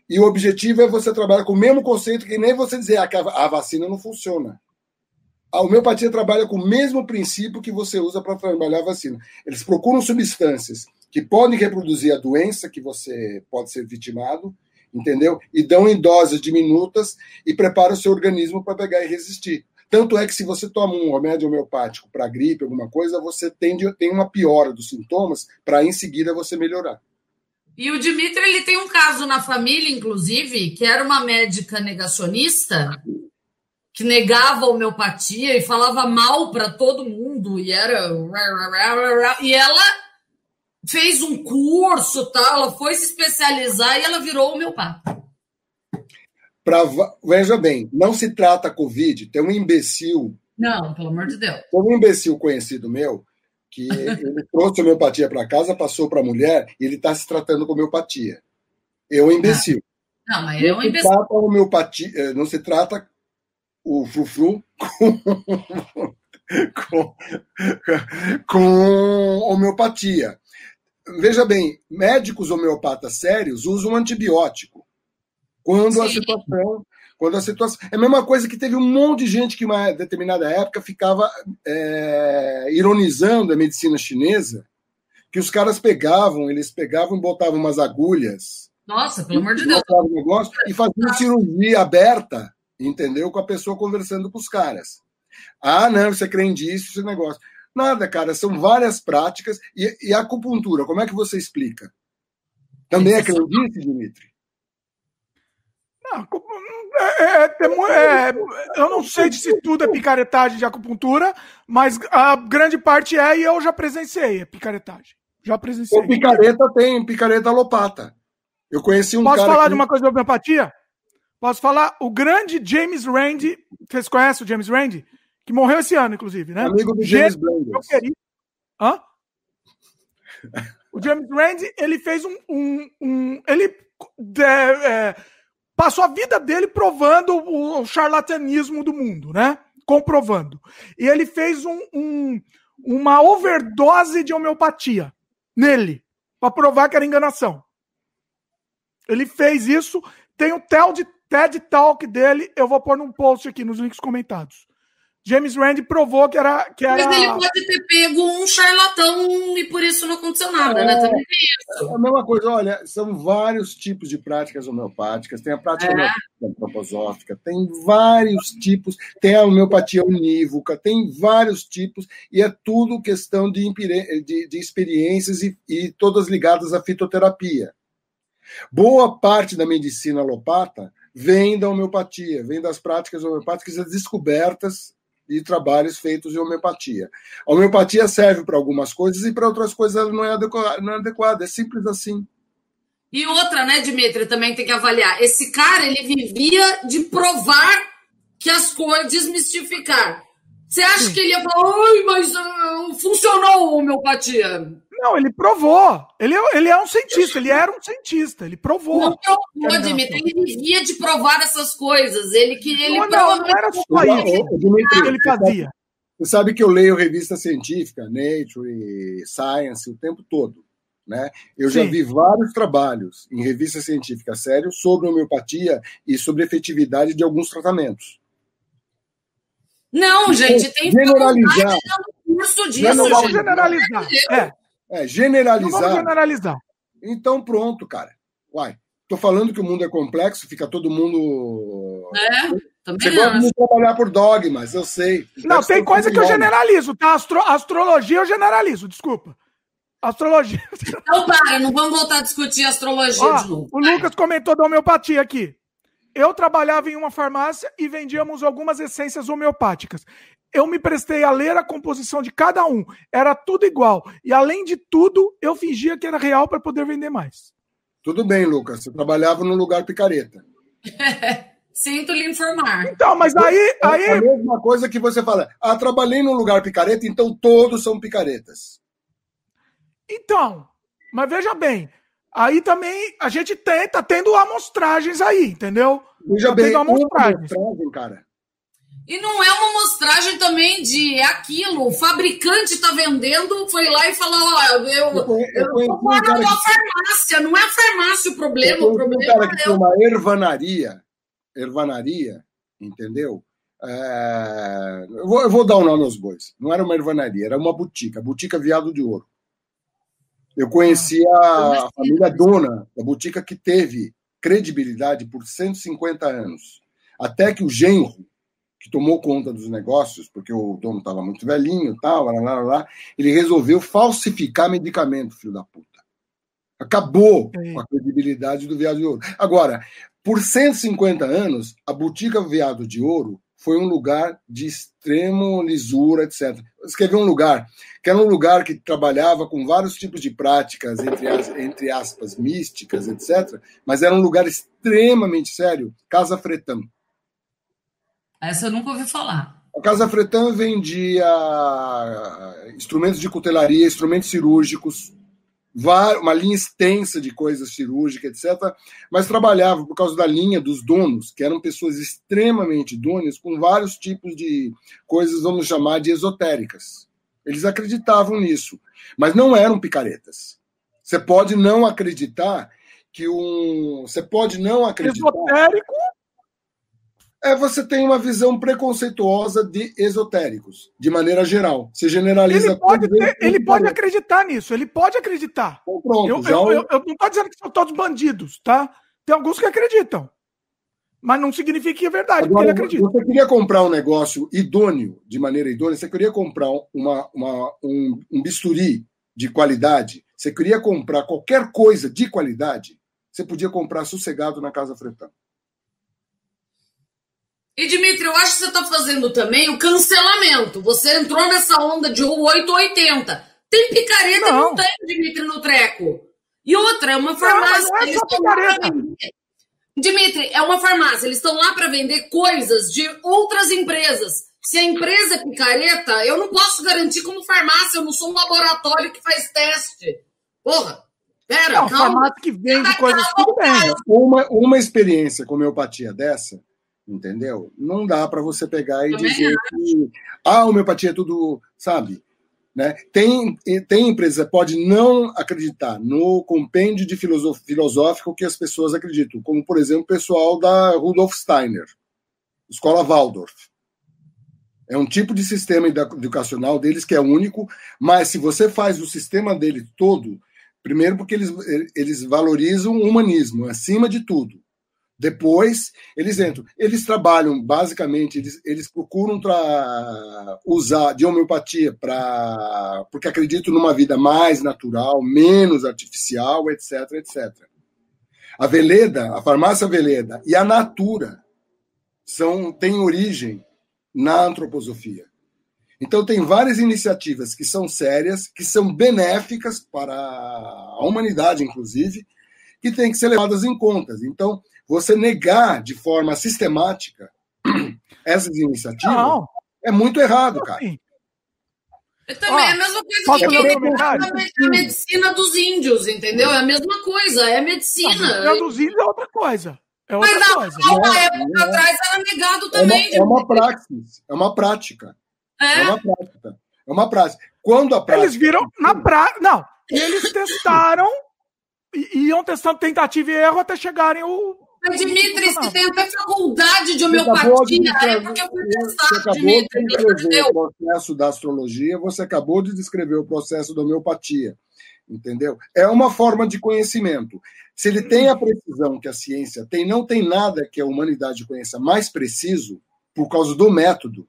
E o objetivo é você trabalhar com o mesmo conceito que nem você dizer ah, que a vacina não funciona. A homeopatia trabalha com o mesmo princípio que você usa para trabalhar a vacina. Eles procuram substâncias que podem reproduzir a doença que você pode ser vitimado, entendeu? E dão em doses diminutas e preparam o seu organismo para pegar e resistir. Tanto é que se você toma um remédio homeopático para gripe, alguma coisa, você tem, tem uma piora dos sintomas para em seguida você melhorar. E o Dimitri ele tem um caso na família, inclusive, que era uma médica negacionista que negava a homeopatia e falava mal para todo mundo e era e ela fez um curso, tal, ela foi se especializar e ela virou homeopata. Pra, veja bem, não se trata Covid, tem um imbecil. Não, pelo amor de Deus. Tem um imbecil conhecido meu que ele trouxe homeopatia para casa, passou para a mulher e ele está se tratando com homeopatia. É um imbecil. Não, mas é um imbecil. Se trata homeopatia, eh, não se trata o frufru com, com, com homeopatia. Veja bem, médicos homeopatas sérios usam antibiótico. Quando Sim. a situação. Quando a situação. É a mesma coisa que teve um monte de gente que, em uma determinada época, ficava é, ironizando a medicina chinesa, que os caras pegavam, eles pegavam e botavam umas agulhas. Nossa, pelo amor de Deus. Negócio, e faziam cirurgia aberta entendeu? Com a pessoa conversando com os caras. Ah, não, você crê disso, esse negócio. Nada, cara, são várias práticas. E, e a acupuntura, como é que você explica? Também é crendice, Dimitri? Não, é, é, é, eu não sei se tudo é picaretagem de acupuntura, mas a grande parte é e eu já presenciei a picaretagem. Já presenciei. O picareta tem picareta alopata. Eu conheci um Posso cara. Posso falar que... de uma coisa de homeopatia? Posso falar? O grande James Randi, vocês conhecem o James Randi? Que morreu esse ano, inclusive, né? Amigo do James Blenders. Hã? O James Randi, ele fez um... um, um ele é, é, passou a vida dele provando o, o, charlatanismo do mundo, né? Comprovando. E ele fez um, um uma overdose de homeopatia nele, para provar que era enganação. Ele fez isso. Tem o TEL de TED Talk dele, eu vou pôr num post aqui nos links comentados. James Rand provou que era. Que era... Mas ele pode ter pego um charlatão e por isso não aconteceu nada, né? é, né? Também isso. É a mesma coisa, olha, são vários tipos de práticas homeopáticas. Tem a prática é. antroposófica, tem vários tipos, tem a homeopatia unívoca, tem vários tipos, e é tudo questão de, de, de experiências e, e todas ligadas à fitoterapia. Boa parte da medicina alopata vem da homeopatia, vem das práticas homeopáticas e descobertas de trabalhos feitos em homeopatia. A homeopatia serve para algumas coisas e para outras coisas ela não é, adequada, não é adequada, é simples assim. E outra, né, Dimitri, também tem que avaliar. Esse cara, ele vivia de provar que as coisas, desmistificar. Você acha Sim. que ele ia falar, ai, mas uh, funcionou a homeopatia? Não, ele provou. Ele, é, ele é um cientista, ele era um cientista, ele provou. Não provou, Dimitri. Ele vivia de provar essas coisas. Ele que ele não, não, não era só isso que ele fazia. Você sabe que eu leio revista científica, Nature, Science, o tempo todo. Né? Eu Sim. já vi vários trabalhos em revista científica sério sobre homeopatia e sobre efetividade de alguns tratamentos. Não, gente, tem generalizar. curso disso. Não vamos generalizar. É. É, generalizar. Não vamos generalizar. Então, pronto, cara. Uai, tô falando que o mundo é complexo, fica todo mundo. É, também Você gosta de trabalhar por dogmas, eu sei. Não, tem coisa que eu generalizo, tá? Astro... Astrologia eu generalizo, desculpa. Astrologia. Então, para, não vamos voltar a discutir astrologia Ó, de novo. O Lucas comentou da homeopatia aqui. Eu trabalhava em uma farmácia e vendíamos algumas essências homeopáticas eu me prestei a ler a composição de cada um. Era tudo igual. E além de tudo, eu fingia que era real para poder vender mais. Tudo bem, Lucas. Você trabalhava num lugar picareta. Sinto lhe informar. Então, mas aí. É aí... a mesma coisa que você fala. Ah, trabalhei num lugar picareta, então todos são picaretas. Então, mas veja bem. Aí também a gente tem, tá tendo amostragens aí, entendeu? Veja tá bem, amostragem, cara. E não é uma mostragem também de é aquilo, o fabricante está vendendo, foi lá e falou, ó, eu, eu, eu, eu tô parando a farmácia, não é a farmácia o problema, o problema um cara que é tem uma ervanaria, ervanaria, entendeu? É... Eu, vou, eu, vou, dar o um nome aos bois. Não era uma ervanaria, era uma botica, Botica Viado de Ouro. Eu conhecia ah, a família dona da botica que teve credibilidade por 150 anos. Até que o genro que tomou conta dos negócios, porque o dono estava muito velhinho, tal, lá, lá, lá, ele resolveu falsificar medicamento, filho da puta. Acabou é. com a credibilidade do Veado de Ouro. Agora, por 150 anos, a Botica Veado de Ouro foi um lugar de extremo lisura, etc. Escrevi um lugar que era um lugar que trabalhava com vários tipos de práticas, entre, as, entre aspas, místicas, etc. Mas era um lugar extremamente sério, Casa Fretão. Essa eu nunca ouvi falar. A Casa Fretan vendia instrumentos de cutelaria, instrumentos cirúrgicos, uma linha extensa de coisas cirúrgicas, etc. Mas trabalhava por causa da linha dos donos, que eram pessoas extremamente donas, com vários tipos de coisas, vamos chamar de esotéricas. Eles acreditavam nisso, mas não eram picaretas. Você pode não acreditar que um. Você pode não acreditar. Esotérico é você tem uma visão preconceituosa de esotéricos, de maneira geral. Você generaliza. Ele pode, ter, ele pode acreditar nisso, ele pode acreditar. Então, pronto, eu, eu, eu, eu, não estou dizendo que são todos bandidos, tá? Tem alguns que acreditam. Mas não significa que é verdade, Agora, porque ele acredita. Você queria comprar um negócio idôneo, de maneira idônea, você queria comprar uma, uma, um, um bisturi de qualidade, você queria comprar qualquer coisa de qualidade, você podia comprar sossegado na Casa Fretão. E, Dimitri, eu acho que você está fazendo também o cancelamento. Você entrou nessa onda de 880. Tem picareta não. não tem, Dimitri, no treco. E outra, é uma farmácia. Não, não é eles estão lá para vender. Dimitri, é uma farmácia. Eles estão lá para vender coisas de outras empresas. Se a empresa é picareta, eu não posso garantir como farmácia. Eu não sou um laboratório que faz teste. Porra. Pera, não, calma. farmácia que vende coisas tudo bem. Uma, uma experiência com homeopatia dessa entendeu? Não dá para você pegar e dizer que a ah, homeopatia é tudo, sabe? Né? Tem, tem empresa pode não acreditar no compêndio de filosófico que as pessoas acreditam, como, por exemplo, o pessoal da Rudolf Steiner, Escola Waldorf. É um tipo de sistema educacional deles que é único, mas se você faz o sistema dele todo, primeiro porque eles, eles valorizam o humanismo acima de tudo. Depois, eles entram. Eles trabalham, basicamente, eles, eles procuram usar de homeopatia para porque acreditam numa vida mais natural, menos artificial, etc, etc. A Veleda, a farmácia Veleda e a Natura são têm origem na antroposofia. Então, tem várias iniciativas que são sérias, que são benéficas para a humanidade, inclusive, que têm que ser levadas em conta. Então, você negar de forma sistemática essas iniciativas não. é muito errado, cara. Eu também, é a mesma coisa que eu a medicina dos índios, entendeu? É a mesma coisa, é medicina. A dos índios é outra coisa. É outra Mas coisa. há uma época é, atrás era negado também. É uma, é uma praxis, é uma prática. É? é uma prática. É uma prática. Quando a prática. Eles viram na prática. Não, eles testaram e iam testando tentativa e erro até chegarem o, mas, Dimitri, você tem até faculdade de homeopatia. É porque eu fui você acabou Dimitri, de descrever o processo da astrologia, você acabou de descrever o processo da homeopatia. Entendeu? É uma forma de conhecimento. Se ele tem a precisão que a ciência tem, não tem nada que a humanidade conheça mais preciso por causa do método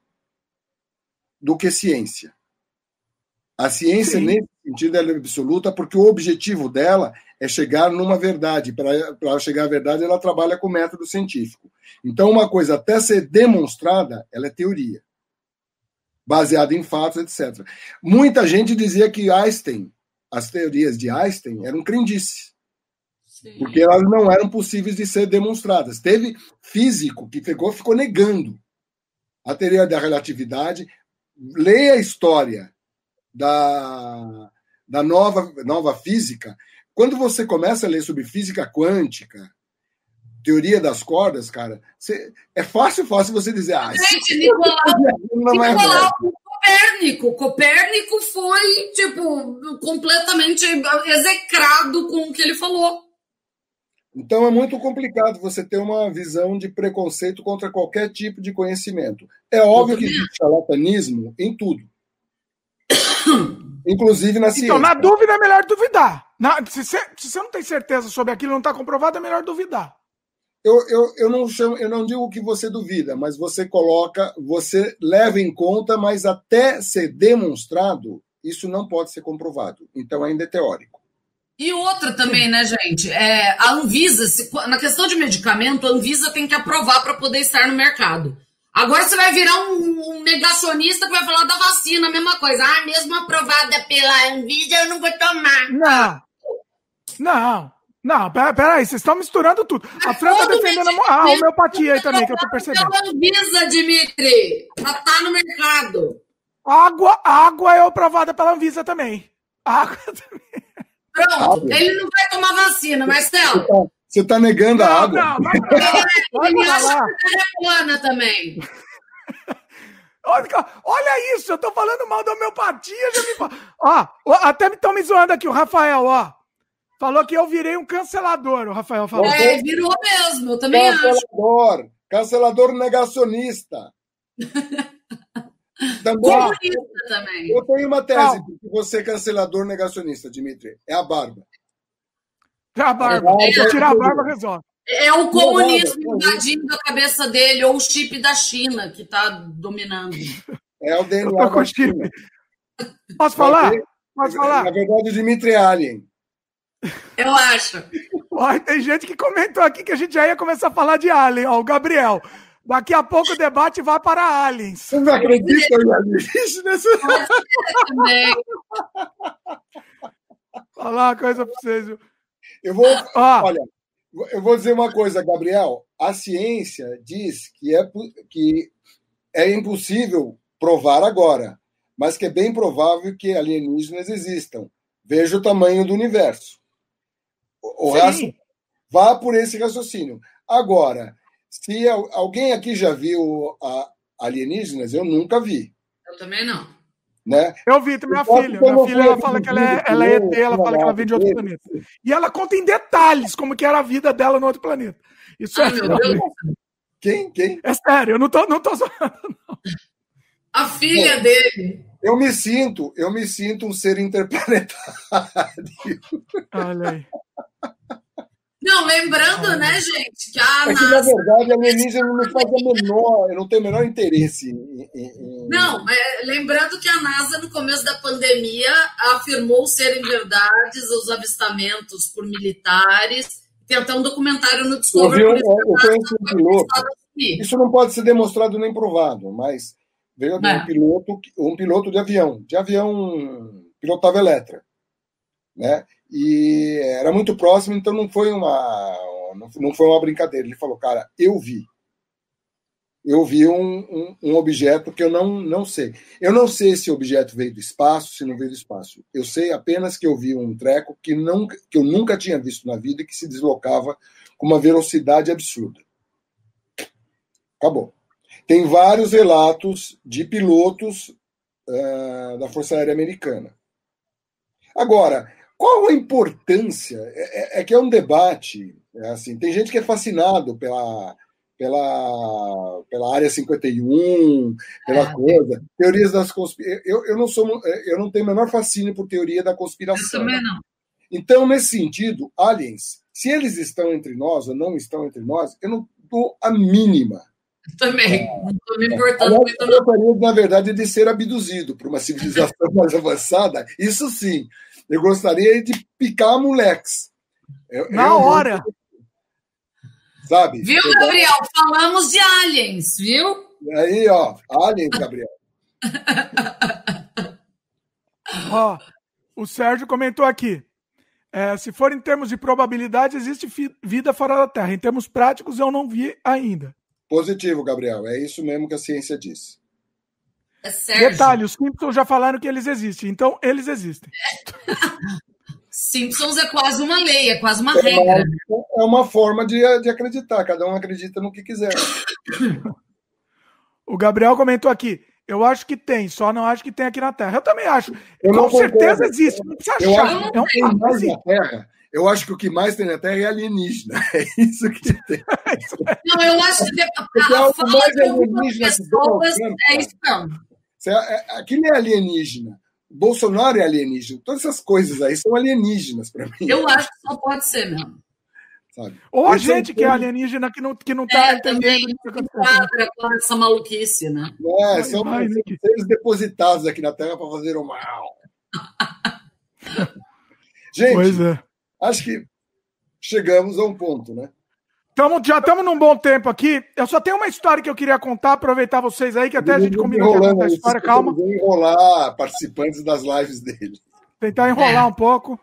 do que ciência. A ciência, Sim. nesse sentido, é absoluta porque o objetivo dela é chegar numa verdade. Para chegar à verdade, ela trabalha com método científico. Então, uma coisa até ser demonstrada, ela é teoria, baseada em fatos, etc. Muita gente dizia que Einstein, as teorias de Einstein eram crendice. Sim. Porque elas não eram possíveis de ser demonstradas. Teve físico que ficou, ficou negando a teoria da relatividade. Leia a história da, da nova, nova física quando você começa a ler sobre física quântica, teoria das cordas, cara, você, é fácil, fácil você dizer. Ah, Gente, Nicolau, é Nicolau Copérnico. Copérnico foi, tipo, completamente execrado com o que ele falou. Então é muito complicado você ter uma visão de preconceito contra qualquer tipo de conhecimento. É óbvio que existe charlatanismo em tudo. Inclusive na ciência. Então, na dúvida é melhor duvidar. Na, se, você, se você não tem certeza sobre aquilo não está comprovado, é melhor duvidar. Eu, eu, eu, não chamo, eu não digo que você duvida, mas você coloca, você leva em conta, mas até ser demonstrado, isso não pode ser comprovado. Então ainda é teórico. E outra também, né, gente? É, a Anvisa, se, na questão de medicamento, a Anvisa tem que aprovar para poder estar no mercado. Agora você vai virar um, um, negacionista que vai falar da vacina, a mesma coisa. Ah, mesmo aprovada pela Anvisa, eu não vou tomar. Não. Não. Não, peraí, pera vocês estão misturando tudo. A Fran tá defendendo a, a homeopatia aí também, que eu tô percebendo. Pela Anvisa, Dimitri. Já tá no mercado. Água, água é aprovada pela Anvisa também. Água também. Pronto, ele não vai tomar vacina, Marcelo. Você está negando não, a água. Não, não, não. Ele acha que é plana também. Olha, olha isso, eu tô falando mal da homeopatia, já me Ó, até estão me zoando aqui, o Rafael, ó. Falou que eu virei um cancelador, o Rafael falou. É, virou mesmo, eu também cancelador, acho. Cancelador negacionista. também. Comunista também. Eu tenho uma tese que você é cancelador negacionista, Dimitri. É a barba. Tirar a barba. É, tirar a barba resolve. É o comunismo invadindo a cabeça dele, ou o chip da China que está dominando. É o DNA da China. Posso falar? Posso falar? Na verdade, o Dimitri é alien. Eu acho. Olha, tem gente que comentou aqui que a gente já ia começar a falar de alien. Ó, o Gabriel. Daqui a pouco o debate vai para aliens. Você não acredita em alienígenas? Falar uma coisa para vocês, viu? Eu vou. Ah. Olha, eu vou dizer uma coisa, Gabriel. A ciência diz que é, que é impossível provar agora, mas que é bem provável que alienígenas existam. Veja o tamanho do universo. O resto, vá por esse raciocínio. Agora, se alguém aqui já viu alienígenas, eu nunca vi. Eu também não. Né? Eu vi, minha filha. Minha filha ela fala que ela é, ela é ET, ela fala que ela vem de outro planeta. E ela conta em detalhes como que era a vida dela no outro planeta. Isso é. Quem? Quem? É sério, eu não tô, não tô zoando, não. A filha Bom, dele. Eu me sinto, eu me sinto um ser interplanetário. Olha aí. Não, lembrando, né, gente, que a é que, na verdade, a alienígena não faz a menor, não tenho o menor interesse em. em... Não, é, lembrando que a NASA, no começo da pandemia, afirmou serem verdades os avistamentos por militares. Tem até um documentário no Discovery. Eu, vi, eu, eu conheço um piloto. Isso não pode ser demonstrado nem provado, mas veio é. um piloto, um piloto de avião, de avião pilotava Eletra, né? E era muito próximo, então não foi uma não foi uma brincadeira. Ele falou, cara, eu vi. Eu vi um, um, um, objeto que eu não, não sei. Eu não sei se o objeto veio do espaço, se não veio do espaço. Eu sei apenas que eu vi um treco que, não, que eu nunca tinha visto na vida e que se deslocava com uma velocidade absurda. Acabou. Tem vários relatos de pilotos uh, da Força Aérea Americana. Agora, qual a importância? É, é, é que é um debate. É assim, tem gente que é fascinado pela, pela, pela área 51, pela é, coisa, teorias das conspirações. Eu, eu não sou eu não tenho o menor fascínio por teoria da conspiração. Eu também não. Então, nesse sentido, aliens, se eles estão entre nós ou não estão entre nós, eu não dou a mínima. Também, não estou me importando muito. Eu gostaria, na verdade, de ser abduzido por uma civilização mais avançada, isso sim. Eu gostaria de picar moleques. Eu, Na eu, hora! Sabe? Viu, Gabriel? Falamos de aliens, viu? E aí, ó, aliens, Gabriel. ó, o Sérgio comentou aqui. É, se for em termos de probabilidade, existe vida fora da Terra. Em termos práticos, eu não vi ainda. Positivo, Gabriel. É isso mesmo que a ciência diz. É Detalhe, os Simpsons já falaram que eles existem, então eles existem. Simpsons é quase uma lei, é quase uma é regra. Uma, é uma forma de, de acreditar, cada um acredita no que quiser. o Gabriel comentou aqui. Eu acho que tem, só não acho que tem aqui na Terra. Eu também acho. Eu Com certeza existe, não precisa eu achar. Acho que é um mais na Terra. Eu acho que o que mais tem na Terra é alienígena. É isso que tem. Não, eu acho que a, a, a fala de algumas pessoas é isso não. É, é, aquilo é alienígena. Bolsonaro é alienígena. Todas essas coisas aí são alienígenas para mim. Eu acho que só pode ser mesmo. Sabe? Ou a gente é que é alienígena que não, que não tá é, entendendo. Também, com essa maluquice, né? É, são vai, seres depositados aqui na Terra para fazer o mal. gente, é. acho que chegamos a um ponto, né? Tamo, já estamos num bom tempo aqui. Eu só tenho uma história que eu queria contar, aproveitar vocês aí, que até a gente combinou que contar a história. Calma. enrolar participantes das lives dele. Tentar enrolar é. um pouco.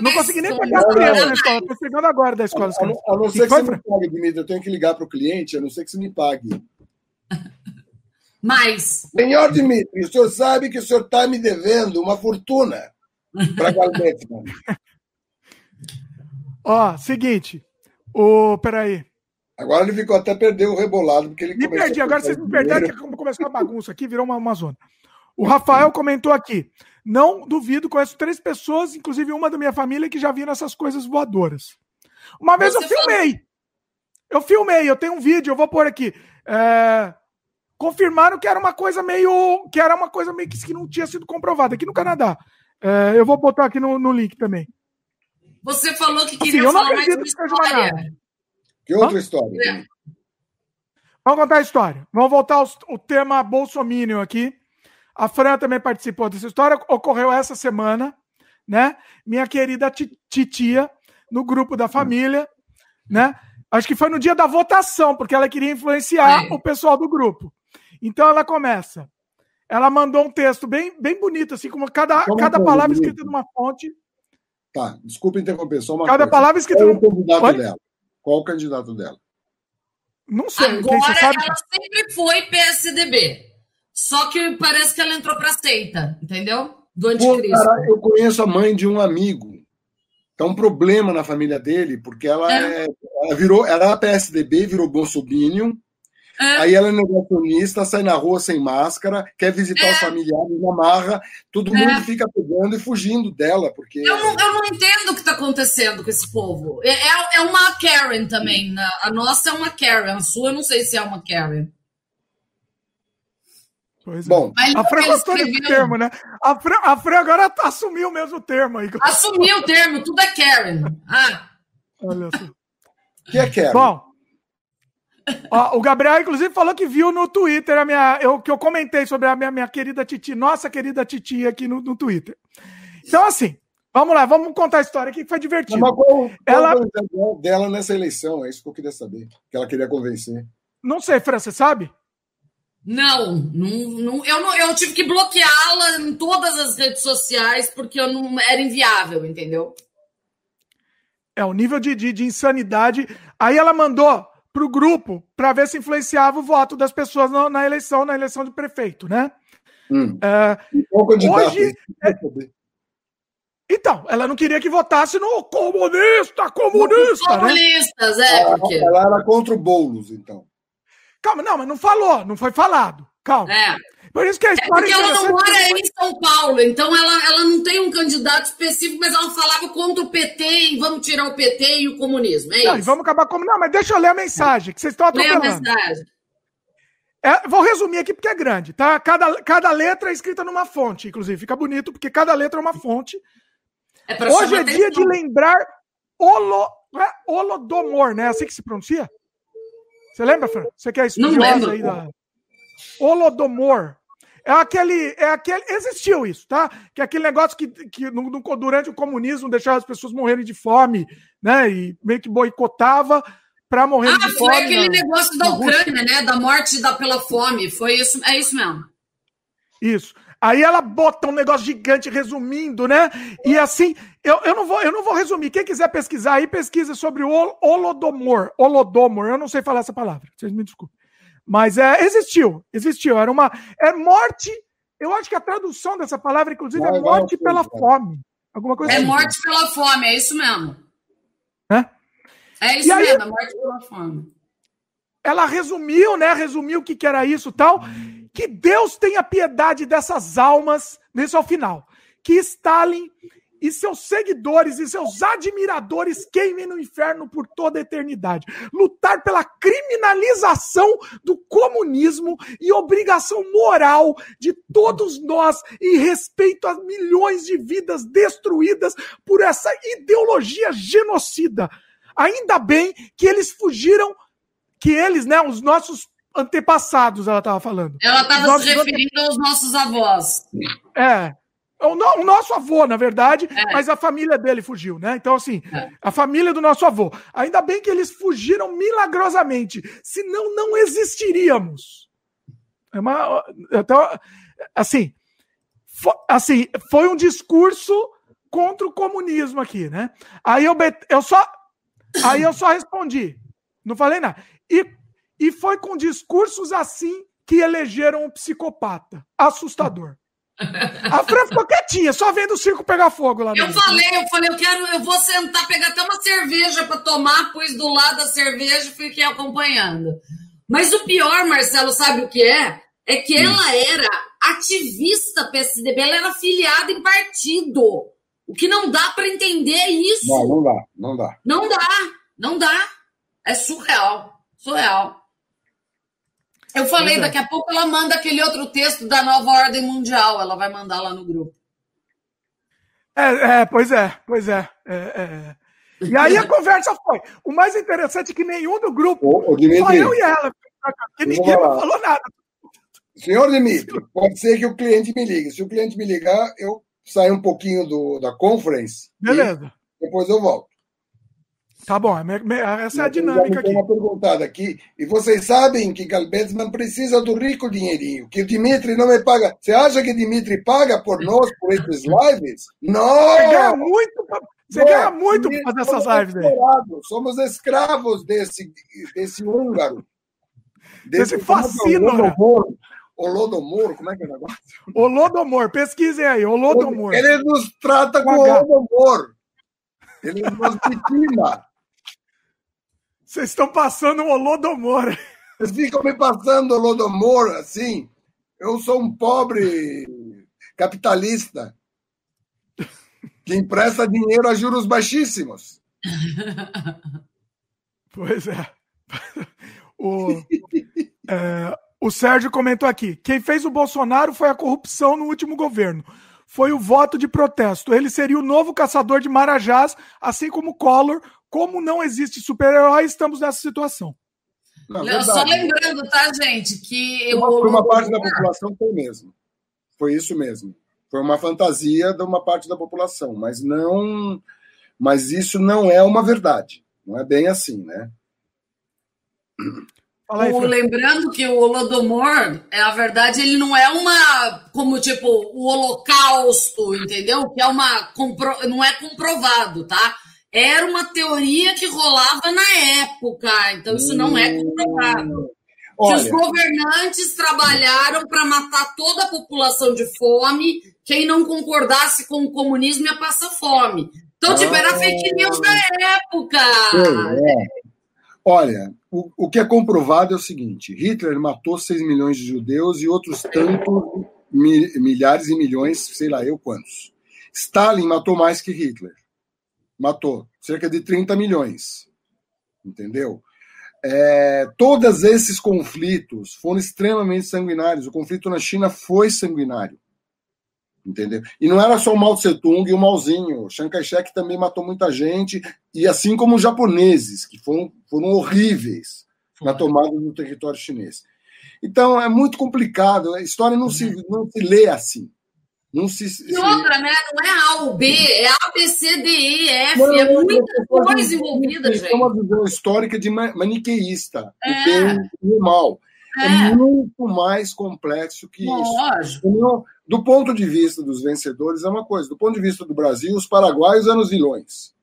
Não consegui nem pegar a criança na escola. Estou chegando agora da escola. A, a, a não ser que, você me pague, Dimitri. Eu tenho que ligar para o cliente, a não ser que você me pague. Mais. Senhor Dimitri, o senhor sabe que o senhor está me devendo uma fortuna para Galvete. Ó, seguinte. Ô, peraí. Agora ele ficou até perder o rebolado, porque ele Me perdi, agora vocês me perderam, que começou a bagunça aqui, virou uma, uma zona. O Rafael comentou aqui. Não duvido, conheço três pessoas, inclusive uma da minha família, que já viram essas coisas voadoras. Uma vez Você eu filmei. Falou... Eu filmei, eu tenho um vídeo, eu vou pôr aqui. É... Confirmaram que era uma coisa meio. que era uma coisa meio que, que não tinha sido comprovada aqui no Canadá. É... Eu vou botar aqui no, no link também. Você falou que queria assim, falar mais uma história. Que outra Hã? história? É. Vamos contar a história. Vamos voltar ao, ao tema Bolsominion aqui. A Fran também participou dessa história. Ocorreu essa semana, né? Minha querida titia, no grupo da família, né? Acho que foi no dia da votação, porque ela queria influenciar é. o pessoal do grupo. Então ela começa. Ela mandou um texto bem, bem bonito, assim, como cada, cada palavra escrita numa fonte. Tá, desculpa interromper, só uma Cada coisa. palavra escrita. Qual é o candidato Pode? dela? Qual o candidato dela? Não sei. Agora ela sempre foi PSDB. Só que parece que ela entrou para seita, entendeu? Do anticristo. Pô, cara, eu conheço a mãe de um amigo. Tá um problema na família dele, porque ela, é. É, ela virou, ela era PSDB, virou Bolsonaro é. Aí ela é negacionista, sai na rua sem máscara, quer visitar é. os familiares na marra, todo é. mundo fica pegando e fugindo dela, porque. Eu não, eu não entendo o que está acontecendo com esse povo. É, é, é uma Karen também. Né? A nossa é uma Karen, a sua eu não sei se é uma Karen. Pois é. Bom, é. a Fran gostou desse termo, né? A Fran, a Fran agora assumiu o mesmo termo aí. Assumiu o termo, tudo é Karen. Ah. Olha só. O que é Karen? Bom, ó, o Gabriel, inclusive, falou que viu no Twitter a minha, eu, que eu comentei sobre a minha, minha querida Titi, nossa querida Titi aqui no, no Twitter. Então, assim, vamos lá, vamos contar a história aqui que foi divertido. Mas qual, qual ela dela nessa eleição? É isso que eu queria saber. Que ela queria convencer. Não sei, Fran, você sabe? Não, não, não, eu, não, eu tive que bloqueá-la em todas as redes sociais porque eu não era inviável, entendeu? É, o nível de, de, de insanidade. Aí ela mandou pro grupo para ver se influenciava o voto das pessoas na, na eleição, na eleição de prefeito, né? Hum. É, hoje. É, então, ela não queria que votasse no comunista, comunista. Né? Comunistas, né? é. Porque... Ela, ela era contra o Boulos, então. Calma, não, mas não falou, não foi falado. Calma. É. Por isso que a é história. É porque ela não mora em São Paulo, então ela, ela não tem um candidato específico, mas ela falava contra o PT e vamos tirar o PT e o comunismo. É não, isso. Vamos acabar com. Não, mas deixa eu ler a mensagem, que vocês estão atropelando. Lê a mensagem. É, vou resumir aqui porque é grande, tá? Cada, cada letra é escrita numa fonte, inclusive. Fica bonito, porque cada letra é uma fonte. É Hoje é dia de lembrar Olo, é, Holodomor, né? É assim que se pronuncia? Você lembra, Fran? Você quer estudiosa aí da. Holodomor. É aquele, é aquele. Existiu isso, tá? Que é aquele negócio que, que no, no, durante o comunismo deixava as pessoas morrerem de fome, né? E meio que boicotava para morrer ah, de fome. Ah, foi aquele na, negócio da Ucrânia, né? Da morte da, pela fome. Foi isso, é isso mesmo. Isso. Aí ela bota um negócio gigante resumindo, né? E assim, eu, eu, não, vou, eu não vou resumir. Quem quiser pesquisar aí, pesquisa sobre o Holodomor. Holodomor, eu não sei falar essa palavra, vocês me desculpem. Mas é, existiu, existiu. Era uma. É morte. Eu acho que a tradução dessa palavra, inclusive, é morte pela fome. Alguma coisa É assim. morte pela fome, é isso mesmo. É, é isso aí, mesmo, é morte pela fome. Ela resumiu, né? Resumiu o que, que era isso tal. Que Deus tenha piedade dessas almas, nesse ao final. Que Stalin e seus seguidores e seus admiradores queimem no inferno por toda a eternidade. Lutar pela criminalização do comunismo e obrigação moral de todos nós em respeito às milhões de vidas destruídas por essa ideologia genocida. Ainda bem que eles fugiram, que eles, né, os nossos antepassados, ela estava falando. Ela estava se referindo aos nossos avós. É. O, no, o nosso avô, na verdade, é. mas a família dele fugiu, né? Então, assim, é. a família do nosso avô. Ainda bem que eles fugiram milagrosamente, senão não existiríamos. É uma, então, assim, foi, assim, foi um discurso contra o comunismo aqui, né? Aí eu, eu só, aí eu só respondi, não falei nada. E e foi com discursos assim que elegeram um psicopata. Assustador. A Fran ficou quietinha, só vendo o circo pegar fogo lá. Eu dentro. falei, eu falei, eu quero, eu vou sentar, pegar até uma cerveja para tomar, pus do lado da cerveja e fiquei acompanhando. Mas o pior, Marcelo, sabe o que é? É que hum. ela era ativista PSDB, ela era afiliada em partido. O que não dá para entender é isso. Não, não dá, não dá. Não dá, não dá. É surreal, surreal. Eu falei, daqui a pouco ela manda aquele outro texto da nova ordem mundial, ela vai mandar lá no grupo. É, é pois é, pois é. é, é. E aí a conversa foi. O mais interessante é que nenhum do grupo, ô, ô, Dimitri, só eu e ela, porque ninguém falou nada. Senhor Dimitri, pode ser que o cliente me ligue. Se o cliente me ligar, eu saio um pouquinho do, da conference. Beleza. depois eu volto. Tá bom, essa é a dinâmica aqui. uma perguntada aqui. E vocês sabem que Galbetsman precisa do rico dinheirinho, que o Dimitri não me paga. Você acha que Dimitri paga por nós, por esses lives? Não! Você ganha muito, você ganha muito para fazer essas lives aí. Somos escravos desse, desse húngaro. Desse, desse fascino. O Lodomor, como é que é o negócio? O Lodomor, pesquisem aí, o Lodomor. Ele nos trata com o Lodomor. Ele nos vitima. Vocês estão passando um Holodomor. Vocês ficam me passando Holodomor assim. Eu sou um pobre capitalista que empresta dinheiro a juros baixíssimos. Pois é. O, é, O Sérgio comentou aqui: quem fez o Bolsonaro foi a corrupção no último governo. Foi o voto de protesto. Ele seria o novo caçador de Marajás, assim como Collor. Como não existe super-herói, estamos nessa situação. Não, só lembrando, tá, gente, que. Uma, eu... uma parte da população foi mesmo. Foi isso mesmo. Foi uma fantasia de uma parte da população, mas não. Mas isso não é uma verdade. Não é bem assim, né? Aí, o, lembrando que o Holodomor, é a verdade, ele não é uma como tipo o Holocausto, entendeu? Que é uma compro, não é comprovado, tá? Era uma teoria que rolava na época, então isso não é comprovado. Olha, que os governantes trabalharam para matar toda a população de fome, quem não concordasse com o comunismo ia passar fome. Então, tipo, era fake news da época. É. Olha, o, o que é comprovado é o seguinte: Hitler matou 6 milhões de judeus e outros tantos milhares e milhões, sei lá eu quantos. Stalin matou mais que Hitler. Matou cerca de 30 milhões. Entendeu? É, todos esses conflitos foram extremamente sanguinários. O conflito na China foi sanguinário. Entendeu? E não era só o Mao Tse Tung e o Mauzinho. O Chiang Kai-shek também matou muita gente, e assim como os japoneses, que foram, foram horríveis na tomada do território chinês. Então é muito complicado. A história não se, não se lê assim. Não se, e outra, né? Não é A ou B, é A, B, C, D, E, F. Não, é muita coisa envolvida, gente. É uma visão histórica de maniqueísta. É. O bem e o mal. É. é. muito mais complexo que Lógico. isso. Do ponto de vista dos vencedores, é uma coisa. Do ponto de vista do Brasil, os paraguaios eram os vilões.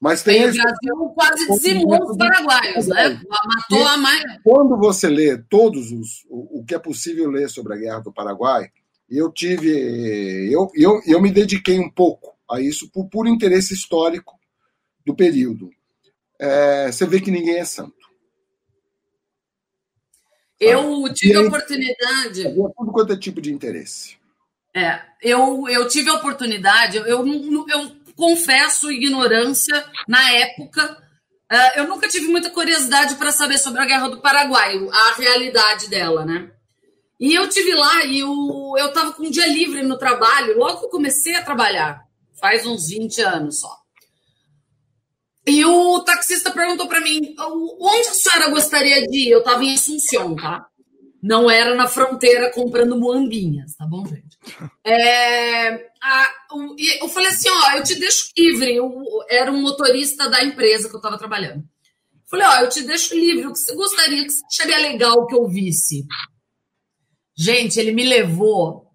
Mas tem. o Brasil quase dizimou os paraguaios, né? Matou a mais. Quando você lê todos os. O, o que é possível ler sobre a Guerra do Paraguai, eu tive. Eu, eu, eu me dediquei um pouco a isso por puro interesse histórico do período. É, você vê que ninguém é santo. Eu tive a oportunidade. Tudo quanto é tipo de interesse. É, eu, eu tive a oportunidade, eu, eu, eu confesso ignorância na época. Uh, eu nunca tive muita curiosidade para saber sobre a Guerra do Paraguai, a realidade dela, né? E eu tive lá e eu, eu tava com um dia livre no trabalho, logo que eu comecei a trabalhar, faz uns 20 anos só. E o taxista perguntou para mim: onde a senhora gostaria de ir? Eu estava em Assunção, tá? Não era na fronteira comprando moambinhas, tá bom, gente? É, a, o, eu falei assim: ó, eu te deixo livre. Eu, era um motorista da empresa que eu estava trabalhando. Falei: ó, eu te deixo livre. O que você gostaria, que você acharia legal que eu visse? Gente, ele me levou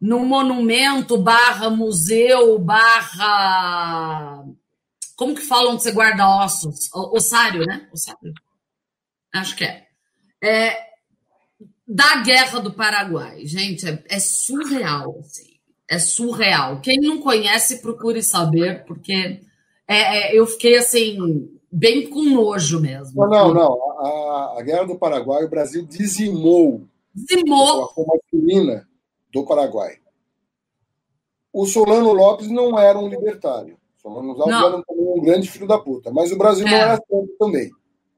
num monumento barra museu barra como que falam que você guarda ossos? Ossário, né? Ossário. Acho que é. é. Da Guerra do Paraguai. Gente, é, é surreal. Assim. É surreal. Quem não conhece, procure saber, porque é, é, eu fiquei assim, bem com nojo mesmo. Não, não, não. A, a Guerra do Paraguai, o Brasil dizimou, dizimou. a masculina do Paraguai. O Solano Lopes não era um libertário. Solano Lopes era um grande filho da puta. Mas o Brasil é. não era santo também.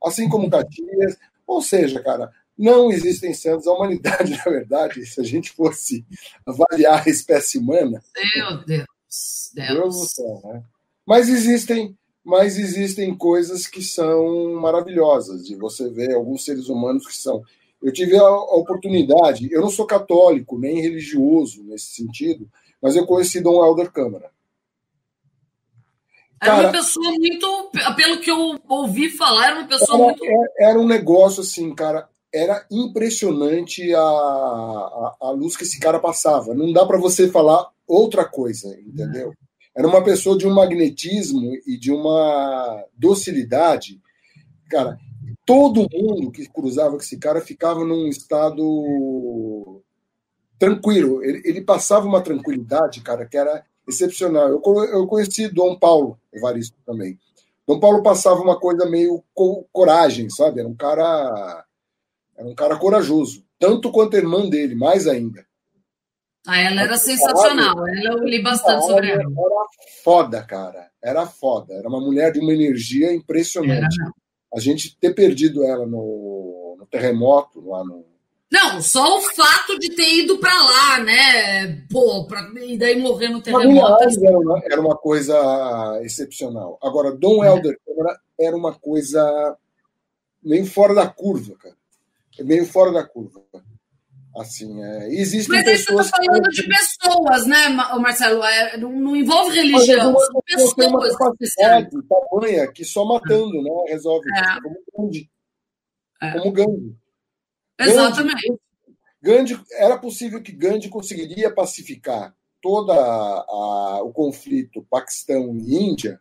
Assim como Caxias. Ou seja, cara, não existem santos. A humanidade, na verdade, se a gente fosse avaliar a espécie humana. Meu Deus. Deus. Deus do céu, né? Mas existem, mas existem coisas que são maravilhosas de você ver alguns seres humanos que são. Eu tive a, a oportunidade, eu não sou católico nem religioso nesse sentido, mas eu conheci Dom Helder Câmara. Era Cara, uma pessoa muito, pelo que eu ouvi falar, era uma pessoa era, muito. É, era um negócio assim, cara. Era impressionante a, a, a luz que esse cara passava. Não dá para você falar outra coisa, entendeu? Era uma pessoa de um magnetismo e de uma docilidade. Cara, todo mundo que cruzava com esse cara ficava num estado tranquilo. Ele, ele passava uma tranquilidade, cara, que era excepcional. Eu, eu conheci Dom Paulo Evaristo também. Dom Paulo passava uma coisa meio co coragem, sabe? Era um cara era um cara corajoso, tanto quanto a irmã dele, mais ainda. Ah, ela era sensacional. Ela eu li bastante sobre ela. Era foda, cara. Era foda. Era uma mulher de uma energia impressionante. Era, A gente ter perdido ela no, no terremoto lá no. Não, só o fato de ter ido para lá, né? Pô, pra, e daí morrer no terremoto. Era uma, era uma coisa excepcional. Agora, Dom é. Helder era uma coisa meio fora da curva, cara. Meio fora da curva. Assim, é, existem Mas aí você está falando que... de pessoas, né, Marcelo? É, não, não, envolve religião, são pessoas. Capacidade tamanha que só matando né, resolve. É. Como Gandhi. É. Como Gandhi. Exatamente. Gandhi, Gandhi, era possível que Gandhi conseguiria pacificar todo o conflito Paquistão e Índia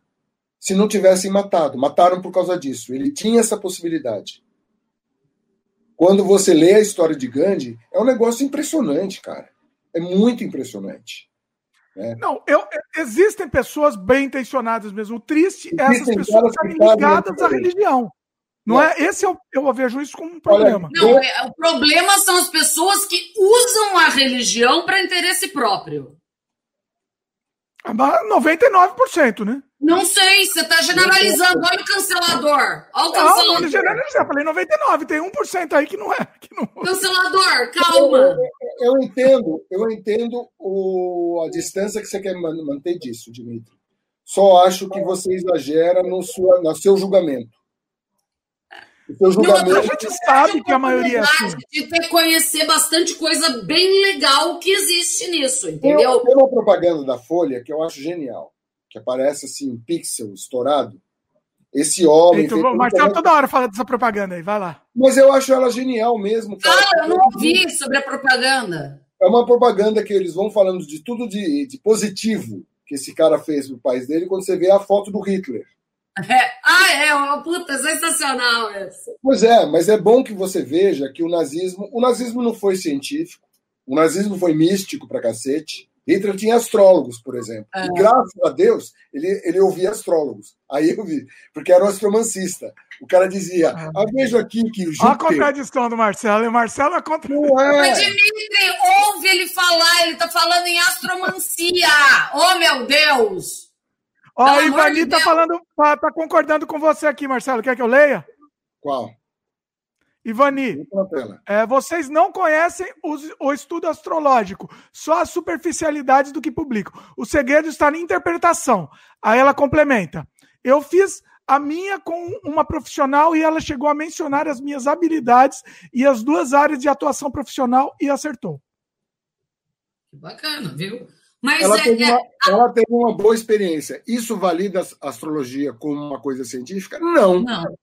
se não tivessem matado. Mataram por causa disso. Ele tinha essa possibilidade. Quando você lê a história de Gandhi, é um negócio impressionante, cara. É muito impressionante. Né? Não, eu, existem pessoas bem intencionadas mesmo. O triste é essas pessoas estarem ligadas à religião. Não, é? Esse eu, eu vejo isso como um problema. Não, é, o problema são as pessoas que usam a religião para interesse próprio. 99%, né? Não sei, você está generalizando. Olha o cancelador. Olha o cancelador. Não, generalizar. Eu falei 99, tem 1% aí que não é. Que não... Cancelador, calma. Eu, eu, eu, entendo, eu entendo o, a distância que você quer manter disso, Dimitri. Só acho que você exagera no, sua, no seu julgamento. O julgamento... Não, a gente sabe que a maioria é assim. De ter conhecer bastante coisa bem legal que existe nisso, entendeu? Tem uma propaganda da Folha que eu acho genial que aparece assim, um pixel estourado. Esse homem. Então, o Marcelo toda hora fala dessa propaganda aí, vai lá. Mas eu acho ela genial mesmo. Ah, eu não ouvi sobre a propaganda. É uma propaganda que eles vão falando de tudo de, de positivo que esse cara fez no país dele quando você vê a foto do Hitler. É. Ah, é, uma puta, sensacional essa. Pois é, mas é bom que você veja que o nazismo. O nazismo não foi científico, o nazismo foi místico pra cacete. Hitler tinha astrólogos, por exemplo. E graças a Deus, ele, ele ouvia astrólogos. Aí eu vi, porque era um astromancista. O cara dizia: ah, ah vejo aqui que o Júpiter... Olha a contradição do Marcelo. E o Marcelo é contra. Não é. Mas Dimitri, ouve ele falar, ele está falando em astromancia. oh, meu Deus! Ó, a Ivani de tá falando, tá, tá concordando com você aqui, Marcelo. Quer que eu leia? Qual? Ivani, é, vocês não conhecem os, o estudo astrológico, só as superficialidades do que publicam. O segredo está na interpretação. Aí ela complementa. Eu fiz a minha com uma profissional e ela chegou a mencionar as minhas habilidades e as duas áreas de atuação profissional e acertou. Que bacana, viu? Mas ela, é, teve é... Uma, ela teve uma boa experiência. Isso valida a astrologia como uma coisa científica? Não. Não.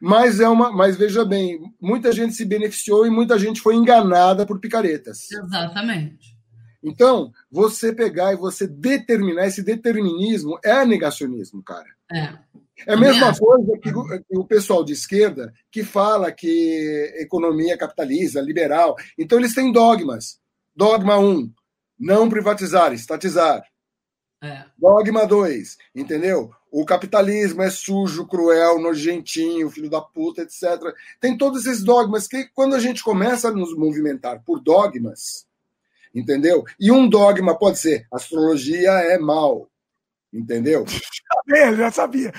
Mas é uma, mas veja bem, muita gente se beneficiou e muita gente foi enganada por picaretas. Exatamente. Então, você pegar e você determinar esse determinismo é negacionismo, cara. É. É a mesma coisa que o, pessoal de esquerda que fala que economia capitalista, liberal. Então, eles têm dogmas. Dogma 1, um, não privatizar, estatizar. É. Dogma 2, entendeu? O capitalismo é sujo, cruel, nojentinho, filho da puta, etc. Tem todos esses dogmas que, quando a gente começa a nos movimentar por dogmas, entendeu? E um dogma pode ser: astrologia é mal, entendeu? Já já sabia.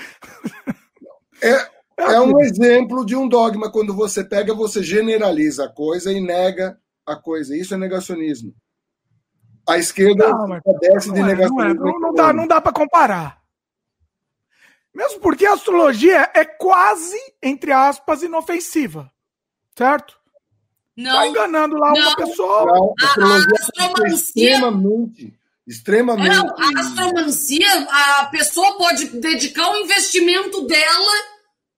É, é um exemplo de um dogma. Quando você pega, você generaliza a coisa e nega a coisa. Isso é negacionismo. A esquerda não, mas, desce de negacionismo. É, não, é, não, não dá, não dá para comparar. Mesmo porque a astrologia é quase, entre aspas, inofensiva. Certo? Não. Tá enganando lá não, uma pessoa. Não, a, astrologia a astromancia. Extremamente. Extremamente. Não, a astromancia, a pessoa pode dedicar o investimento dela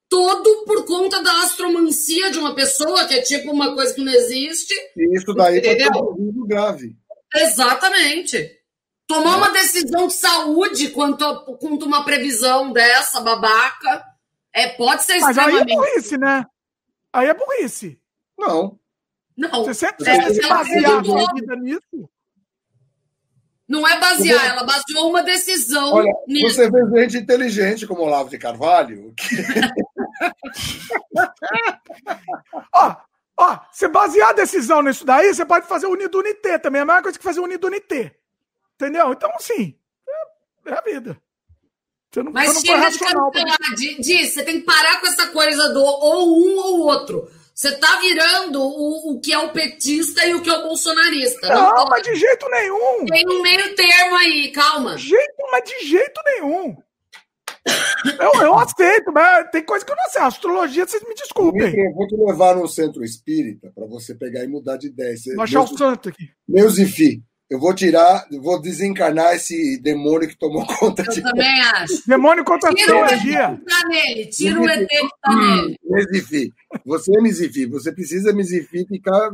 todo por conta da astromancia de uma pessoa, que é tipo uma coisa que não existe. Isso daí pode ser um grave. Exatamente. Tomar uma decisão de saúde quanto, a, quanto uma previsão dessa, babaca, é, pode ser Mas aí é burrice, né? Aí é burrice. Não. Não. Você sempre é, se basear a vida nisso? Não é basear, ela baseou uma decisão Olha, nisso. Você vê gente inteligente como Olavo de Carvalho. Que... ó, ó, você basear a decisão nisso daí, você pode fazer o Unidunité também. É a mesma coisa que fazer o Unidunité. Entendeu? Então, assim, é, é a vida. Você não, Mas você não chega de cancelar. Diz, você tem que parar com essa coisa do ou um ou outro. Você tá virando o, o que é o petista e o que é o bolsonarista. Não, não mas de jeito nenhum. Tem um meio termo aí, calma. De jeito, mas de jeito nenhum. Eu, eu aceito, mas tem coisa que eu não sei. Astrologia, vocês me desculpem. Eu vou te levar no centro espírita para você pegar e mudar de ideia. Vou achar o santo aqui. Meu Zifi, eu vou tirar, vou desencarnar esse demônio que tomou conta eu de. Eu também acho. Demônio contra a astrologia. Tá nele, tira o ET que tá nele. Mezifi, você é Mizifi, você precisa Mizifi ficar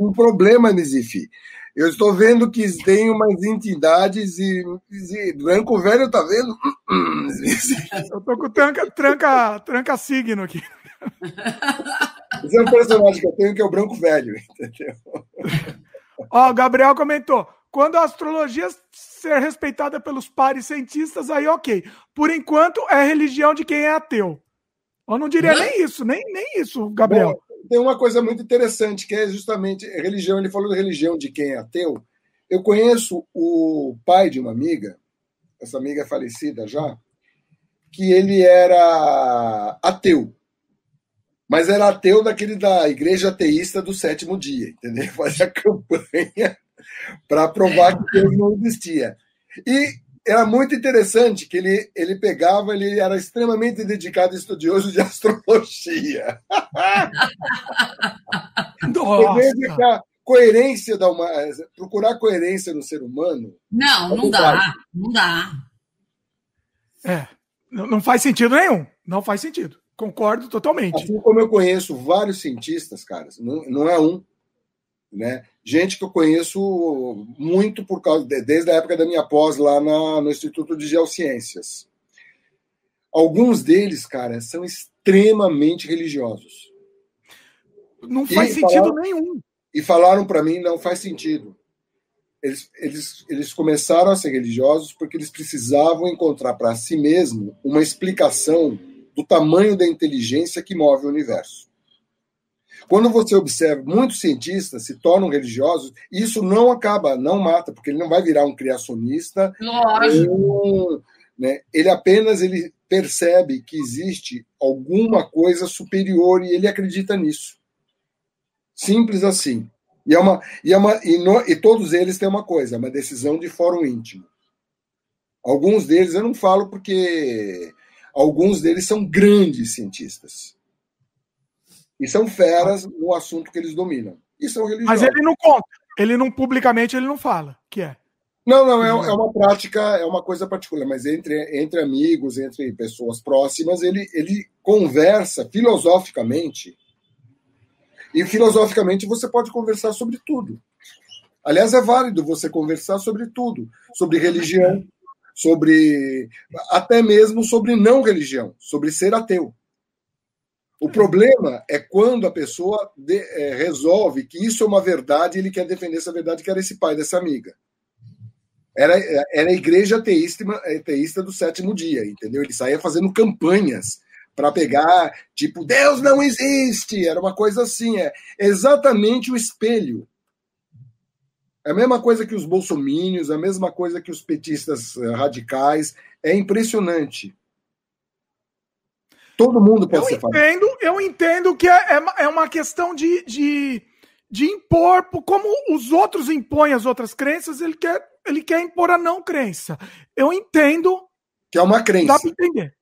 um problema, Mizifi. Eu estou vendo que tem umas entidades e, e Branco Velho tá vendo? Eu tô com tranca, tranca, tranca signo aqui. Esse é um personagem que eu tenho que é o Branco Velho, entendeu? Ó, o Gabriel comentou: quando a astrologia ser respeitada pelos pares cientistas, aí ok. Por enquanto, é religião de quem é ateu. Eu não diria nem isso, nem, nem isso, Gabriel. Bom, tem uma coisa muito interessante, que é justamente religião. Ele falou de religião de quem é ateu. Eu conheço o pai de uma amiga, essa amiga é falecida já, que ele era ateu. Mas era ateu daquele da igreja ateísta do sétimo dia, entendeu? Fazia campanha para provar que Deus não existia. E era muito interessante que ele, ele pegava, ele era extremamente dedicado estudioso de astrologia. Nossa. coerência da uma, procurar coerência no ser humano. Não, não dá, não dá. É, não faz sentido nenhum. Não faz sentido. Concordo totalmente. Assim como eu conheço vários cientistas, caras, não, não é um, né? Gente que eu conheço muito por causa de, desde a época da minha pós lá na, no Instituto de Geociências. Alguns deles, cara, são extremamente religiosos. Não faz e sentido falaram, nenhum. E falaram para mim, não faz sentido. Eles, eles, eles começaram a ser religiosos porque eles precisavam encontrar para si mesmo uma explicação do tamanho da inteligência que move o universo. Quando você observa, muitos cientistas se tornam religiosos, isso não acaba, não mata, porque ele não vai virar um criacionista. Lógico. Né, ele apenas ele percebe que existe alguma coisa superior e ele acredita nisso. Simples assim. E, é uma, e, é uma, e, no, e todos eles têm uma coisa, uma decisão de fórum íntimo. Alguns deles eu não falo porque Alguns deles são grandes cientistas. E são feras no assunto que eles dominam. E são religiosos. Mas ele não conta. Ele não, publicamente, ele não fala que é. Não, não, é, é uma prática, é uma coisa particular, mas entre, entre amigos, entre pessoas próximas, ele, ele conversa filosoficamente. E filosoficamente você pode conversar sobre tudo. Aliás, é válido você conversar sobre tudo, sobre religião, sobre até mesmo sobre não religião, sobre ser ateu. O problema é quando a pessoa de, é, resolve que isso é uma verdade e ele quer defender essa verdade, que era esse pai dessa amiga. Era, era a igreja ateísta, ateísta do sétimo dia, entendeu? Ele saía fazendo campanhas para pegar, tipo, Deus não existe, era uma coisa assim, é exatamente o espelho é a mesma coisa que os bolsomínios, a mesma coisa que os petistas eh, radicais. É impressionante. Todo mundo pode eu ser entendo, Eu entendo que é, é, é uma questão de, de, de impor, como os outros impõem as outras crenças, ele quer, ele quer impor a não crença. Eu entendo. Que é uma crença. Dá para entender.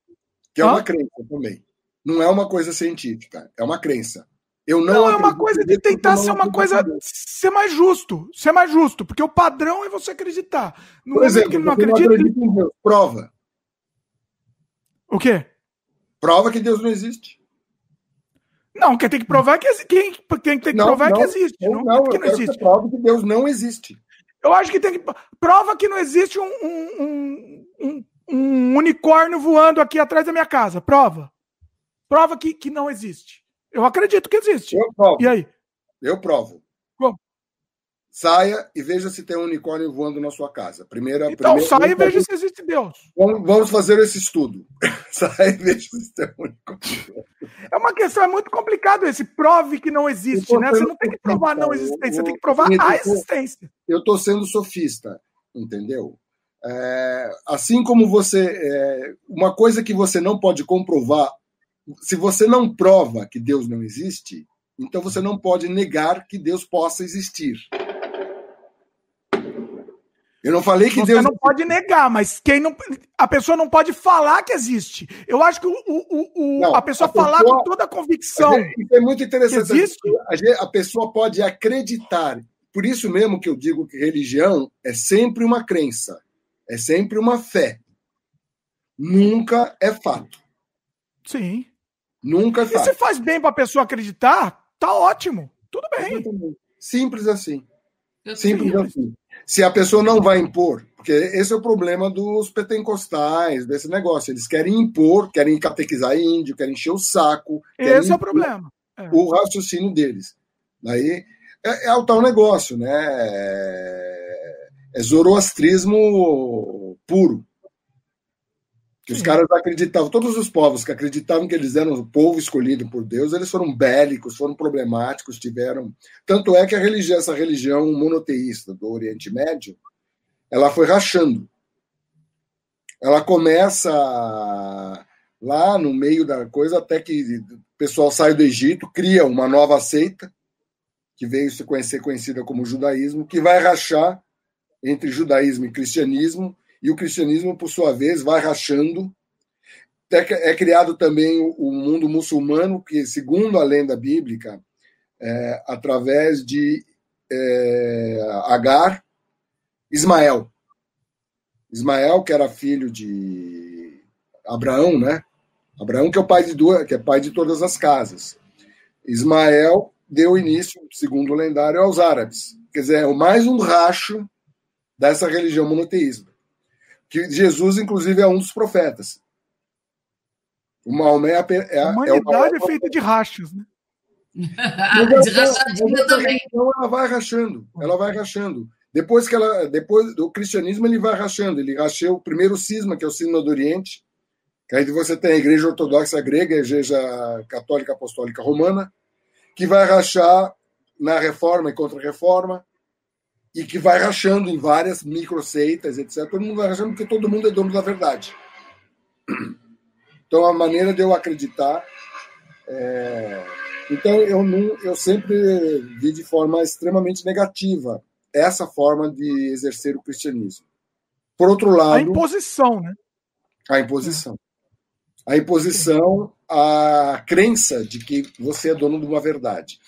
Que é uma crença também. Não é uma coisa científica, é uma crença. Eu não, não é uma coisa de tentar ser uma coisa ser mais justo, ser mais justo, porque o padrão é você acreditar. No Por exemplo, que não acredita, não acredita em Deus, prova. O quê? Prova que Deus não existe. Não, quem tem que provar que quem tem que provar não, que existe. Não, não, que não existe. Que prova que Deus não existe. Eu acho que tem que prova que não existe um, um, um, um unicórnio voando aqui atrás da minha casa. Prova. Prova que, que não existe. Eu acredito que existe. Eu provo. E aí? Eu provo. Saia e veja se tem um unicórnio voando na sua casa. Primeira, então, primeira, saia e veja se existe Deus. Vamos, vamos fazer esse estudo. saia e veja se tem um unicórnio. É uma questão, é muito complicado esse. Prove que não existe, né? Você não tem que provar não existência, você tem que provar a existência. Eu estou sendo sofista, entendeu? É, assim como você. É, uma coisa que você não pode comprovar, se você não prova que Deus não existe, então você não pode negar que Deus possa existir. Eu não falei que você Deus. Você não pode negar, mas quem não. A pessoa não pode falar que existe. Eu acho que o, o, o não, a, pessoa a, pessoa falar com toda a convicção. Isso é muito interessante. Existe? A pessoa pode acreditar. Por isso mesmo que eu digo que religião é sempre uma crença, é sempre uma fé. Nunca é fato. Sim. Nunca é fato. E se faz bem para a pessoa acreditar, tá ótimo. Tudo bem. Simples assim. Simples assim se a pessoa não vai impor, porque esse é o problema dos pentecostais, desse negócio. Eles querem impor, querem catequizar índio, querem encher o saco. Esse é o problema. É. O raciocínio deles. Daí é, é o tal negócio, né? É, é zoroastrismo puro. Que os caras acreditavam, todos os povos que acreditavam que eles eram o povo escolhido por Deus, eles foram bélicos, foram problemáticos, tiveram. Tanto é que a religião, essa religião monoteísta do Oriente Médio, ela foi rachando. Ela começa lá no meio da coisa, até que o pessoal sai do Egito, cria uma nova seita, que veio se conhecer conhecida como judaísmo, que vai rachar entre judaísmo e cristianismo, e o cristianismo, por sua vez, vai rachando. É criado também o mundo muçulmano, que, segundo a lenda bíblica, é, através de é, Agar, Ismael. Ismael, que era filho de Abraão, né? Abraão, que é o pai de duas, que é pai de todas as casas. Ismael deu início, segundo o lendário, aos árabes. Quer dizer, é mais um racho dessa religião monoteísta que Jesus, inclusive, é um dos profetas. O Maomé é, é, a humanidade é, é feita de rachos, né? de rachadinha também. Então ela vai rachando, ela vai rachando. Depois que ela, depois do cristianismo ele vai rachando. Ele rachou o primeiro cisma, que é o cisma do Oriente, que aí você tem a Igreja Ortodoxa Grega, a Igreja Católica Apostólica Romana, que vai rachar na Reforma e Contra-Reforma, e que vai rachando em várias microseitas, etc. Todo mundo vai rachando porque todo mundo é dono da verdade. Então, a maneira de eu acreditar. É... Então, eu, não, eu sempre vi de forma extremamente negativa essa forma de exercer o cristianismo. Por outro lado. A imposição, né? A imposição. A imposição, a crença de que você é dono de uma verdade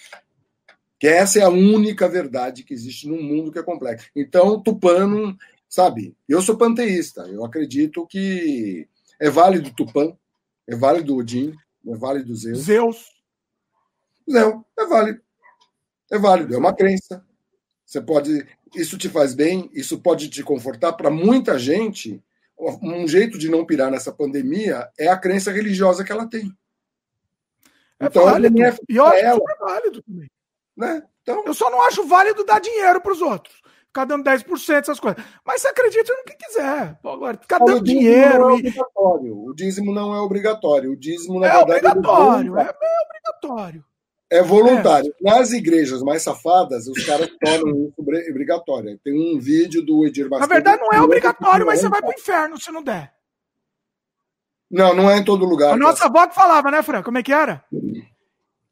que essa é a única verdade que existe no mundo que é complexo. Então, Tupã não. Sabe, eu sou panteísta, eu acredito que é válido Tupã, é válido Odin, é válido Zeus. Zeus. Não, é válido. É válido, é uma crença. Você pode. Isso te faz bem, isso pode te confortar. Para muita gente, um jeito de não pirar nessa pandemia é a crença religiosa que ela tem. É então, válido. É, e eu acho ela, que é válido também. Né? Então... Eu só não acho válido dar dinheiro para os outros. Ficar dando 10%, essas coisas. Mas você acredita no que quiser. Agora, ficar dando o dinheiro. É e... O dízimo não é obrigatório. O dízimo, na é verdade, obrigatório. É, é obrigatório. É voluntário. É. Nas igrejas mais safadas, os caras tornam isso obrigatório. Tem um vídeo do Edir Bastos. Na verdade, não é obrigatório, mas você vai pro inferno se não der. Não, não é em todo lugar. A nossa avó que falava, né, Fran? Como é que era?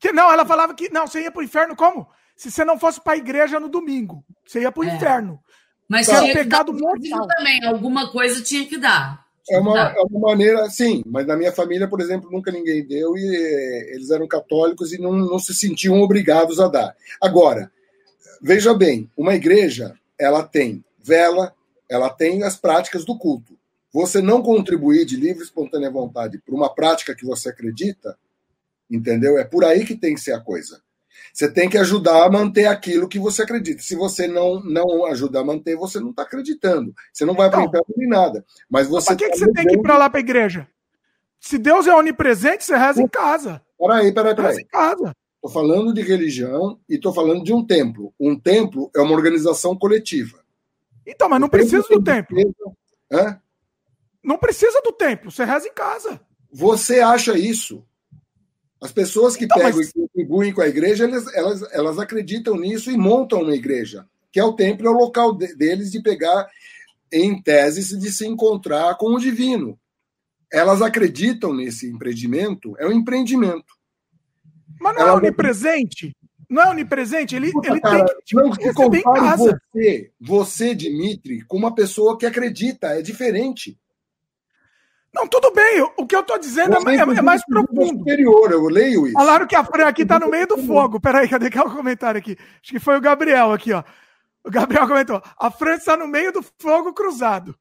Que, não, ela falava que. Não, você ia pro inferno como? Se você não fosse pra igreja no domingo. Você ia pro é. inferno. Mas tá. tinha pecado mortal. também, alguma coisa tinha que dar. é uma, é uma maneira, sim, mas na minha família, por exemplo, nunca ninguém deu e eh, eles eram católicos e não, não se sentiam obrigados a dar. Agora, veja bem, uma igreja, ela tem vela, ela tem as práticas do culto. Você não contribuir de livre e espontânea vontade para uma prática que você acredita, Entendeu? É por aí que tem que ser a coisa. Você tem que ajudar a manter aquilo que você acredita. Se você não não ajuda a manter, você não está acreditando. Você não vai então, para o inferno nem nada. Mas você. Para que, tá que você tem que ir para lá para a igreja? Se Deus é onipresente, você reza em casa. Peraí, peraí, peraí. Reza em casa. Estou falando de religião e estou falando de um templo. Um templo é uma organização coletiva. Então, mas não o precisa do templo. Hã? Não precisa do templo, você reza em casa. Você acha isso? As pessoas que então, pegam mas... e contribuem com a igreja, elas, elas, elas acreditam nisso e montam uma igreja, que é o templo, é o local de, deles de pegar. em tese, de se encontrar com o divino. Elas acreditam nesse empreendimento, é um empreendimento. Mas não é onipresente? Não é onipresente? Ele, Puta, ele cara, tem que não se compare você, você, Dimitri, com uma pessoa que acredita, é diferente. Não, tudo bem. O que eu estou dizendo é, é, é, mais profundo. Superior, eu leio isso. Falaram que a Fran aqui está no meio do fogo. Peraí, cadê que é o comentário aqui? Acho que foi o Gabriel aqui, ó. O Gabriel comentou: a Fran está no meio do fogo cruzado.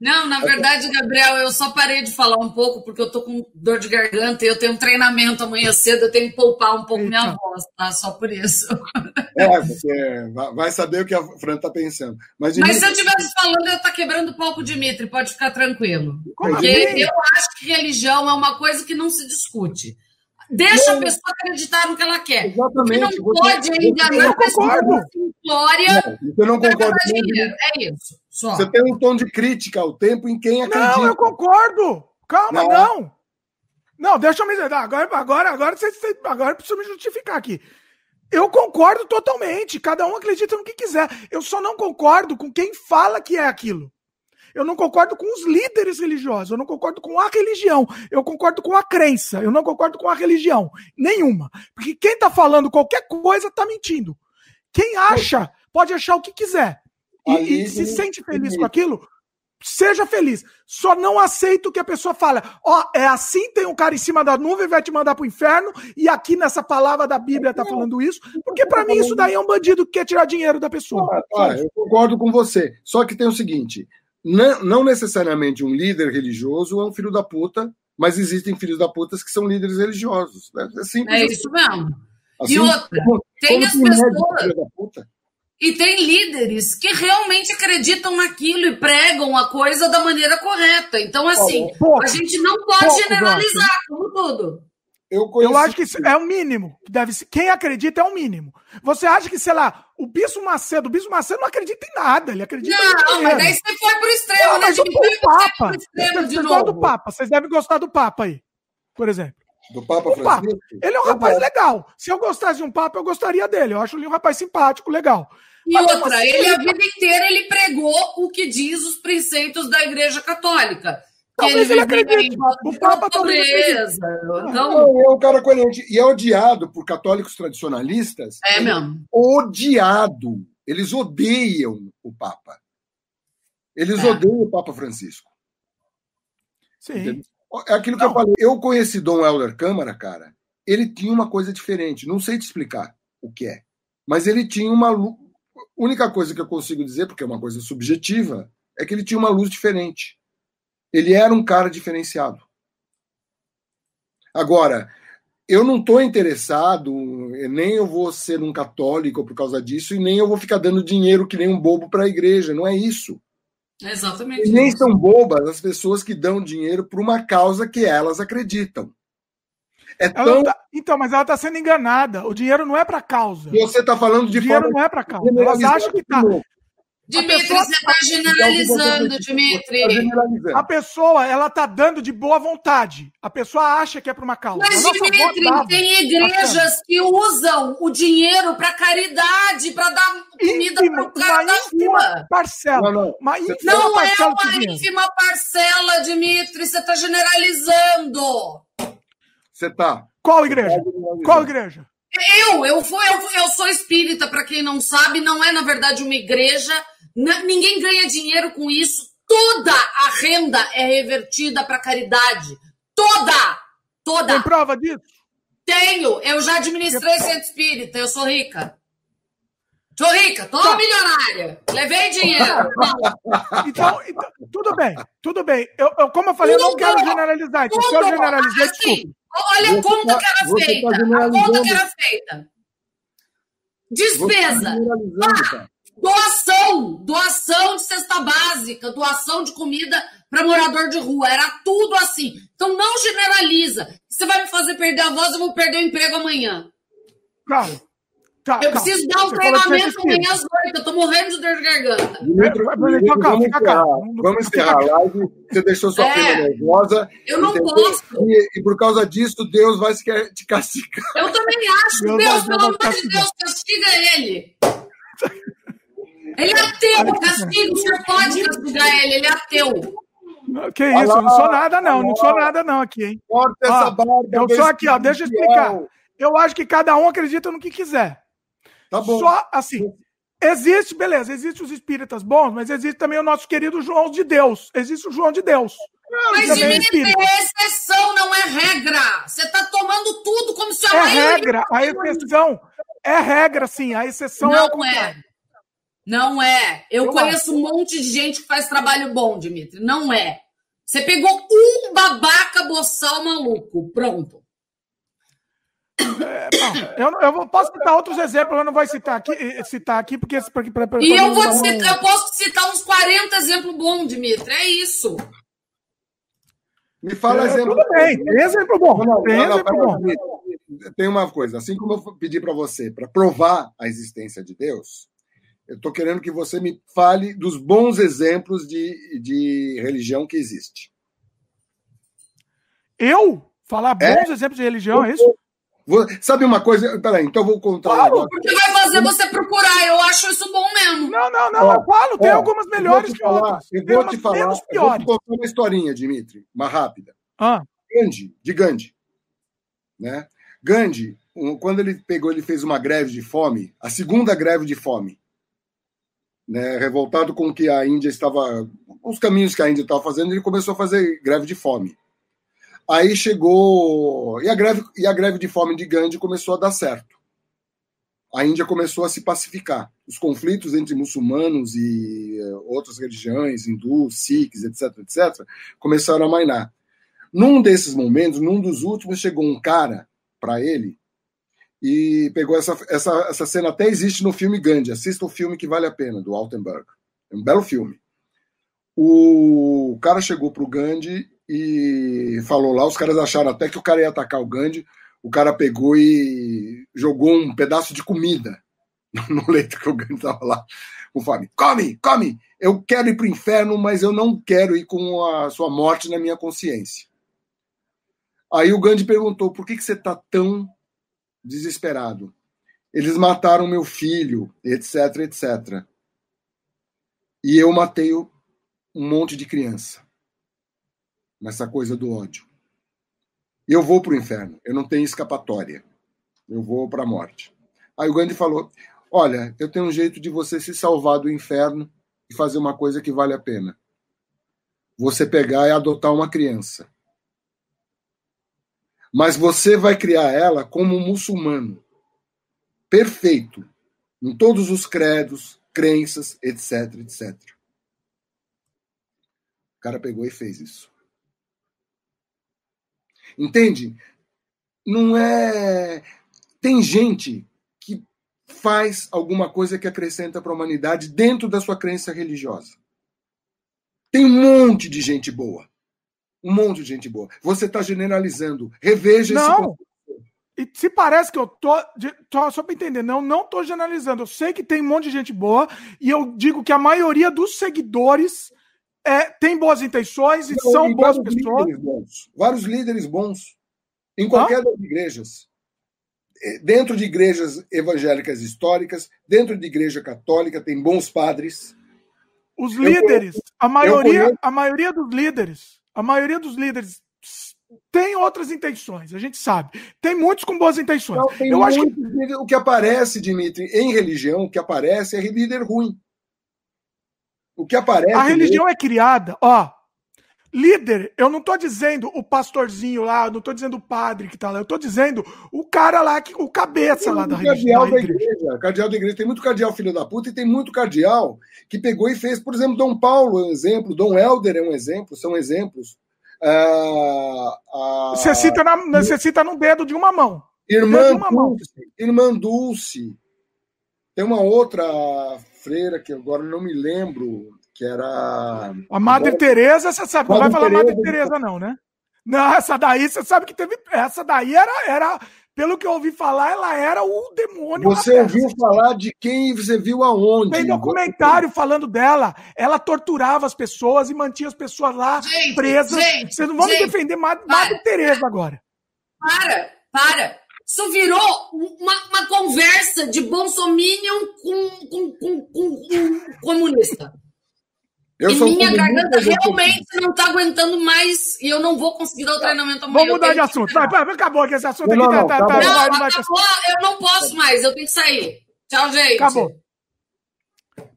Não, na verdade, Gabriel, eu só parei de falar um pouco porque eu tô com dor de garganta e eu tenho um treinamento amanhã cedo, eu tenho que poupar um pouco Eita. minha voz, tá? Só por isso. É, você vai saber o que a Fran tá pensando. Mas, Mas se eu estivesse falando, eu tá quebrando palco, Dimitri, pode ficar tranquilo. Porque eu acho que religião é uma coisa que não se discute. Deixa não, a pessoa acreditar no que ela quer. Exatamente. Você não você, pode enganar a pessoa simplória. Você não concorda É isso. Só. Você tem um tom de crítica ao tempo em quem acredita. Não, eu concordo. Calma, não. Não, não deixa eu me dizer. Agora, agora, agora, você, agora preciso me justificar aqui. Eu concordo totalmente. Cada um acredita no que quiser. Eu só não concordo com quem fala que é aquilo. Eu não concordo com os líderes religiosos, eu não concordo com a religião, eu concordo com a crença, eu não concordo com a religião. Nenhuma. Porque quem está falando qualquer coisa está mentindo. Quem acha, pode achar o que quiser. E, e se sente feliz com aquilo, seja feliz. Só não aceito que a pessoa fale, ó, oh, é assim, tem um cara em cima da nuvem, vai te mandar pro inferno, e aqui nessa palavra da Bíblia tá falando isso, porque para mim isso daí é um bandido que quer tirar dinheiro da pessoa. Ah, tá, eu concordo com você. Só que tem o seguinte, não, necessariamente um líder religioso é um filho da puta, mas existem filhos da puta que são líderes religiosos. Né? É, simples é isso assim. mesmo. Assim, e outra, como, tem como as pessoas. E tem líderes que realmente acreditam naquilo e pregam a coisa da maneira correta. Então, assim, pouco, a gente não pode pouco, generalizar, como tudo. Eu, conheci... eu acho que é o mínimo. Deve ser, quem acredita é o mínimo. Você acha que, sei lá, o Bispo Macedo, o Bispo Macedo não acredita em nada, ele acredita Não, mas daí você foi pro extremo, né? Mas o, o Papa. Extremo de novo. do Papa. Vocês devem gostar do Papa aí, por exemplo. Do Papa o Papa. Ele é um rapaz legal. Se eu gostasse de um Papa, eu gostaria dele. Eu acho ele um rapaz simpático, legal. E mas, outra, assim, ele a vida inteira ele pregou o que diz os preceitos da Igreja Católica. Talvez ele, ele acredite. O Papa pobreza. Então... É um cara coerente. E é odiado por católicos tradicionalistas. É mesmo. Odiado. Eles odeiam o Papa. Eles é. odeiam o Papa Francisco. Sim. É aquilo que Não. eu falei. Eu conheci Dom Helder Câmara, cara. Ele tinha uma coisa diferente. Não sei te explicar o que é. Mas ele tinha uma. A única coisa que eu consigo dizer, porque é uma coisa subjetiva, é que ele tinha uma luz diferente. Ele era um cara diferenciado. Agora, eu não estou interessado, nem eu vou ser um católico por causa disso, e nem eu vou ficar dando dinheiro que nem um bobo para a igreja. Não é isso. exatamente. E nem são bobas as pessoas que dão dinheiro para uma causa que elas acreditam. É tão... tá... Então, mas ela está sendo enganada. O dinheiro não é para causa. Você está falando de o dinheiro não é para causa. Elas acham que está. Dimitri, você está generalizando, Dimitri. A pessoa, ela está dando de boa vontade. A pessoa acha que é para uma causa. Mas, Dimitri, tem igrejas que usam o dinheiro para caridade, para dar comida para o cara da rua. Parcela. Não, não. Uma ínfima não parcela é uma ínfima parcela, Dimitri. Você está generalizando. Você está. Qual igreja? Tá Qual igreja? Eu, eu, fui, eu, eu sou espírita, para quem não sabe, não é na verdade uma igreja, ninguém ganha dinheiro com isso. Toda a renda é revertida para caridade. Toda! Toda! Tem prova disso? Tenho! Eu já administrei centro espírita, eu sou rica. Sou rica, tô tá. milionária. Levei dinheiro. então, então, tudo bem, tudo bem. Eu, eu como eu falei, tudo, eu não quero generalizar. Então, se eu generalizei, assim, Olha a conta tá, que era tá feita. Tá a conta que era feita. Despesa. Tá doação. Doação de cesta básica, doação de comida para morador de rua. Era tudo assim. Então não generaliza. Você vai me fazer perder a voz, eu vou perder o emprego amanhã. Claro. Tá, eu calma. preciso dar um treinamento amanhã às oito. Eu tô morrendo de dor de garganta. Vamos, encerrar, vamos encerrar a live. Você deixou sua é, prima nervosa. Eu não entendeu? posso. E, e, por causa disso, Deus vai te castigar. Eu também acho. Deus, Deus pelo amor de Deus, castiga ele. Ele é ateu, castigo, você pode castigar ele, ele é ateu. Que isso, eu não sou nada, não. Não sou nada, não, aqui, hein? Corta essa barba. Eu sou aqui, ó. Deixa eu explicar. Eu acho que cada um acredita no que quiser. Tá bom. Só assim. Existe, beleza, existe os espíritas bons, mas existe também o nosso querido João de Deus. Existe o João de Deus. Mas, Dimitri, é exceção, não é regra. Você está tomando tudo como se a É regra, a exceção é regra, sim. A exceção não é. é. Não é. Eu, Eu conheço acho. um monte de gente que faz trabalho bom, Dimitri. Não é. Você pegou um babaca boçal maluco. Pronto. É, eu, eu posso citar outros exemplos, eu não vou citar aqui, eh, citar aqui porque. Pra, pra, pra, e eu, vou citar, eu posso citar uns 40 exemplos bons, Dimitri. É isso. Me fala é, exemplo. Tudo bem, tem exemplo bom. Não, tem não, exemplo bom. Tem uma coisa, assim como eu pedi para você para provar a existência de Deus, eu estou querendo que você me fale dos bons exemplos de, de religião que existe. Eu? Falar é? bons é? exemplos de religião, é isso? Vou, sabe uma coisa? Peraí, então eu vou contar. Claro, porque vai fazer você procurar. Eu acho isso bom mesmo. Não, não, não. Ó, eu falo, tem ó, algumas melhores que falar, outras. Eu vou te falar. Eu vou te contar uma historinha, Dimitri, uma rápida. Ah. Gandhi, de Gandhi. Né? Gandhi, quando ele pegou, ele fez uma greve de fome, a segunda greve de fome. Né, revoltado com o que a Índia estava, os caminhos que a Índia estava fazendo, ele começou a fazer greve de fome. Aí chegou. E a greve, e a greve de fome de Gandhi começou a dar certo. A Índia começou a se pacificar. Os conflitos entre muçulmanos e eh, outras religiões, hindus, sikhs, etc., etc., começaram a mainar. Num desses momentos, num dos últimos, chegou um cara para ele e pegou essa, essa, essa cena, até existe no filme Gandhi. Assista o filme que vale a pena, do Altenberg. É um belo filme. O cara chegou para o Gandhi e falou lá, os caras acharam até que o cara ia atacar o Gandhi, o cara pegou e jogou um pedaço de comida no leito que o Gandhi estava lá com fome. Come, come! Eu quero ir para o inferno, mas eu não quero ir com a sua morte na minha consciência. Aí o Gandhi perguntou: por que, que você está tão desesperado? Eles mataram meu filho, etc, etc. E eu matei um monte de criança nessa coisa do ódio. Eu vou para o inferno, eu não tenho escapatória. Eu vou para a morte. Aí o Gandhi falou: Olha, eu tenho um jeito de você se salvar do inferno e fazer uma coisa que vale a pena. Você pegar e adotar uma criança. Mas você vai criar ela como um muçulmano. Perfeito. Em todos os credos, crenças, etc, etc. O cara pegou e fez isso. Entende? Não é. Tem gente que faz alguma coisa que acrescenta para a humanidade dentro da sua crença religiosa. Tem um monte de gente boa. Um monte de gente boa. Você está generalizando. Reveja não. esse e se parece que eu tô, tô só para entender, não, não tô generalizando. Eu sei que tem um monte de gente boa e eu digo que a maioria dos seguidores é, tem boas intenções e Não, são boas pessoas. Líderes bons, vários líderes bons em qualquer ah? das igrejas. É, dentro de igrejas evangélicas históricas, dentro de igreja católica, tem bons padres. Os líderes, a maioria, a maioria dos líderes, a maioria dos líderes tem outras intenções, a gente sabe. Tem muitos com boas intenções. Não, Eu acho que... O que aparece, Dimitri, em religião, o que aparece é líder ruim. O que aparece. A religião mesmo... é criada, ó. Líder, eu não estou dizendo o pastorzinho lá, eu não estou dizendo o padre que está lá, eu estou dizendo o cara lá, que, o cabeça lá da, religião, da, igreja. igreja. Cardeal da igreja. Tem muito cardeal filho da puta e tem muito cardeal que pegou e fez, por exemplo, Dom Paulo é um exemplo, Dom Helder é um exemplo, são exemplos. Ah, ah, você, cita na, você cita no dedo de uma mão. Irmã uma Dulce, mão. Irmã Dulce. Tem uma outra freira que agora não me lembro, que era. A Madre Teresa, você sabe, Madre não vai falar Teresa, Madre Teresa, não, né? Não, essa daí, você sabe que teve. Essa daí era, era. Pelo que eu ouvi falar, ela era o demônio. Você ouviu falar de quem você viu aonde? Tem documentário falando dela. Ela torturava as pessoas e mantinha as pessoas lá gente, presas. Gente, Vocês não vão gente, me defender Madre, Madre Teresa agora. Para, para. Isso virou uma, uma conversa de bolsominion com, com, com, com, com comunista. Eu e minha garganta realmente não está aguentando mais e eu não vou conseguir dar o treinamento amanhã. Vamos mudar de assunto. Vai, vai, acabou aqui esse assunto não, aqui. Não, tá, tá, tá, não, vai, acabou, eu não posso mais, eu tenho que sair. Tchau, gente. Acabou.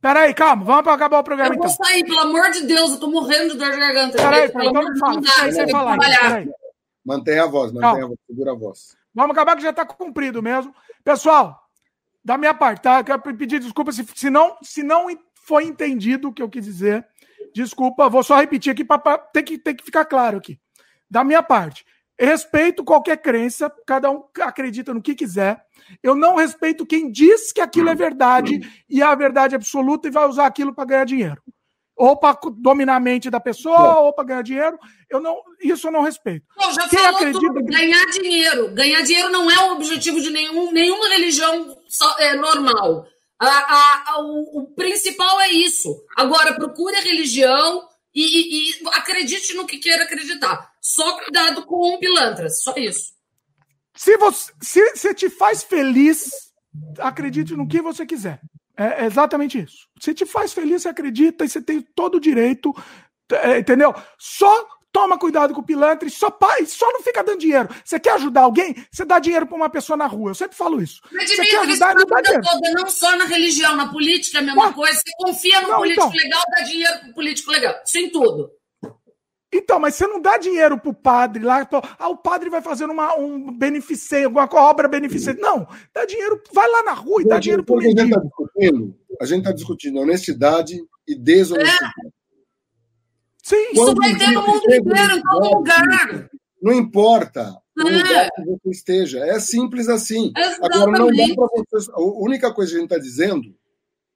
Peraí, calma, vamos acabar o programa eu então. Eu vou sair, pelo amor de Deus, eu tô morrendo de dor de garganta. Peraí, pelo então amor de Deus, não dá, falar. Peraí. Mantenha a voz, mantenha a voz, segura a voz. Vamos acabar que já está cumprido mesmo. Pessoal, da minha parte, tá? Eu quero pedir desculpa se, se, não, se não foi entendido o que eu quis dizer. Desculpa, vou só repetir aqui para ter que, ter que ficar claro aqui. Da minha parte, respeito qualquer crença, cada um acredita no que quiser. Eu não respeito quem diz que aquilo é verdade e é a verdade absoluta e vai usar aquilo para ganhar dinheiro. Ou para dominar a mente da pessoa, ou para ganhar dinheiro. Eu não, isso eu não respeito. Não, já quem falou acredita tudo. Ganhar dinheiro. Ganhar dinheiro não é o objetivo de nenhum, nenhuma religião é, normal. A, a, a, o, o, principal é isso. Agora, procure a religião e, e, acredite no que queira acreditar. Só cuidado com pilantras, só isso. Se você se, se te faz feliz, acredite no que você quiser. É, é exatamente isso. Se te faz feliz, você acredita e você tem todo o direito, é, entendeu? Só Toma cuidado com o pilantra e só, pai, só não fica dando dinheiro. Você quer ajudar alguém? Você dá dinheiro para uma pessoa na rua. Eu sempre falo isso. Mas, você quer ajudar, não dá dinheiro. Toda, não só na religião, na política é a mesma coisa. Você confia no não, político então. legal, dá dinheiro pro político legal. Isso em tudo. Então, mas você não dá dinheiro pro padre lá, ah, o padre vai fazer uma, um beneficente, alguma obra beneficente. Não, dá dinheiro, vai lá na rua e dá dinheiro pro mendigo. A gente está discutindo, a gente está discutindo honestidade e desonestidade. É. Sim, isso vai ter no mundo inteiro, em todo lugar. Não importa o lugar que você esteja. É simples assim. Exatamente. Agora, não dá para você. A única coisa que a gente está dizendo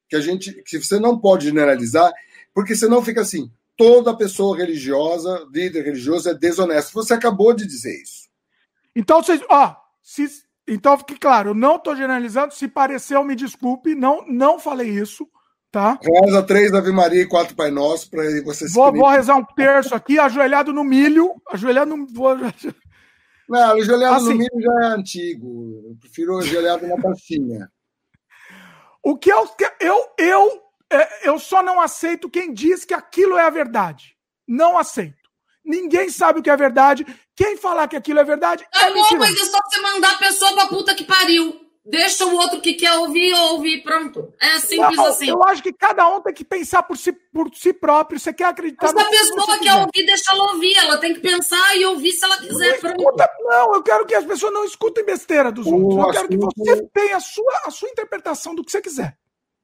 que a gente que você não pode generalizar, porque senão fica assim: toda pessoa religiosa, líder religioso, é desonesto. Você acabou de dizer isso. Então, vocês, ó, se, então fique claro, eu não estou generalizando. Se pareceu, me desculpe, não, não falei isso. Tá? Reza três Ave Maria e quatro Pai Nosso para você vou, vou rezar um terço aqui, ajoelhado no milho. Ajoelhado no. Não, ajoelhado assim, no milho já é antigo. Eu prefiro ajoelhado na pastinha. O que eu, eu, eu, é, eu só não aceito quem diz que aquilo é a verdade. Não aceito. Ninguém sabe o que é verdade. Quem falar que aquilo é verdade. É, é bom, mas é só você mandar a pessoa pra puta que pariu. Deixa o outro que quer ouvir, ouvir, pronto. É simples não, assim. Eu acho que cada um tem que pensar por si, por si próprio. Você quer acreditar Mas a pessoa quer ouvir, deixa ela ouvir. Ela tem que pensar e ouvir se ela quiser. Não, escuta, não, eu quero que as pessoas não escutem besteira dos outros. Eu quero que você tenha a sua, a sua interpretação do que você quiser.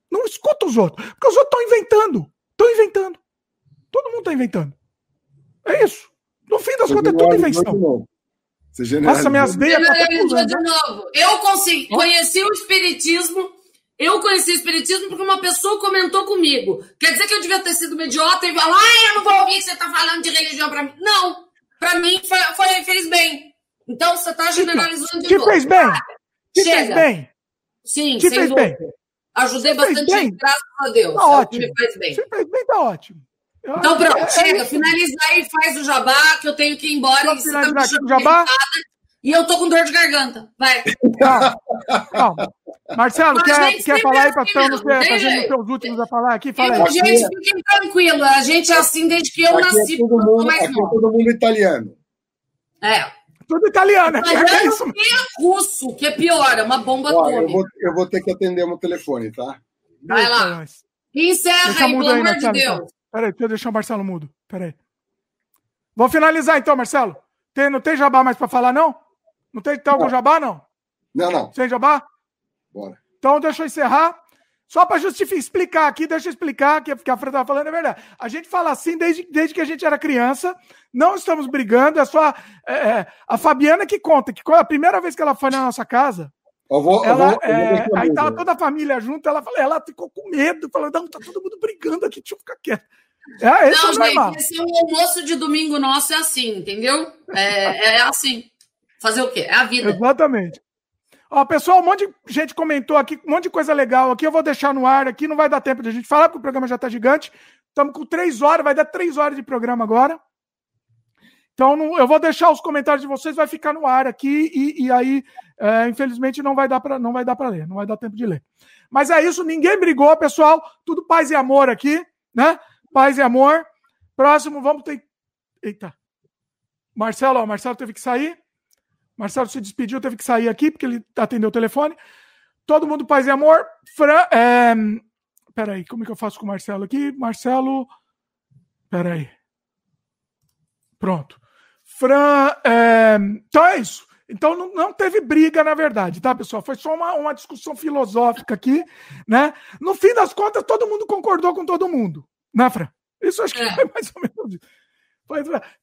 Não escuta os outros. Porque os outros estão inventando. Estão inventando. Todo mundo está inventando. É isso. No fim das contas, é tudo invenção. Você Nossa, minhas veias tá de novo. Eu consegui, conheci o espiritismo. Eu conheci o espiritismo porque uma pessoa comentou comigo. Quer dizer que eu devia ter sido uma idiota e falar, ah, eu não vou ouvir que você está falando de religião para mim. Não, para mim foi, foi, fez bem. Então você está generalizando de que novo. Fez bem? Que fez bem? Sim, que fez dúvida. bem? Ajudei bastante, bem? graças a Deus. Tá é ótimo. Me faz bem. Se fez bem, tá ótimo. Então pronto, é, chega, é finaliza aí, faz o jabá, que eu tenho que ir embora. E, tá aqui, jabá? e eu tô com dor de garganta. Vai. Calma. Calma. Marcelo, quer, quer falar aí para estamos pra gente ter os últimos a falar aqui? Fala aí. Gente, fiquem tranquilos. A gente é assim desde que eu aqui é nasci. É todo mundo, mais aqui é todo mundo italiano. É. Tudo italiano, italiano é isso. E russo, que é pior, é uma bomba atômica. Eu vou, eu vou ter que atender meu telefone, tá? Vai lá. Encerra aí, pelo amor de Deus. Peraí, deixa eu deixar o Marcelo mudo. Peraí. Vou finalizar então, Marcelo. Tem, não tem jabá mais para falar, não? Não tem, tem algum jabá, não? Não, não. Sem jabá? Bora. Então deixa eu encerrar. Só para justificar, explicar aqui, deixa eu explicar que, que a Fran estava falando é verdade. A gente fala assim desde, desde que a gente era criança, não estamos brigando, é só é, é, a Fabiana que conta que a primeira vez que ela foi na nossa casa, eu vou, ela, eu vou, é, aí tava toda a família junto, ela, ela ficou com medo, falando, não, tá todo mundo brigando aqui, deixa eu ficar quieto. É, esse não, é gente, esse é um almoço de domingo nosso é assim, entendeu? É, é assim. Fazer o quê? É a vida. Exatamente. Ó, pessoal, um monte de gente comentou aqui, um monte de coisa legal aqui. Eu vou deixar no ar aqui, não vai dar tempo de a gente falar, porque o programa já está gigante. Estamos com três horas, vai dar três horas de programa agora. Então, não, eu vou deixar os comentários de vocês, vai ficar no ar aqui, e, e aí, é, infelizmente, não vai dar para ler, não vai dar tempo de ler. Mas é isso, ninguém brigou, pessoal. Tudo paz e amor aqui, né? Paz e amor. Próximo, vamos ter. Eita. Marcelo, ó, Marcelo teve que sair. Marcelo se despediu, teve que sair aqui, porque ele atendeu o telefone. Todo mundo paz e amor. Fran, é... Peraí, como é que eu faço com o Marcelo aqui? Marcelo. Peraí. Pronto. Fran. É... Então é isso. Então não, não, teve briga, na verdade, tá, pessoal? Foi só uma, uma discussão filosófica aqui, né? No fim das contas, todo mundo concordou com todo mundo, Fran? Isso acho que é. foi mais ou menos isso.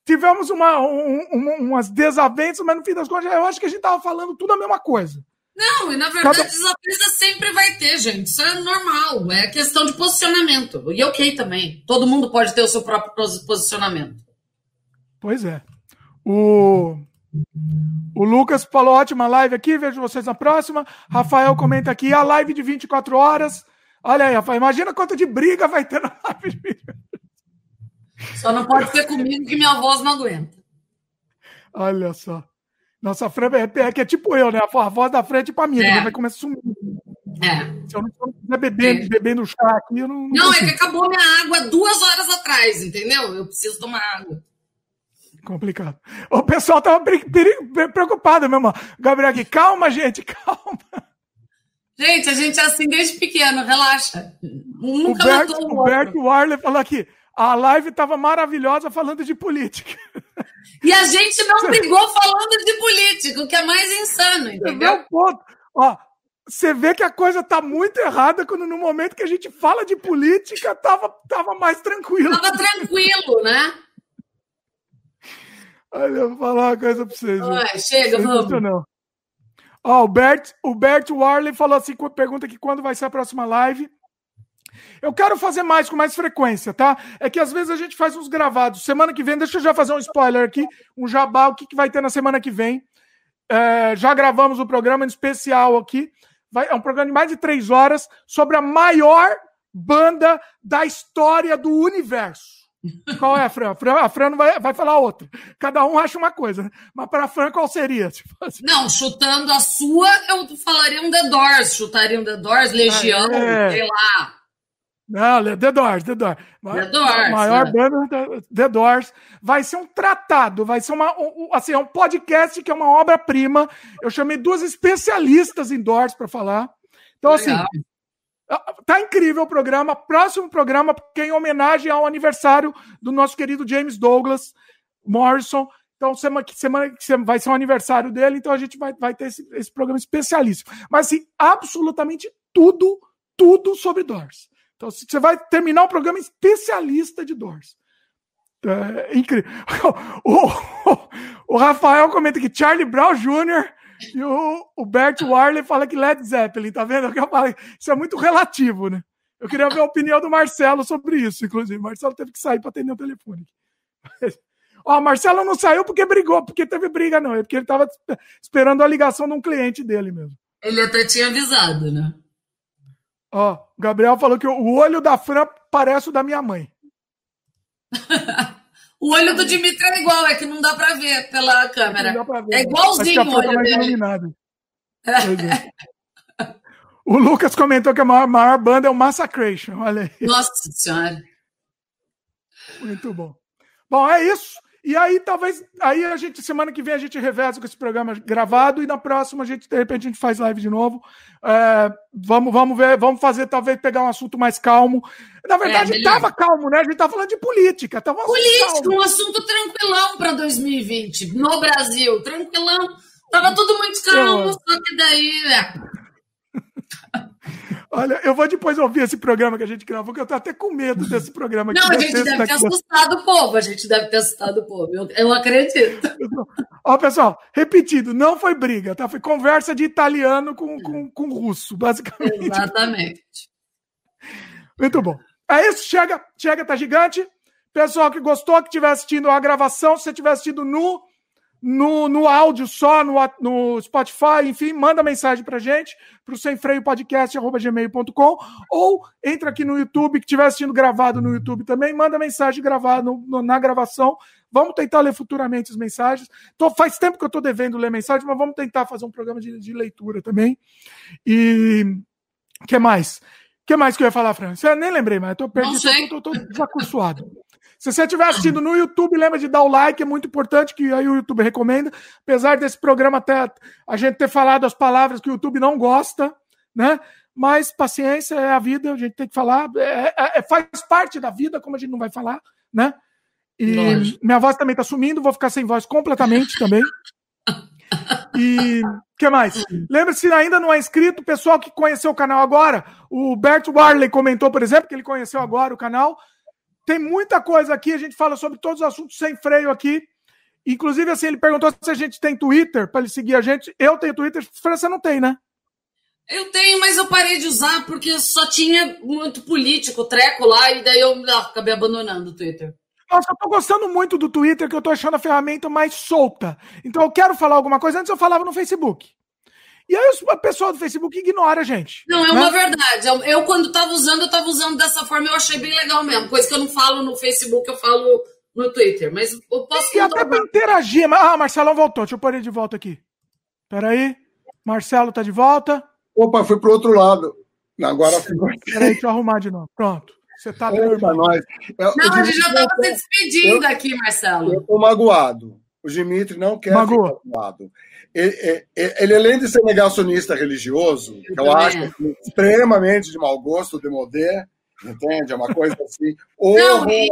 Tivemos uma, um, um, umas desavenças, mas no fim das contas, eu acho que a gente estava falando tudo a mesma coisa. Não, e na verdade Cada... desavença sempre vai ter, gente. Isso é normal, é questão de posicionamento. E ok também. Todo mundo pode ter o seu próprio posicionamento. Pois é. O, o Lucas falou: ótima live aqui, vejo vocês na próxima. Rafael comenta aqui: a live de 24 horas. Olha aí, imagina quanto de briga vai ter na live de 24 Só não pode ser comigo que minha voz não aguenta. Olha só. Nossa frente é, é, que é tipo eu, né? A voz da frente para mim, é. vai começar a sumir. É. Se eu não estiver bebendo, é. bebendo chá aqui, eu não. Não, não é que acabou minha água duas horas atrás, entendeu? Eu preciso tomar água. Complicado. O pessoal tava preocupado mesmo. Gabriel aqui, calma, gente, calma. Gente, a gente é assim desde pequeno, relaxa. Nunca o Bert, matou o, o Bert Warley falou aqui, a live estava maravilhosa falando de política. E a gente não brigou falando de política, o que é mais insano, entendeu? Você ponto. Ó, você vê que a coisa tá muito errada quando no momento que a gente fala de política tava, tava mais tranquilo. Tava tranquilo, né? Olha, eu vou falar uma coisa pra vocês. Ai, chega, vamos. Não. Ó, o Bert, o Bert Warley falou assim, pergunta aqui quando vai ser a próxima live. Eu quero fazer mais com mais frequência, tá? É que às vezes a gente faz uns gravados. Semana que vem, deixa eu já fazer um spoiler aqui, um jabá, o que, que vai ter na semana que vem. É, já gravamos o um programa especial aqui. Vai, é um programa de mais de três horas sobre a maior banda da história do universo. Qual é a Fran? A Fran, a Fran vai, vai falar outra. Cada um acha uma coisa, né? Mas para a Fran, qual seria? Tipo assim. Não, chutando a sua, eu falaria um The Doors. Chutaria um The Doors, Legião, ah, é. sei lá. Não, The Doors, The Doors. The Doors. Maior né? banda The Doors. Vai ser um tratado, vai ser uma, um, assim, é um podcast que é uma obra-prima. Eu chamei duas especialistas em Doors para falar. Então, assim, Legal. assim, tá incrível o programa. Próximo programa, que é em homenagem ao aniversário do nosso querido James Douglas Morrison. Então, semana, semana que vai ser o aniversário dele, então a gente vai, vai ter esse, esse programa especialíssimo. Mas, assim, absolutamente tudo, tudo sobre Doors. Então, você vai terminar um programa especialista de Doors. É incrível. O, o, o, Rafael comenta que Charlie Brown Jr. e o, o Bert Warley fala que Led Zeppelin, tá vendo? Eu isso é muito relativo, né? Eu queria ver a opinião do Marcelo sobre isso, inclusive. O Marcelo teve que sair para atender o telefone. Ó, o Marcelo não saiu porque brigou, porque teve briga, não. É porque ele estava esperando a ligação de um cliente dele mesmo. Ele até tinha avisado, né? Ó, o Gabriel falou que o olho da Fran parece o da minha mãe. o olho do Dimitri é igual, é que não dá pra ver pela câmera. Ver, é igualzinho o olho dele. Iluminado. É. o Lucas comentou que a maior, maior banda é o Massacration, olha aí. Nossa Senhora. Muito bom. Bom, é isso. E aí, talvez, aí a gente, semana que vem, a gente reveza com esse programa gravado e na próxima, a gente, de repente, a gente faz live de novo. É, vamos, vamos ver, vamos fazer, talvez, pegar um assunto mais calmo. Na verdade, estava é, calmo, né? A gente estava falando de política. Tava política, um assunto tranquilão para 2020, no Brasil, tranquilão. Tava tudo muito calmo, só que daí, é. Olha, eu vou depois ouvir esse programa que a gente gravou, que eu tô até com medo desse programa. Não, a gente deve ter assustado o povo, a gente deve ter assustado o povo, eu, eu acredito. Ó, pessoal, repetido, não foi briga, tá? Foi conversa de italiano com, com, com russo, basicamente. Exatamente. Muito bom. É isso, chega, chega, tá gigante. Pessoal que gostou, que estiver assistindo a gravação, se você estiver assistindo no no, no áudio só, no, no Spotify, enfim, manda mensagem pra gente, pro sem freio podcast, gmail.com, ou entra aqui no YouTube, que estiver assistindo gravado no YouTube também, manda mensagem gravada no, no, na gravação, Vamos tentar ler futuramente as mensagens. Tô, faz tempo que eu estou devendo ler mensagens, mas vamos tentar fazer um programa de, de leitura também. E o que mais? O que mais que eu ia falar, Fran? Você nem lembrei, mas eu tô perdido, tô, tô, tô desacursoado. Se você estiver assistindo no YouTube, lembra de dar o like, é muito importante, que aí o YouTube recomenda. Apesar desse programa até a gente ter falado as palavras que o YouTube não gosta, né? Mas paciência é a vida, a gente tem que falar. É, é, é faz parte da vida, como a gente não vai falar, né? E Lógico. minha voz também tá sumindo, vou ficar sem voz completamente também. E o que mais? Lembra-se, se ainda não é inscrito, pessoal que conheceu o canal agora, o Bert Warley comentou, por exemplo, que ele conheceu agora o canal. Tem muita coisa aqui, a gente fala sobre todos os assuntos sem freio aqui. Inclusive, assim, ele perguntou se a gente tem Twitter para ele seguir a gente. Eu tenho Twitter, França não tem, né? Eu tenho, mas eu parei de usar porque só tinha muito político, treco lá, e daí eu ah, acabei abandonando o Twitter. Nossa, eu tô gostando muito do Twitter, que eu tô achando a ferramenta mais solta. Então eu quero falar alguma coisa. Antes eu falava no Facebook. E aí a pessoa do Facebook ignora a gente. Não, é né? uma verdade. Eu, eu, quando estava usando, eu estava usando dessa forma, eu achei bem legal mesmo. Coisa que eu não falo no Facebook, eu falo no Twitter. Mas eu posso. E até para interagir. Ah, Marcelão voltou. Deixa eu pôr ele de volta aqui. Peraí. Marcelo tá de volta. Opa, foi pro outro lado. Agora ficou. Peraí, deixa eu arrumar de novo. Pronto. Você tá Eita, nós. Eu, não, a gente já estava se despedindo eu, aqui, Marcelo. Eu tô magoado. O Dimitri não quer Magoa. ficar magoado ele, ele, além de ser negacionista religioso, eu, eu acho assim, extremamente de mau gosto, de modé, entende? É uma coisa assim. Não, e,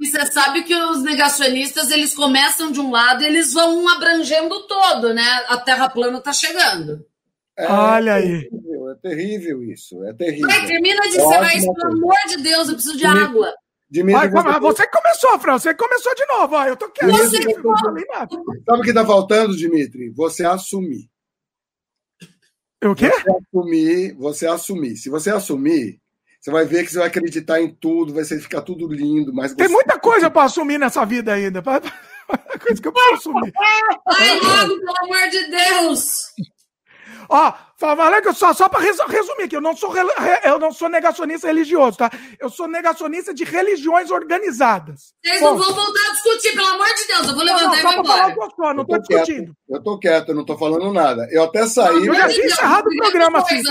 você sabe que os negacionistas eles começam de um lado e eles vão abrangendo todo, né? A Terra plana está chegando. É, Olha aí. Terrível, é terrível isso, é terrível. Vai, termina de encerrar isso, pelo amor de Deus, eu preciso de água. Dimitri, você... você... começou, Fran, você começou de novo. Ó, eu tô quieto. Você... Sabe o que está faltando, Dimitri? Você assumir. O quê? Você assumir, você assumir. Se você assumir, você vai ver que você vai acreditar em tudo, vai ficar tudo lindo. Mas Tem muita coisa para assumir nessa vida ainda. coisa que eu posso assumir. Ai, logo, pelo amor de Deus! Ó, falando só, só para resumir aqui, eu não, sou, eu não sou negacionista religioso, tá? Eu sou negacionista de religiões organizadas. Vocês não vão voltar a discutir, pelo amor de Deus, eu vou levantar não, não, e vou embora. Falar não tô, discutindo. Quieto, eu tô quieto, eu não tô falando nada. Eu até saí. eu já tinha encerrado o programa assim.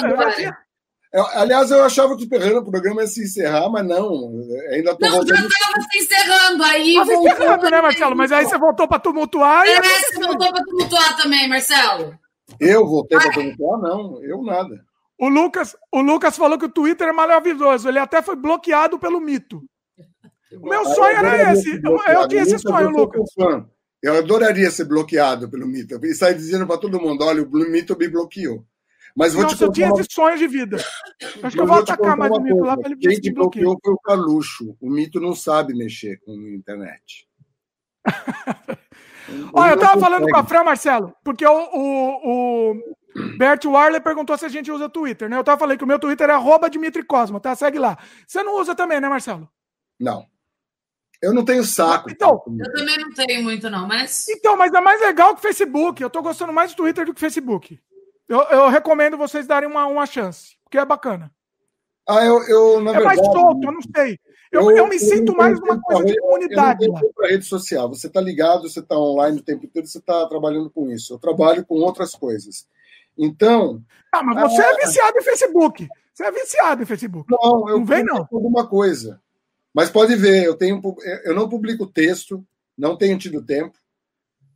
Eu, aliás, eu achava que o programa ia se encerrar, mas não. Ainda tô não, voltando... já estava se encerrando. Aí Tava encerrando, né, Marcelo? Mas aí você voltou para tumultuar. É, e... você voltou para tumultuar também, Marcelo. Eu voltei para perguntar? Não, eu nada. O Lucas, o Lucas falou que o Twitter é maravilhoso. Ele até foi bloqueado pelo mito. O meu sonho era esse. Eu, eu tinha esse sonho, Lucas. Eu adoraria ser bloqueado pelo mito. E sair dizendo para todo mundo: olha, o mito me bloqueou. Mas vou Nossa, te eu tinha uma... esse sonho de vida. Acho que eu vou atacar mais o mito lá para ele Quem te bloqueou foi o Carluxo. O mito não sabe mexer com a internet. Olha, eu tava falando com a Fran, Marcelo, porque o, o, o Bert Warley perguntou se a gente usa Twitter, né? Eu tava falando que o meu Twitter é arroba Dimitri Cosmo, tá? Segue lá. Você não usa também, né, Marcelo? Não. Eu não tenho saco. Então, eu também não tenho muito, não, mas. Então, mas é mais legal que o Facebook. Eu tô gostando mais do Twitter do que o Facebook. Eu, eu recomendo vocês darem uma, uma chance, porque é bacana. Ah, eu, eu na é verdade, mais solto, eu não sei. Eu, eu, eu me sinto mais uma coisa de comunidade. Eu não para rede social. Você está ligado, você está online o tempo todo, você está trabalhando com isso. Eu trabalho com outras coisas. Então. Ah, mas você é viciado em Facebook. Você é viciado em Facebook. Não, eu não vem não. Alguma coisa. Mas pode ver, eu tenho, eu não publico texto, não tenho tido tempo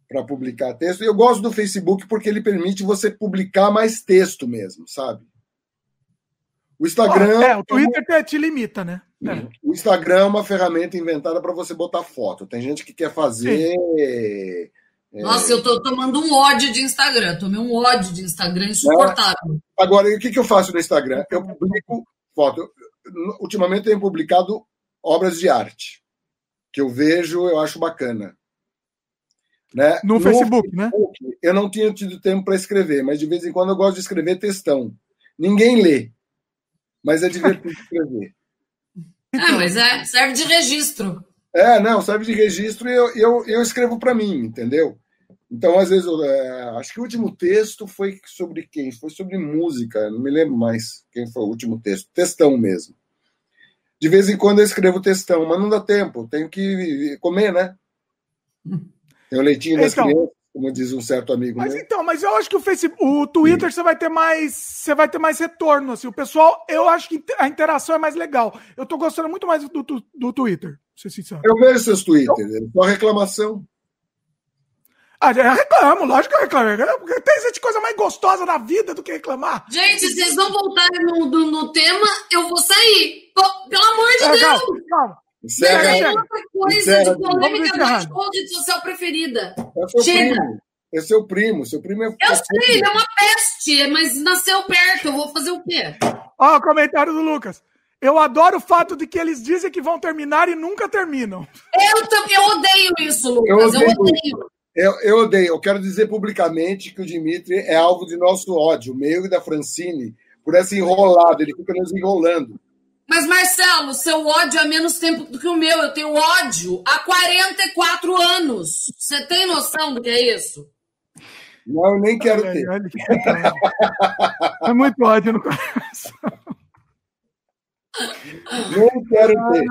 para publicar texto. Eu gosto do Facebook porque ele permite você publicar mais texto mesmo, sabe? O Instagram. é, o Twitter é te limita, né? É. O Instagram é uma ferramenta inventada para você botar foto. Tem gente que quer fazer. É... Nossa, eu tô tomando um ódio de Instagram. Tomei um ódio de Instagram insuportável. É. Agora, o que, que eu faço no Instagram? Eu publico foto. Ultimamente eu tenho publicado obras de arte que eu vejo, eu acho bacana. Né? No, no Facebook, né? Eu não tinha tido tempo para escrever, mas de vez em quando eu gosto de escrever textão. Ninguém lê, mas é divertido escrever. Ah, mas é, serve de registro. É, não, serve de registro e eu, eu, eu escrevo para mim, entendeu? Então, às vezes, eu, é, acho que o último texto foi sobre quem? Foi sobre música, não me lembro mais quem foi o último texto. Textão mesmo. De vez em quando eu escrevo textão, mas não dá tempo, tenho que comer, né? Tem o leitinho das então, crianças, como diz um certo amigo mas meu. então, mas eu acho que o Facebook, o Twitter você vai ter mais, você vai ter mais retorno assim. O pessoal, eu acho que a interação é mais legal. Eu tô gostando muito mais do, do, do Twitter, ser sincero. Eu vejo seus Twitter, então, só reclamação. Ah, eu reclamo, lógico que eu reclamo. Porque tem gente coisa mais gostosa na vida do que reclamar. Gente, se vocês não voltarem no, no, no tema, eu vou sair. Pelo amor de é, Deus! Calma, calma. Encerra, não tem outra coisa encerra, de polêmica da rede social preferida. É seu Chega. Primo. É seu primo. Seu primo é. Eu sei, ele é uma peste, mas nasceu perto. Eu vou fazer o quê? Ó, o comentário do Lucas. Eu adoro o fato de que eles dizem que vão terminar e nunca terminam. Eu, eu odeio isso, Lucas. Eu odeio. Eu odeio. Eu, eu odeio. Eu quero dizer publicamente que o Dimitri é alvo de nosso ódio, meio e da Francine, por essa enrolada. Ele fica nos enrolando. Mas, Marcelo, seu ódio é menos tempo do que o meu. Eu tenho ódio há 44 anos. Você tem noção do que é isso? Não, eu nem quero ter. é muito ódio no coração. Nem quero ter.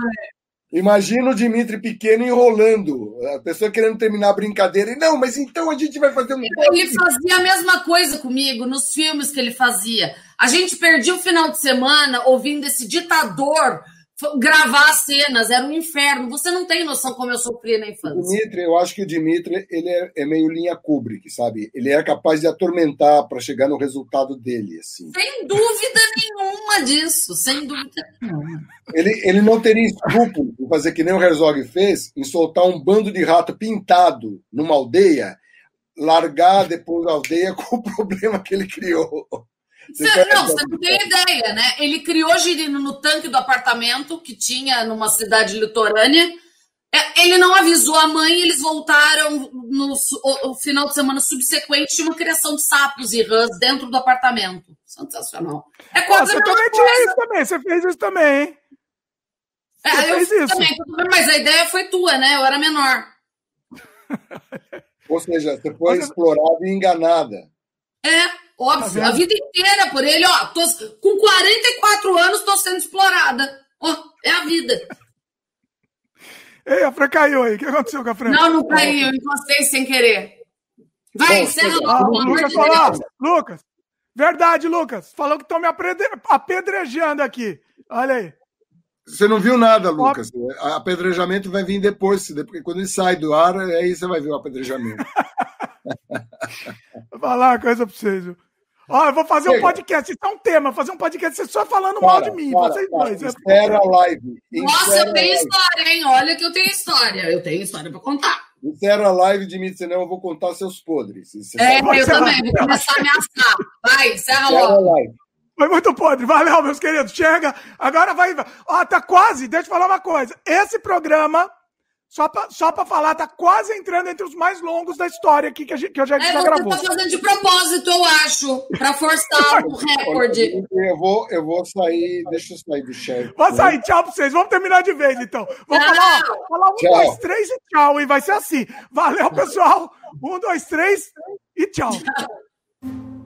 Imagina o Dimitri pequeno enrolando, a pessoa querendo terminar a brincadeira. E não, mas então a gente vai fazer um. Ele fazia a mesma coisa comigo nos filmes que ele fazia. A gente perdia o final de semana ouvindo esse ditador gravar as cenas, era um inferno. Você não tem noção como eu sofri na infância. Dimitri, eu acho que o Dimitri ele é, é meio linha Kubrick, sabe? Ele é capaz de atormentar para chegar no resultado dele, assim. Sem dúvida nenhuma disso, sem dúvida nenhuma. Ele, ele não teria escrúpulo em fazer que nem o Herzog fez, em soltar um bando de rato pintado numa aldeia, largar depois a aldeia com o problema que ele criou. Você, não, você não tem ideia, né? Ele criou girino no tanque do apartamento que tinha numa cidade litorânea. É, ele não avisou a mãe, eles voltaram no o, o final de semana subsequente tinha uma criação de sapos e rãs dentro do apartamento. Sensacional. É quase Você também tinha isso também, você fez isso também, hein? É, você eu fez isso. também, mas a ideia foi tua, né? Eu era menor. Ou seja, você foi você... explorada e enganada. É. Óbvio, tá a vida inteira por ele, ó. Tô, com 44 anos tô sendo explorada. Ó, é a vida. Ei, a Fran caiu aí. O que aconteceu com a Fran? Não, não caiu, eu encostei sem querer. Vai, encerra ah, Lucas, de Lucas, verdade, Lucas. Falou que estão me apedrejando aqui. Olha aí. Você não viu nada, Lucas. O apedrejamento vai vir depois, porque quando ele sai do ar, aí você vai ver o apedrejamento. Vou falar uma coisa pra vocês. Viu? Ó, eu vou fazer um podcast. Isso é um tema, fazer um podcast só falando para, mal de mim. Para, vocês dois. Espera a live. Nossa, eu tenho história, hein? Olha que eu tenho história. Eu tenho história pra contar. Encerra a live de mim, senão eu vou contar seus podres. Você é, eu também. Vou começar a ameaçar. Vai, encerra logo. Foi muito podre. Valeu, meus queridos. Chega. Agora vai. Ó, tá quase. Deixa eu falar uma coisa. Esse programa só para só falar, tá quase entrando entre os mais longos da história aqui que, a gente, que eu já, é, já gravou. Você tá fazendo de propósito, eu acho, para forçar o recorde. Eu vou, eu vou sair, deixa eu sair do chat. Vou sair, tchau para vocês. Vamos terminar de vez, então. Vamos falar, falar um, tchau. dois, três e tchau, e vai ser assim. Valeu, pessoal. Um, dois, três e tchau. tchau.